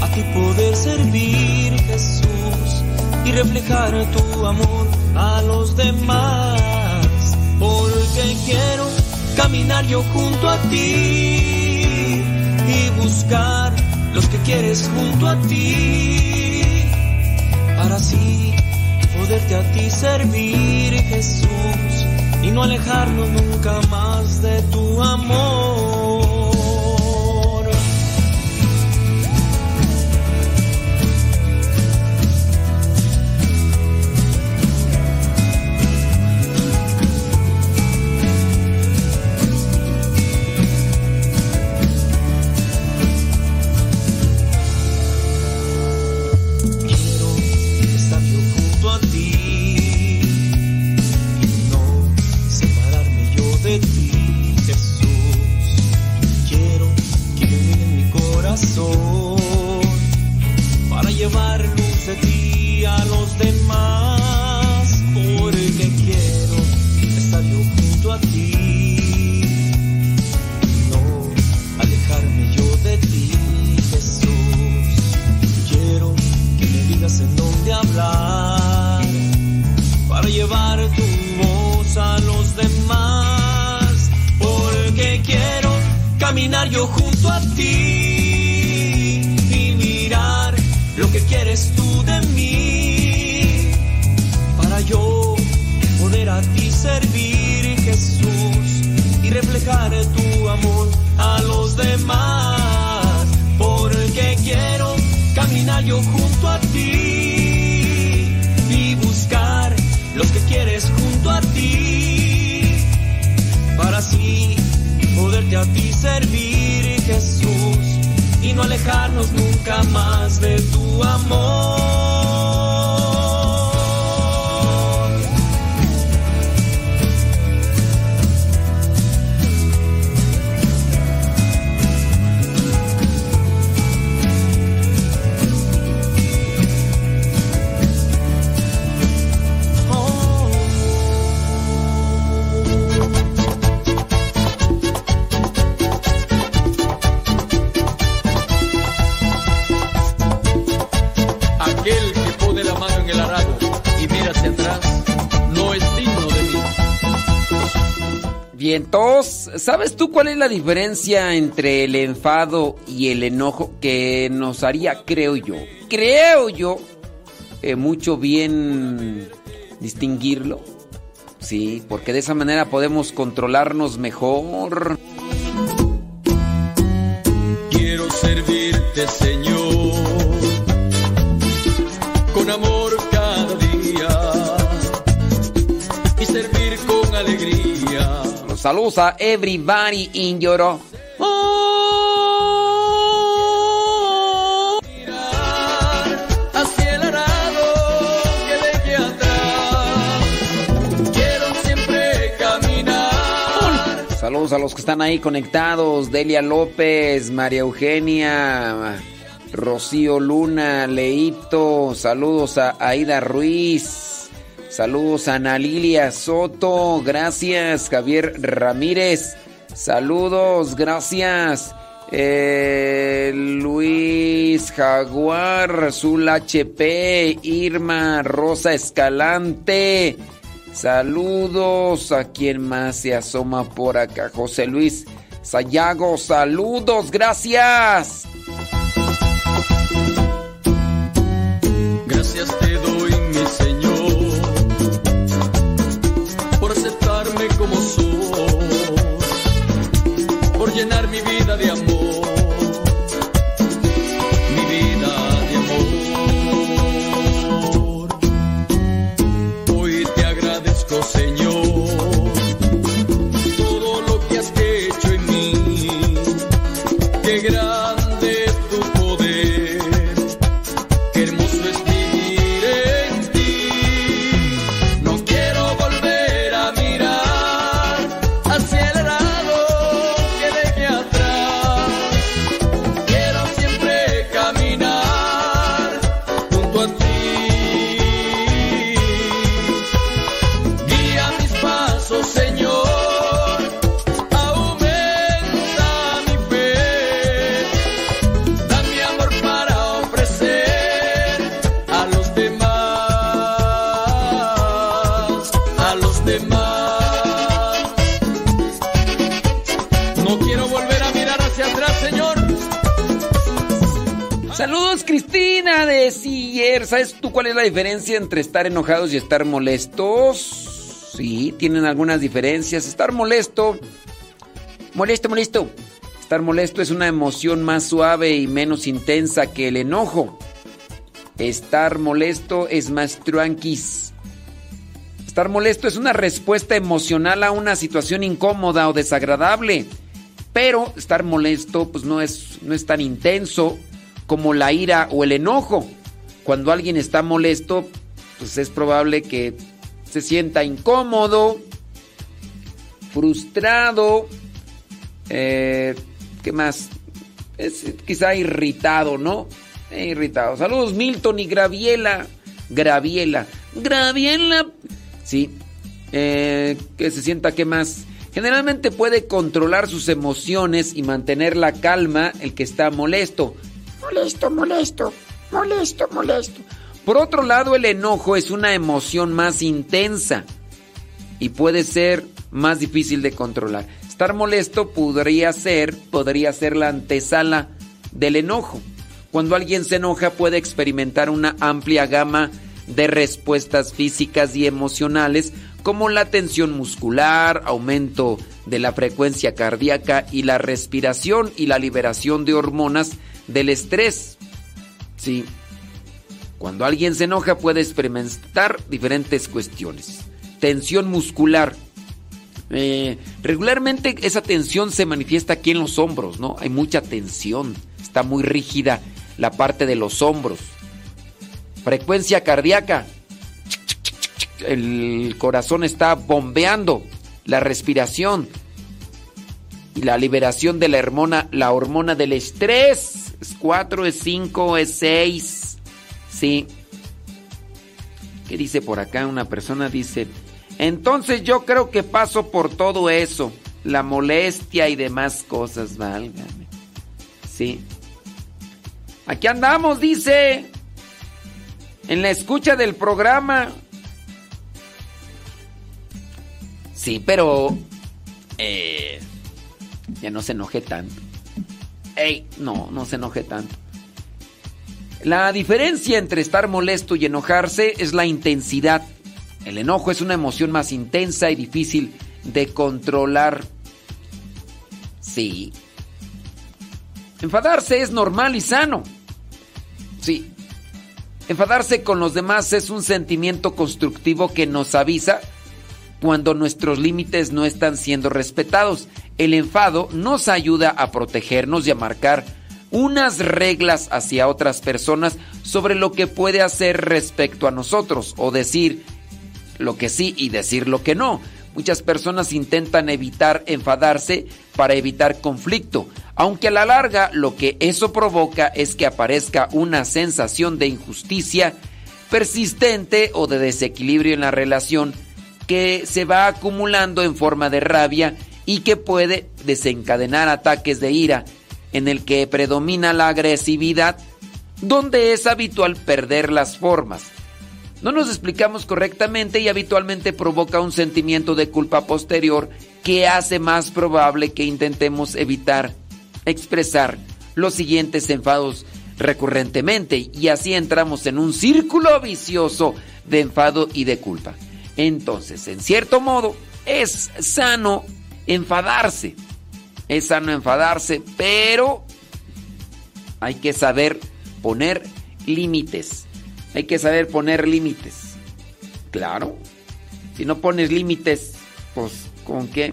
a ti poder servir Jesús y reflejar tu amor a los demás, porque quiero caminar yo junto a ti y buscar los que quieres junto a ti para así poderte a ti servir Jesús y no alejarnos nunca más de tu amor. ¿Sabes tú cuál es la diferencia entre el enfado y el enojo que nos haría, creo yo, creo yo, eh, mucho bien distinguirlo? Sí, porque de esa manera podemos controlarnos mejor. Saludos a everybody in your... Saludos a los que están ahí conectados. Delia López, María Eugenia, Rocío Luna, Leito. Saludos a Aida Ruiz. Saludos a Ana Lilia Soto. Gracias, Javier Ramírez. Saludos, gracias. Eh, Luis Jaguar, Azul HP, Irma Rosa Escalante. Saludos a quien más se asoma por acá. José Luis Sayago, saludos, gracias. Gracias llenar mi vida de amor, cuál es la diferencia entre estar enojados y estar molestos? Sí, tienen algunas diferencias. Estar molesto, molesto, molesto. Estar molesto es una emoción más suave y menos intensa que el enojo. Estar molesto es más tranquis. Estar molesto es una respuesta emocional a una situación incómoda o desagradable. Pero estar molesto pues no es, no es tan intenso como la ira o el enojo. Cuando alguien está molesto, pues es probable que se sienta incómodo, frustrado, eh, ¿qué más? Es quizá irritado, ¿no? Eh, irritado. Saludos Milton y Graviela. Graviela. Graviela. Sí. Eh, que se sienta, ¿qué más? Generalmente puede controlar sus emociones y mantener la calma el que está molesto. Molesto, molesto, molesto, molesto. Por otro lado, el enojo es una emoción más intensa y puede ser más difícil de controlar. Estar molesto podría ser, podría ser la antesala del enojo. Cuando alguien se enoja puede experimentar una amplia gama de respuestas físicas y emocionales como la tensión muscular, aumento de la frecuencia cardíaca y la respiración y la liberación de hormonas del estrés. Sí. Cuando alguien se enoja puede experimentar diferentes cuestiones. Tensión muscular. Eh, regularmente esa tensión se manifiesta aquí en los hombros, ¿no? Hay mucha tensión. Está muy rígida la parte de los hombros. Frecuencia cardíaca. El corazón está bombeando. La respiración. Y la liberación de la hormona, la hormona del estrés. Es 4, es 5, es 6. Sí. ¿Qué dice por acá? Una persona dice, entonces yo creo que paso por todo eso. La molestia y demás cosas, válgame. Sí. Aquí andamos, dice. En la escucha del programa. Sí, pero... Eh, ya no se enoje tanto. Ey, no, no se enoje tanto. La diferencia entre estar molesto y enojarse es la intensidad. El enojo es una emoción más intensa y difícil de controlar. Sí. Enfadarse es normal y sano. Sí. Enfadarse con los demás es un sentimiento constructivo que nos avisa cuando nuestros límites no están siendo respetados. El enfado nos ayuda a protegernos y a marcar unas reglas hacia otras personas sobre lo que puede hacer respecto a nosotros o decir lo que sí y decir lo que no. Muchas personas intentan evitar enfadarse para evitar conflicto, aunque a la larga lo que eso provoca es que aparezca una sensación de injusticia persistente o de desequilibrio en la relación que se va acumulando en forma de rabia y que puede desencadenar ataques de ira en el que predomina la agresividad, donde es habitual perder las formas. No nos explicamos correctamente y habitualmente provoca un sentimiento de culpa posterior que hace más probable que intentemos evitar expresar los siguientes enfados recurrentemente y así entramos en un círculo vicioso de enfado y de culpa. Entonces, en cierto modo, es sano enfadarse. Es sano enfadarse, pero hay que saber poner límites. Hay que saber poner límites. Claro. Si no pones límites, pues ¿con qué?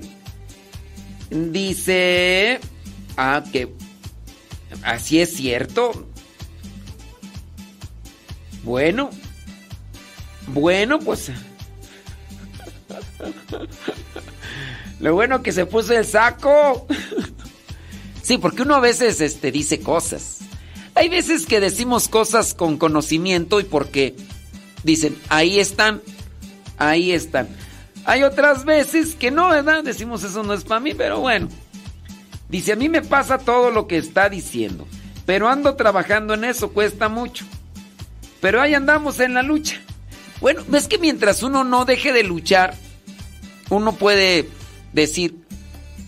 Dice... Ah, que... Así es cierto. Bueno. Bueno, pues... Lo bueno que se puso el saco. Sí, porque uno a veces este, dice cosas. Hay veces que decimos cosas con conocimiento y porque dicen, ahí están, ahí están. Hay otras veces que no, ¿verdad? Decimos, eso no es para mí, pero bueno. Dice, a mí me pasa todo lo que está diciendo, pero ando trabajando en eso, cuesta mucho. Pero ahí andamos en la lucha. Bueno, ves que mientras uno no deje de luchar, uno puede decir,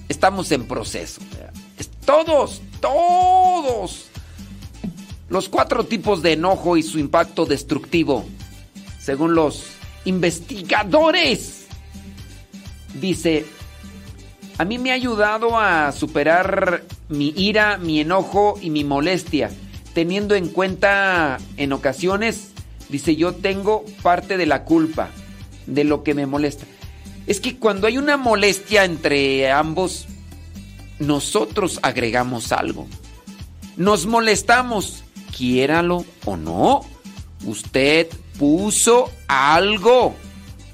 estamos en proceso. Todos, todos. Los cuatro tipos de enojo y su impacto destructivo, según los investigadores. Dice, a mí me ha ayudado a superar mi ira, mi enojo y mi molestia, teniendo en cuenta en ocasiones, dice, yo tengo parte de la culpa de lo que me molesta. Es que cuando hay una molestia entre ambos, nosotros agregamos algo. Nos molestamos, quiéralo o no. Usted puso algo.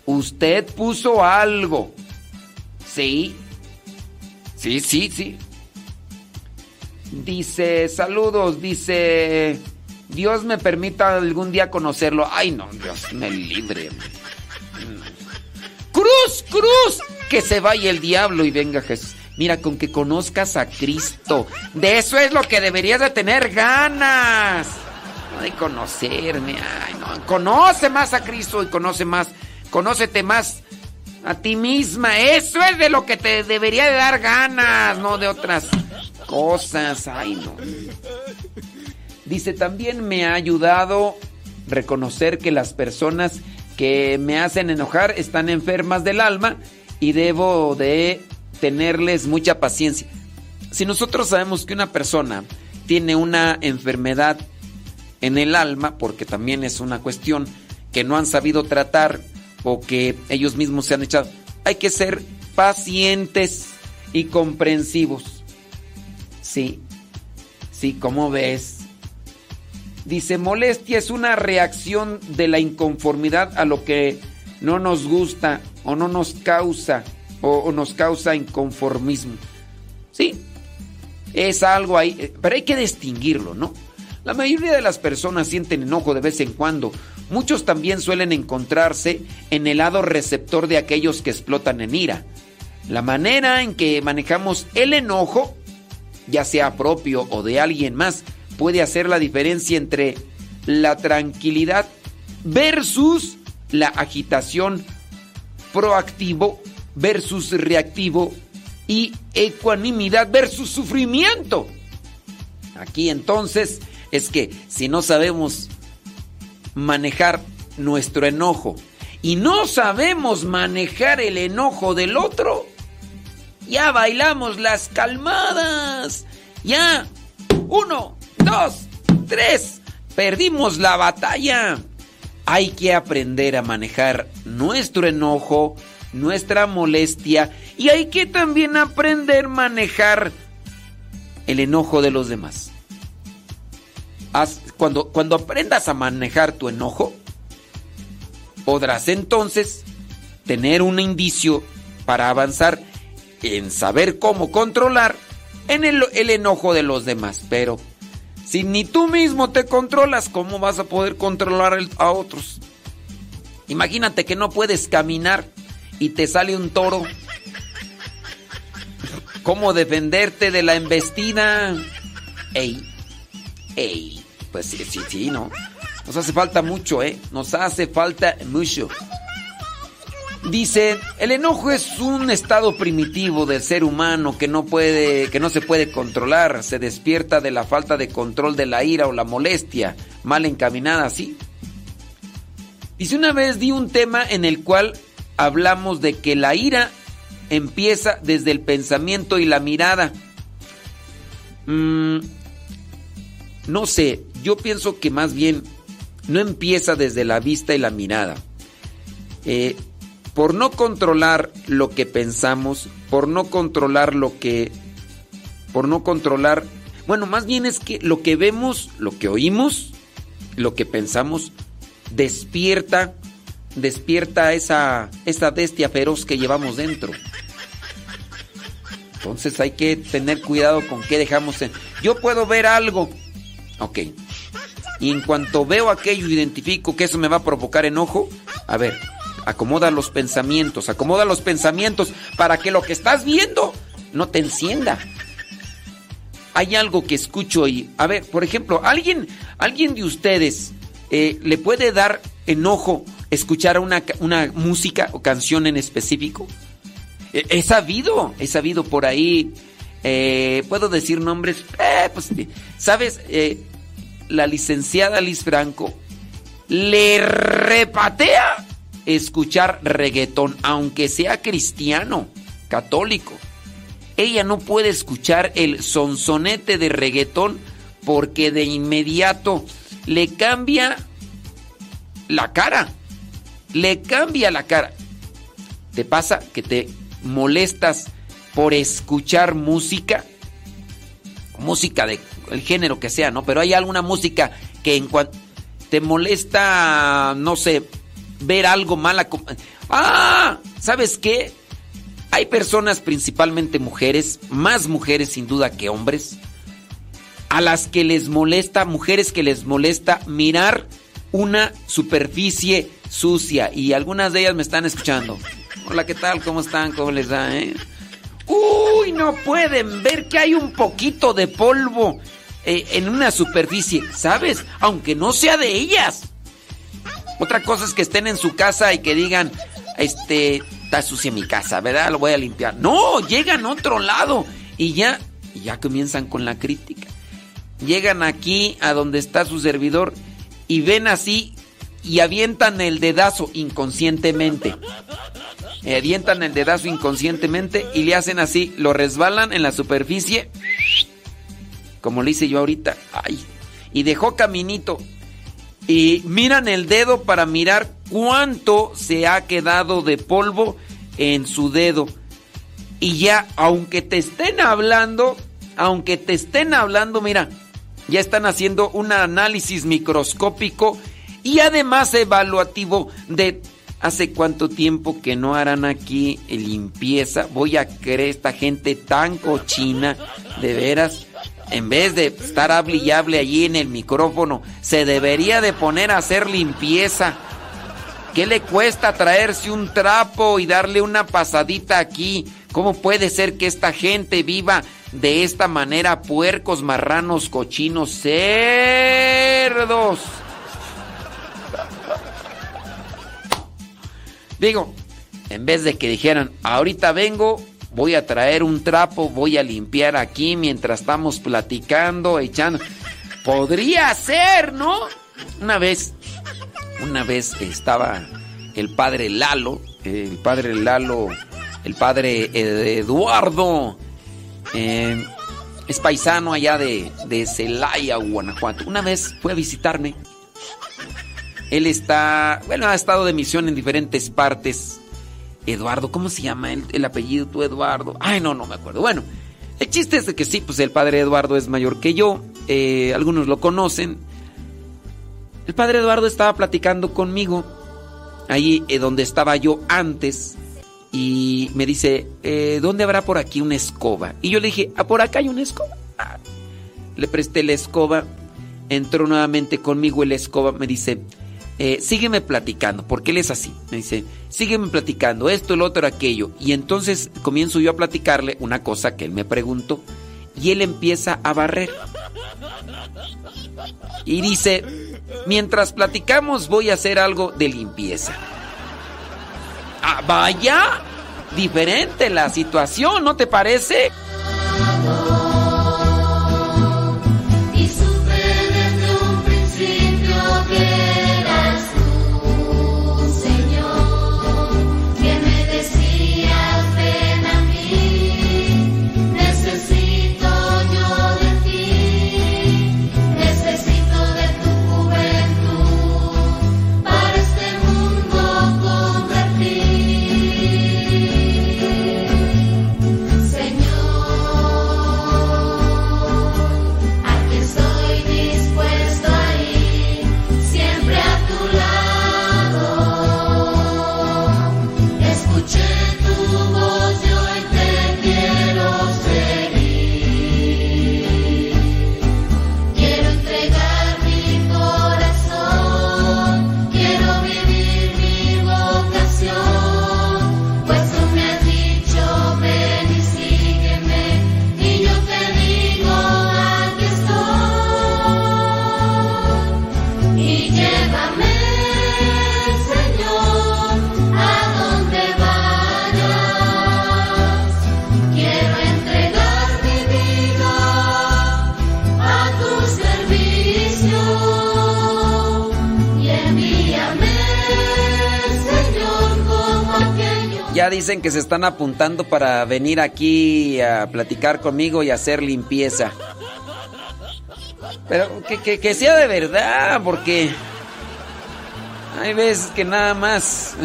Usted puso algo. Sí. Sí, sí, sí. Dice, saludos, dice, Dios me permita algún día conocerlo. Ay, no, Dios me libre. Cruz, cruz, que se vaya el diablo y venga Jesús. Mira, con que conozcas a Cristo. De eso es lo que deberías de tener ganas. No de conocerme. Ay, no. Conoce más a Cristo y conoce más. Conócete más a ti misma. Eso es de lo que te debería de dar ganas, no de otras cosas. Ay, no. Dice, también me ha ayudado reconocer que las personas que me hacen enojar están enfermas del alma y debo de tenerles mucha paciencia. Si nosotros sabemos que una persona tiene una enfermedad en el alma, porque también es una cuestión que no han sabido tratar o que ellos mismos se han echado, hay que ser pacientes y comprensivos. Sí, sí, como ves. Dice, molestia es una reacción de la inconformidad a lo que no nos gusta o no nos causa o, nos causa inconformismo. Sí, es algo ahí, eh, pero hay que distinguirlo, ¿no? La mayoría de las personas sienten enojo de vez en cuando. Muchos también suelen encontrarse en el lado receptor de aquellos que explotan en ira. La manera en que manejamos el enojo, ya sea propio o de alguien más, puede hacer la diferencia entre la tranquilidad versus la agitación proactivo versus reactivo y ecuanimidad versus sufrimiento. Aquí entonces es que si no sabemos manejar nuestro enojo y no sabemos manejar el enojo del otro, ya bailamos las calmadas. Ya, uno, dos, tres, perdimos la batalla. Hay que aprender a manejar nuestro enojo, nuestra molestia y hay que también aprender a manejar el enojo de los demás. Cuando, cuando aprendas a manejar tu enojo, podrás entonces tener un indicio para avanzar en saber cómo controlar en el, el enojo de los demás. Pero si ni tú mismo te controlas, ¿cómo vas a poder controlar a otros? Imagínate que no puedes caminar y te sale un toro. ¿Cómo defenderte de la embestida? Ey, ey, pues sí, sí, sí, ¿no? Nos hace falta mucho, ¿eh? Nos hace falta mucho. Dice, el enojo es un estado primitivo del ser humano que no puede, que no se puede controlar, se despierta de la falta de control de la ira o la molestia, mal encaminada, ¿sí? Dice, una vez di un tema en el cual hablamos de que la ira empieza desde el pensamiento y la mirada. Mm, no sé, yo pienso que más bien no empieza desde la vista y la mirada. Eh, por no controlar lo que pensamos, por no controlar lo que... Por no controlar... Bueno, más bien es que lo que vemos, lo que oímos, lo que pensamos, despierta, despierta esa, esa bestia feroz que llevamos dentro. Entonces hay que tener cuidado con qué dejamos en... Yo puedo ver algo. Ok. Y en cuanto veo aquello, identifico que eso me va a provocar enojo. A ver, acomoda los pensamientos, acomoda los pensamientos para que lo que estás viendo no te encienda. Hay algo que escucho y, a ver, por ejemplo, alguien, alguien de ustedes eh, le puede dar enojo escuchar una, una música o canción en específico. He, sabido, he sabido por ahí. eh, puedo decir nombres. Eh, pues, sabes, la licenciada Liz Franco le repatea escuchar reggaetón, aunque sea cristiano, católico. Ella no puede escuchar el sonsonete de reggaetón porque de inmediato le cambia la cara. Le cambia la cara. ¿Te pasa que te molestas por escuchar música? Música de el género que sea, ¿no? Pero hay alguna música que en cuanto te molesta, no sé, ver algo mal. Ah, ¿sabes qué? Hay personas, principalmente mujeres, más mujeres sin duda que hombres, a las que les molesta, mujeres que les molesta mirar una superficie sucia. Y algunas de ellas me están escuchando. Hola, ¿qué tal? ¿Cómo están? ¿Cómo les da, eh? Uy, no pueden ver que hay un poquito de polvo eh, en una superficie, ¿sabes? Aunque no sea de ellas. Otra cosa es que estén en su casa y que digan, este, está sucia mi casa, ¿verdad? Lo voy a limpiar. No, llegan a otro lado y ya, ya comienzan con la crítica. Llegan aquí a donde está su servidor y ven así y avientan el dedazo inconscientemente. Eh, avientan el dedazo inconscientemente y le hacen así, lo resbalan en la superficie, como le hice yo ahorita. Ay, y dejó caminito. Y miran el dedo para mirar cuánto se ha quedado de polvo en su dedo. Y ya, aunque te estén hablando, aunque te estén hablando, mira, ya están haciendo un análisis microscópico y además evaluativo de hace cuánto tiempo que no harán aquí limpieza. Voy a creer esta gente tan cochina, de veras. En vez de estar hable y hable allí en el micrófono, se debería de poner a hacer limpieza. ¿Qué le cuesta traerse un trapo y darle una pasadita aquí? ¿Cómo puede ser que esta gente viva de esta manera? Puercos, marranos, cochinos, cerdos. Digo, en vez de que dijeran, ahorita vengo, voy a traer un trapo, voy a limpiar aquí mientras estamos platicando, echando. Podría ser, ¿no? Una vez, una vez estaba el padre Lalo, el padre Lalo, el padre Eduardo, eh, es paisano allá de, de Celaya, Guanajuato. Una vez fue a visitarme. Él está, bueno, ha estado de misión en diferentes partes. Eduardo, ¿cómo se llama el, el apellido tú, Eduardo? Ay, no, no me acuerdo. Bueno, el chiste es de que sí, pues el padre Eduardo es mayor que yo. eh, algunos lo conocen. El padre Eduardo estaba platicando conmigo ahí eh, donde estaba yo antes y me dice, eh, ¿dónde habrá por aquí una escoba? Y yo le dije, ¿ah, por acá hay una escoba? Ah. Le presté la escoba, entró nuevamente conmigo la escoba, me dice, eh, sígueme platicando, porque él es así. Me dice, sígueme platicando, esto, el otro, aquello. Y entonces comienzo yo a platicarle una cosa que él me preguntó. Y él empieza a barrer. Y dice, mientras platicamos voy a hacer algo de limpieza. Ah, vaya, diferente la situación, ¿no te parece? Ya dicen que se están apuntando para venir aquí a platicar conmigo y hacer limpieza. Pero que, sea de verdad, porque hay veces que nada más...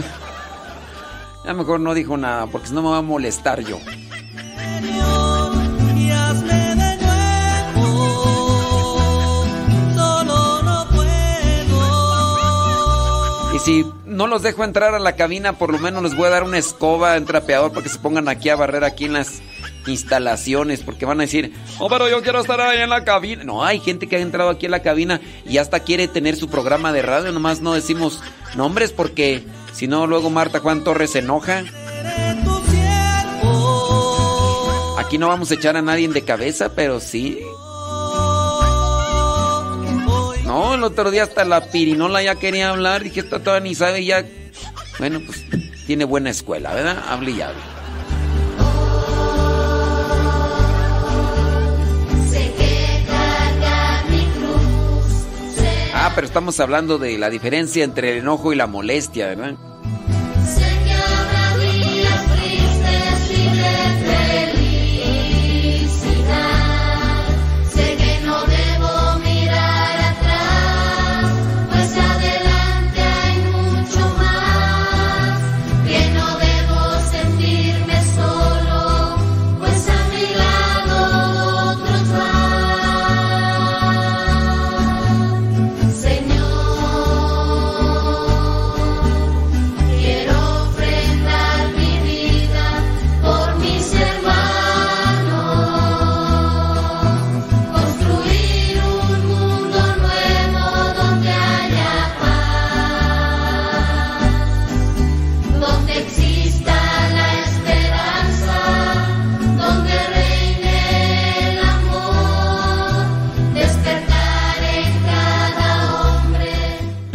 Ya mejor no dijo nada, porque si no me va a molestar yo. Y si no los dejo entrar a la cabina, por lo menos les voy a dar una escoba, un trapeador, para que se pongan aquí a barrer aquí en las instalaciones, porque van a decir, oh, pero yo quiero estar ahí en la cabina. No, hay gente que ha entrado aquí en la cabina y hasta quiere tener su programa de radio, nomás no decimos nombres porque si no, luego Marta Juan Torres se enoja. Aquí no vamos a echar a nadie de cabeza, pero sí. No, el otro día hasta la pirinola ya quería hablar. Dije, esta todavía ni sabe ya. Bueno, pues tiene buena escuela, ¿verdad? Hable y hable. Ah, pero estamos hablando de la diferencia entre el enojo y la molestia, ¿verdad?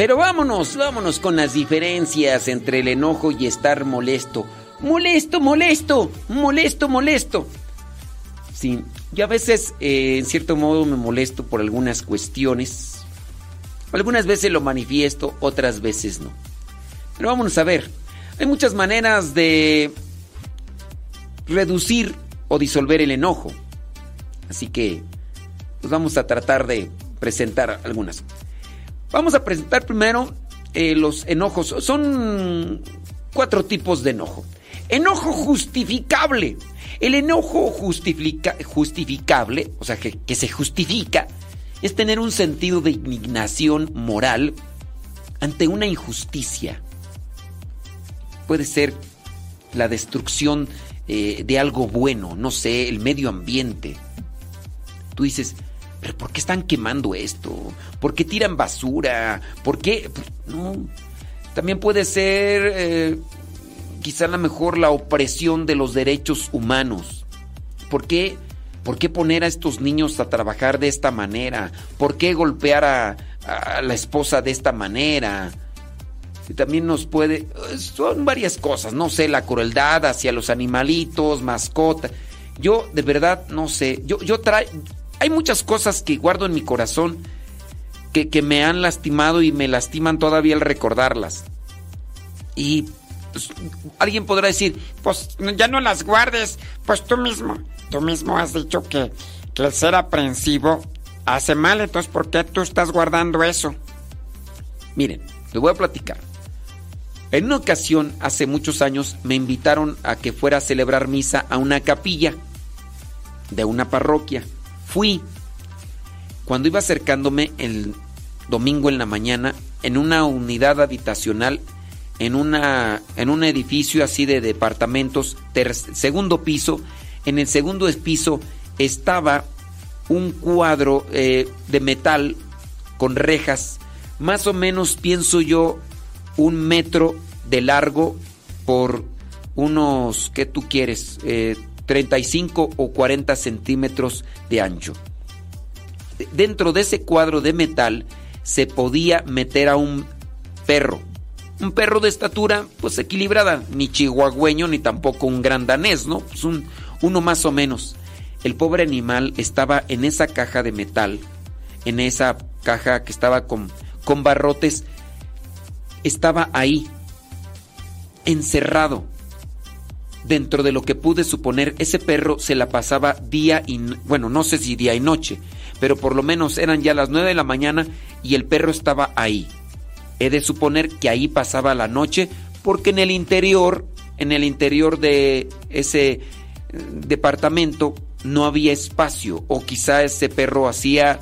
Pero vámonos, vámonos con las diferencias entre el enojo y estar molesto. Molesto, molesto, molesto, molesto. Sí, yo a veces, eh, en cierto modo, me molesto por algunas cuestiones. Algunas veces lo manifiesto, otras veces no. Pero vámonos a ver. Hay muchas maneras de reducir o disolver el enojo. Así que, pues vamos a tratar de presentar algunas. Vamos a presentar primero eh, los enojos. Son cuatro tipos de enojo. Enojo justificable. El enojo justifica- justificable, o sea, que, se justifica, es tener un sentido de indignación moral ante una injusticia. Puede ser la destrucción eh, de algo bueno, no sé, el medio ambiente. Tú dices, pero ¿por qué están quemando esto? ¿Por qué tiran basura? ¿Por qué? No. También puede ser eh, quizá a lo mejor la opresión de los derechos humanos. ¿Por qué? ¿Por qué poner a estos niños a trabajar de esta manera? ¿Por qué golpear a, la esposa de esta manera? Y también nos puede... Son varias cosas, no sé, la crueldad hacia los animalitos, mascotas. Yo de verdad no sé. Yo, yo. Hay muchas cosas que guardo en mi corazón que, que me han lastimado y me lastiman todavía al recordarlas. Y pues, alguien podrá decir, pues ya no las guardes, pues tú mismo, tú mismo has dicho que, que el ser aprensivo hace mal, entonces ¿por qué tú estás guardando eso? Miren, les voy a platicar. En una ocasión, hace muchos años, me invitaron a que fuera a celebrar misa a una capilla de una parroquia. Fui. Cuando iba acercándome el domingo en la mañana, en una unidad habitacional, en, una, en un edificio así de departamentos, segundo piso, en el segundo piso estaba un cuadro eh, de metal con rejas, más o menos pienso yo un metro de largo por unos, ¿qué tú quieres? Eh, 35 o 40 centímetros de ancho. Dentro de ese cuadro de metal se podía meter a un perro. Un perro de estatura pues equilibrada, ni chihuahueño ni tampoco un gran danés, ¿no? Pues un, uno más o menos. El pobre animal estaba en esa caja de metal, en esa caja que estaba con, con barrotes, estaba ahí, encerrado. Dentro de lo que pude suponer, ese perro se la pasaba día y... Bueno, no sé si día y noche, pero por lo menos eran ya las 9 de la mañana y el perro estaba ahí. He de suponer que ahí pasaba la noche porque en el interior, en el interior de ese departamento no había espacio o quizá ese perro hacía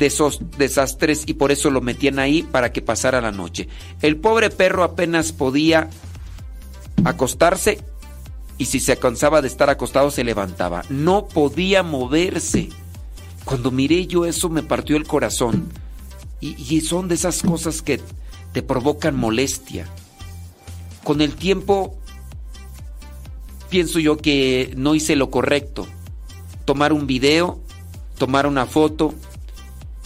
esos desastres y por eso lo metían ahí para que pasara la noche. El pobre perro apenas podía acostarse y si se cansaba de estar acostado se levantaba. No podía moverse. Cuando miré yo eso me partió el corazón. Y, son de esas cosas que te provocan molestia. Con el tiempo pienso yo que no hice lo correcto. Tomar un video, tomar una foto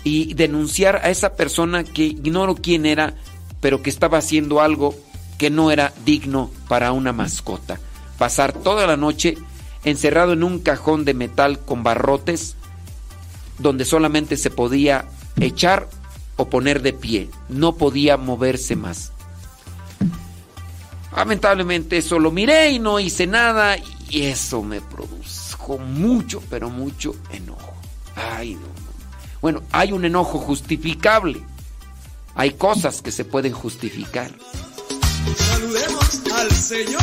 y denunciar a esa persona que ignoro quién era, pero que estaba haciendo algo que no era digno para una mascota. Pasar toda la noche encerrado en un cajón de metal con barrotes donde solamente se podía echar o poner de pie, no podía moverse más. Lamentablemente eso lo miré y no hice nada y eso me produjo mucho, pero mucho enojo. Ay, no. Bueno, hay un enojo justificable. Hay cosas que se pueden justificar. Saludemos al Señor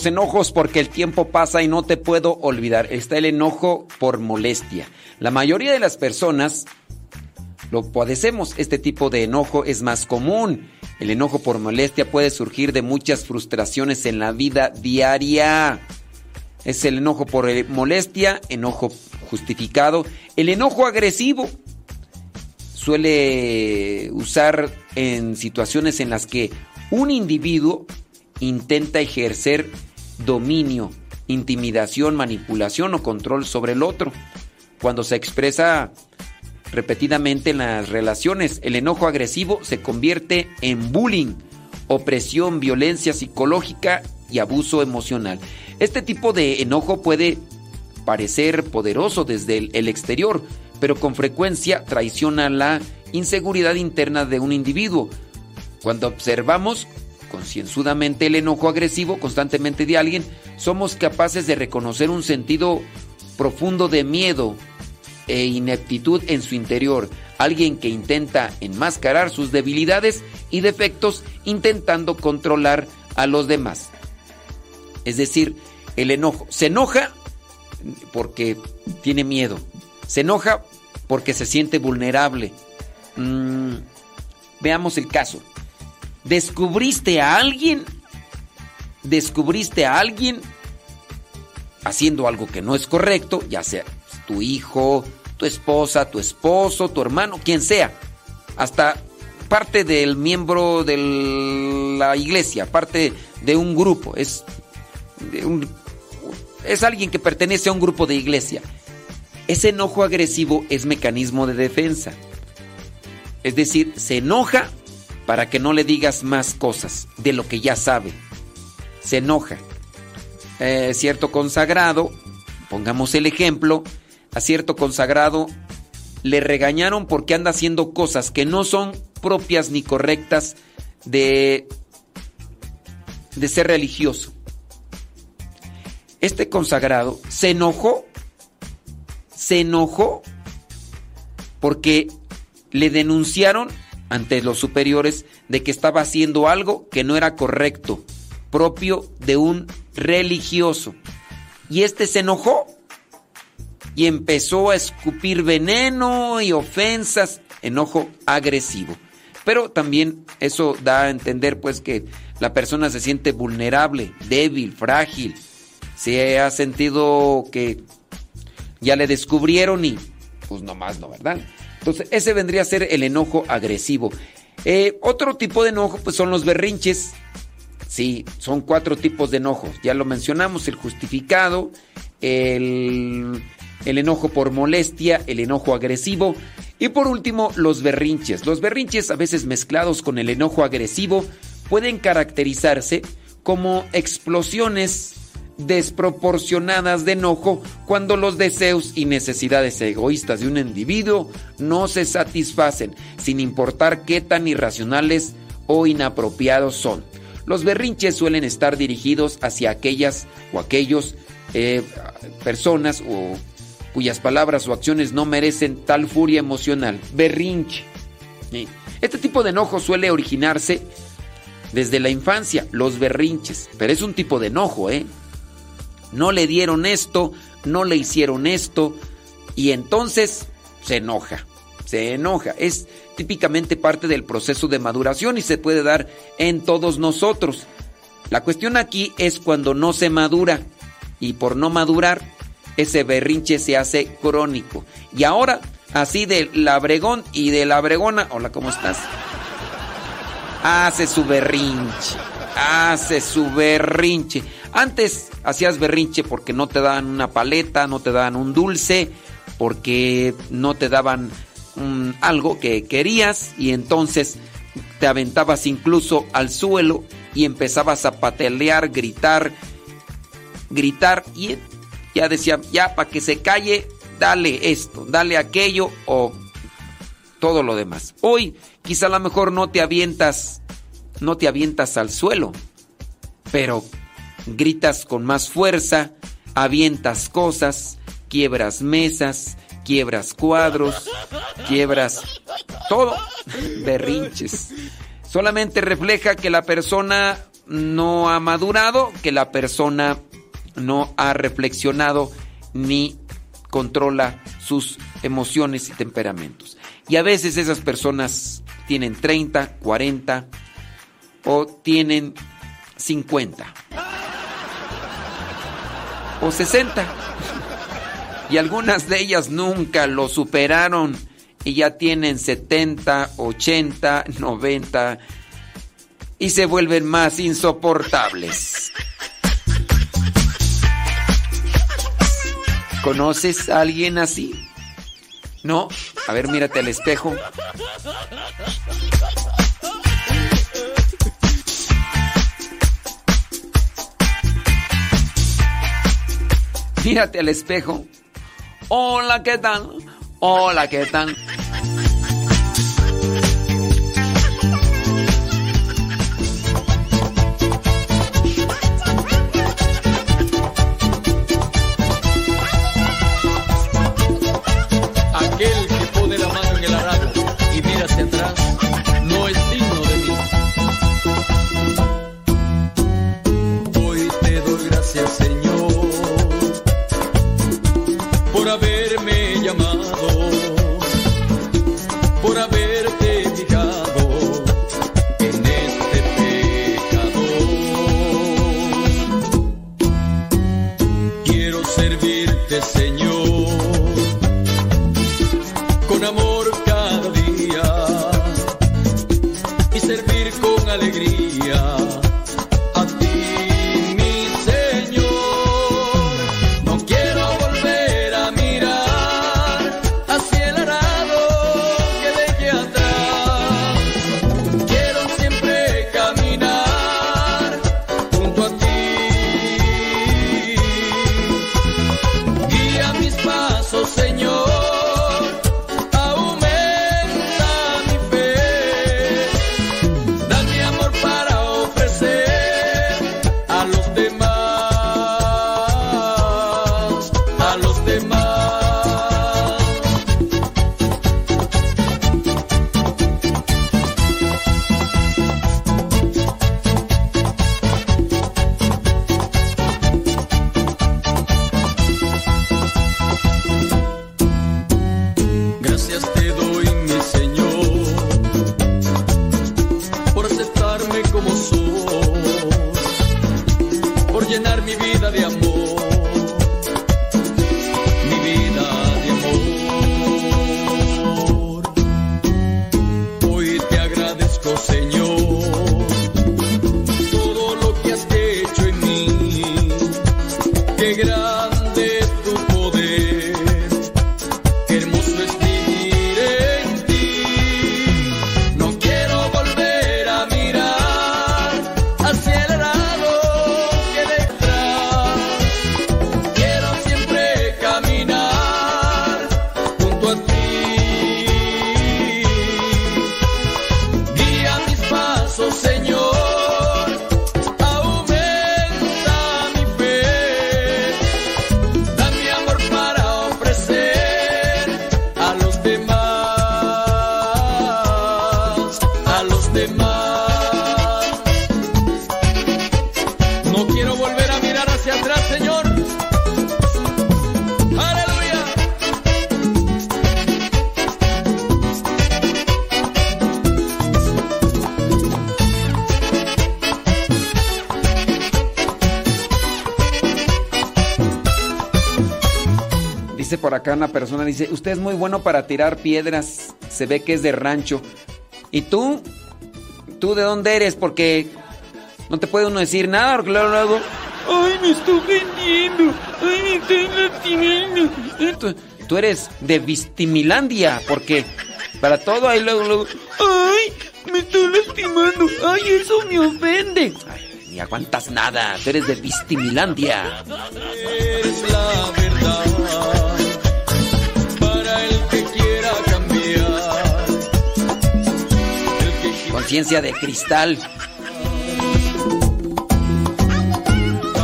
los enojos porque el tiempo pasa y no te puedo olvidar. Está el enojo por molestia. La mayoría de las personas lo padecemos. Este tipo de enojo es más común. El enojo por molestia puede surgir de muchas frustraciones en la vida diaria. Es el enojo por molestia, enojo justificado. El enojo agresivo suele usar en situaciones en las que un individuo intenta ejercer dominio, intimidación, manipulación o control sobre el otro. Cuando se expresa repetidamente en las relaciones, el enojo agresivo se convierte en bullying, opresión, violencia psicológica y abuso emocional. Este tipo de enojo puede parecer poderoso desde el, exterior, pero con frecuencia traiciona la inseguridad interna de un individuo. Cuando observamos concienzudamente el enojo agresivo constantemente de alguien, somos capaces de reconocer un sentido profundo de miedo e ineptitud en su interior. Alguien que intenta enmascarar sus debilidades y defectos intentando controlar a los demás. Es decir, el enojo. Se enoja porque tiene miedo. Se enoja porque se siente vulnerable. Mm, veamos el caso. ¿Descubriste a alguien? ¿Descubriste a alguien haciendo algo que no es correcto? Ya sea tu hijo, tu esposa, tu esposo, tu hermano, quien sea. Hasta parte del miembro de la iglesia, parte de un grupo. Es, es alguien que pertenece a un grupo de iglesia. Ese enojo agresivo es mecanismo de defensa. Es decir, se enoja para que no le digas más cosas de lo que ya sabe. Se enoja. Eh, cierto consagrado, pongamos el ejemplo, a cierto consagrado le regañaron porque anda haciendo cosas que no son propias ni correctas de, de ser religioso. Este consagrado se enojó, se enojó porque le denunciaron ante los superiores de que estaba haciendo algo que no era correcto, propio de un religioso. Y este se enojó y empezó a escupir veneno y ofensas, enojo agresivo. Pero también eso da a entender pues que la persona se siente vulnerable, débil, frágil. Se ha sentido que ya le descubrieron y pues nomás no, ¿verdad? Entonces ese vendría a ser el enojo agresivo. Eh, otro tipo de enojo pues son los berrinches. Sí, son cuatro tipos de enojos. Ya lo mencionamos, el justificado, el, el enojo por molestia, el enojo agresivo y por último los berrinches. Los berrinches a veces mezclados con el enojo agresivo pueden caracterizarse como explosiones desproporcionadas de enojo cuando los deseos y necesidades egoístas de un individuo no se satisfacen, sin importar qué tan irracionales o inapropiados son. Los berrinches suelen estar dirigidos hacia aquellas o aquellos eh, personas o cuyas palabras o acciones no merecen tal furia emocional. Berrinche. Este tipo de enojo suele originarse desde la infancia, los berrinches, pero es un tipo de enojo, ¿eh? No le dieron esto, no le hicieron esto, y entonces se enoja, se enoja. Es típicamente parte del proceso de maduración y se puede dar en todos nosotros. La cuestión aquí es cuando no se madura, y por no madurar, ese berrinche se hace crónico. Y ahora, así de labregón y de la bregona, hola, ¿cómo estás? Hace su berrinche, hace su berrinche. Antes hacías berrinche porque no te daban una paleta, no te daban un dulce, porque no te daban mm, algo que querías y entonces te aventabas incluso al suelo y empezabas a patalear, gritar, gritar y ya decía, ya para que se calle, dale esto, dale aquello o todo lo demás. Hoy quizá a lo mejor no te avientas, no te avientas al suelo, pero gritas con más fuerza, avientas cosas, quiebras mesas, quiebras cuadros, quiebras todo, berrinches. Solamente refleja que la persona no ha madurado, que la persona no ha reflexionado ni controla sus emociones y temperamentos. Y a veces esas personas tienen 30, 40 o tienen 50 o 60. Y algunas de ellas nunca lo superaron y ya tienen 70, 80, 90 y se vuelven más insoportables. ¿Conoces a alguien así? ¿No? A ver, mírate al espejo. Mírate al espejo. Hola, ¿qué tal? Hola, ¿qué tal? Servirte, Señor dice, usted es muy bueno para tirar piedras, se ve que es de rancho. ¿Y tú? ¿Tú de dónde eres? Porque no te puede uno decir nada, porque luego, luego, ay, me estoy vendiendo, ay, me estoy lastimando. Tú, tú eres de Vistimilandia, porque para todo ahí luego, luego, ay, me estoy lastimando, ay, eso me ofende. Ay, ni aguantas nada, tú eres de Vistimilandia. Conciencia de cristal.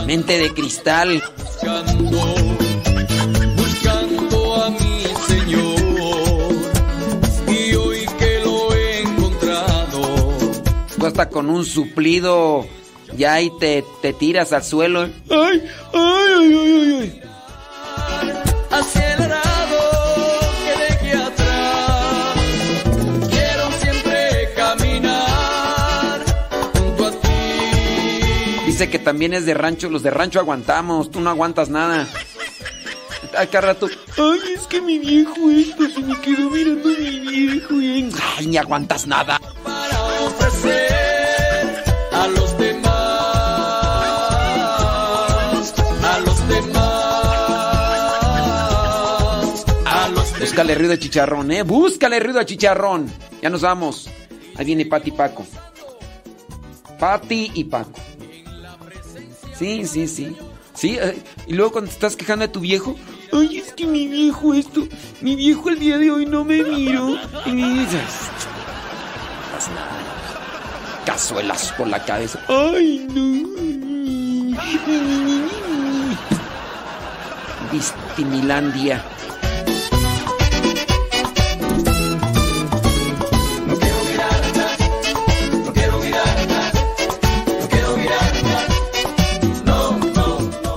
Mente de cristal. Buscando, buscando a mi Señor. Y hoy que lo he encontrado. Tú hasta con un suplido ya ahí te, te tiras al suelo. Dice que también es de rancho. Los de rancho aguantamos. Tú no aguantas nada. Cada rato. Ay, es que mi viejo esto se me quedó mirando mi viejo. y- Ay, ni aguantas nada. Para ofrecer a los demás. A los demás. A los demás. Búscale ruido de chicharrón, ¿eh? Búscale ruido de chicharrón. Ya nos vamos. Ahí viene Pati y Paco. Pati y Paco. Sí, sí, sí. Sí, eh, y luego cuando te estás quejando de tu viejo, Ay, es que mi viejo esto. Mi viejo el día de hoy no me miró. y dices, "Pasa nada". cazuelas por la cabeza. Ay, no. Vistimilandia.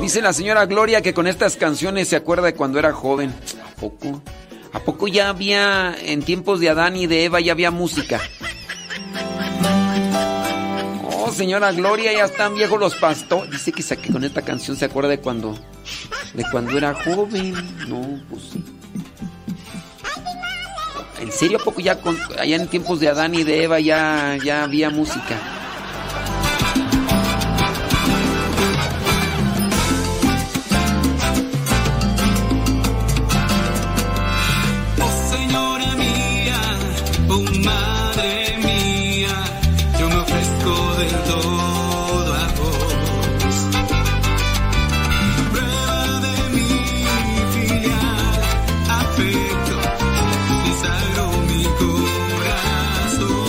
Dice la señora Gloria que con estas canciones se acuerda de cuando era joven. ¿A poco? ¿A poco ya había, en tiempos de Adán y de Eva, ya había música? Oh, señora Gloria, ya están viejos los pastores. Dice que, que con esta canción se acuerda de cuando, de cuando era joven. No, pues sí. ¿En serio a poco ya con, allá en tiempos de Adán y de Eva ya, ya había música?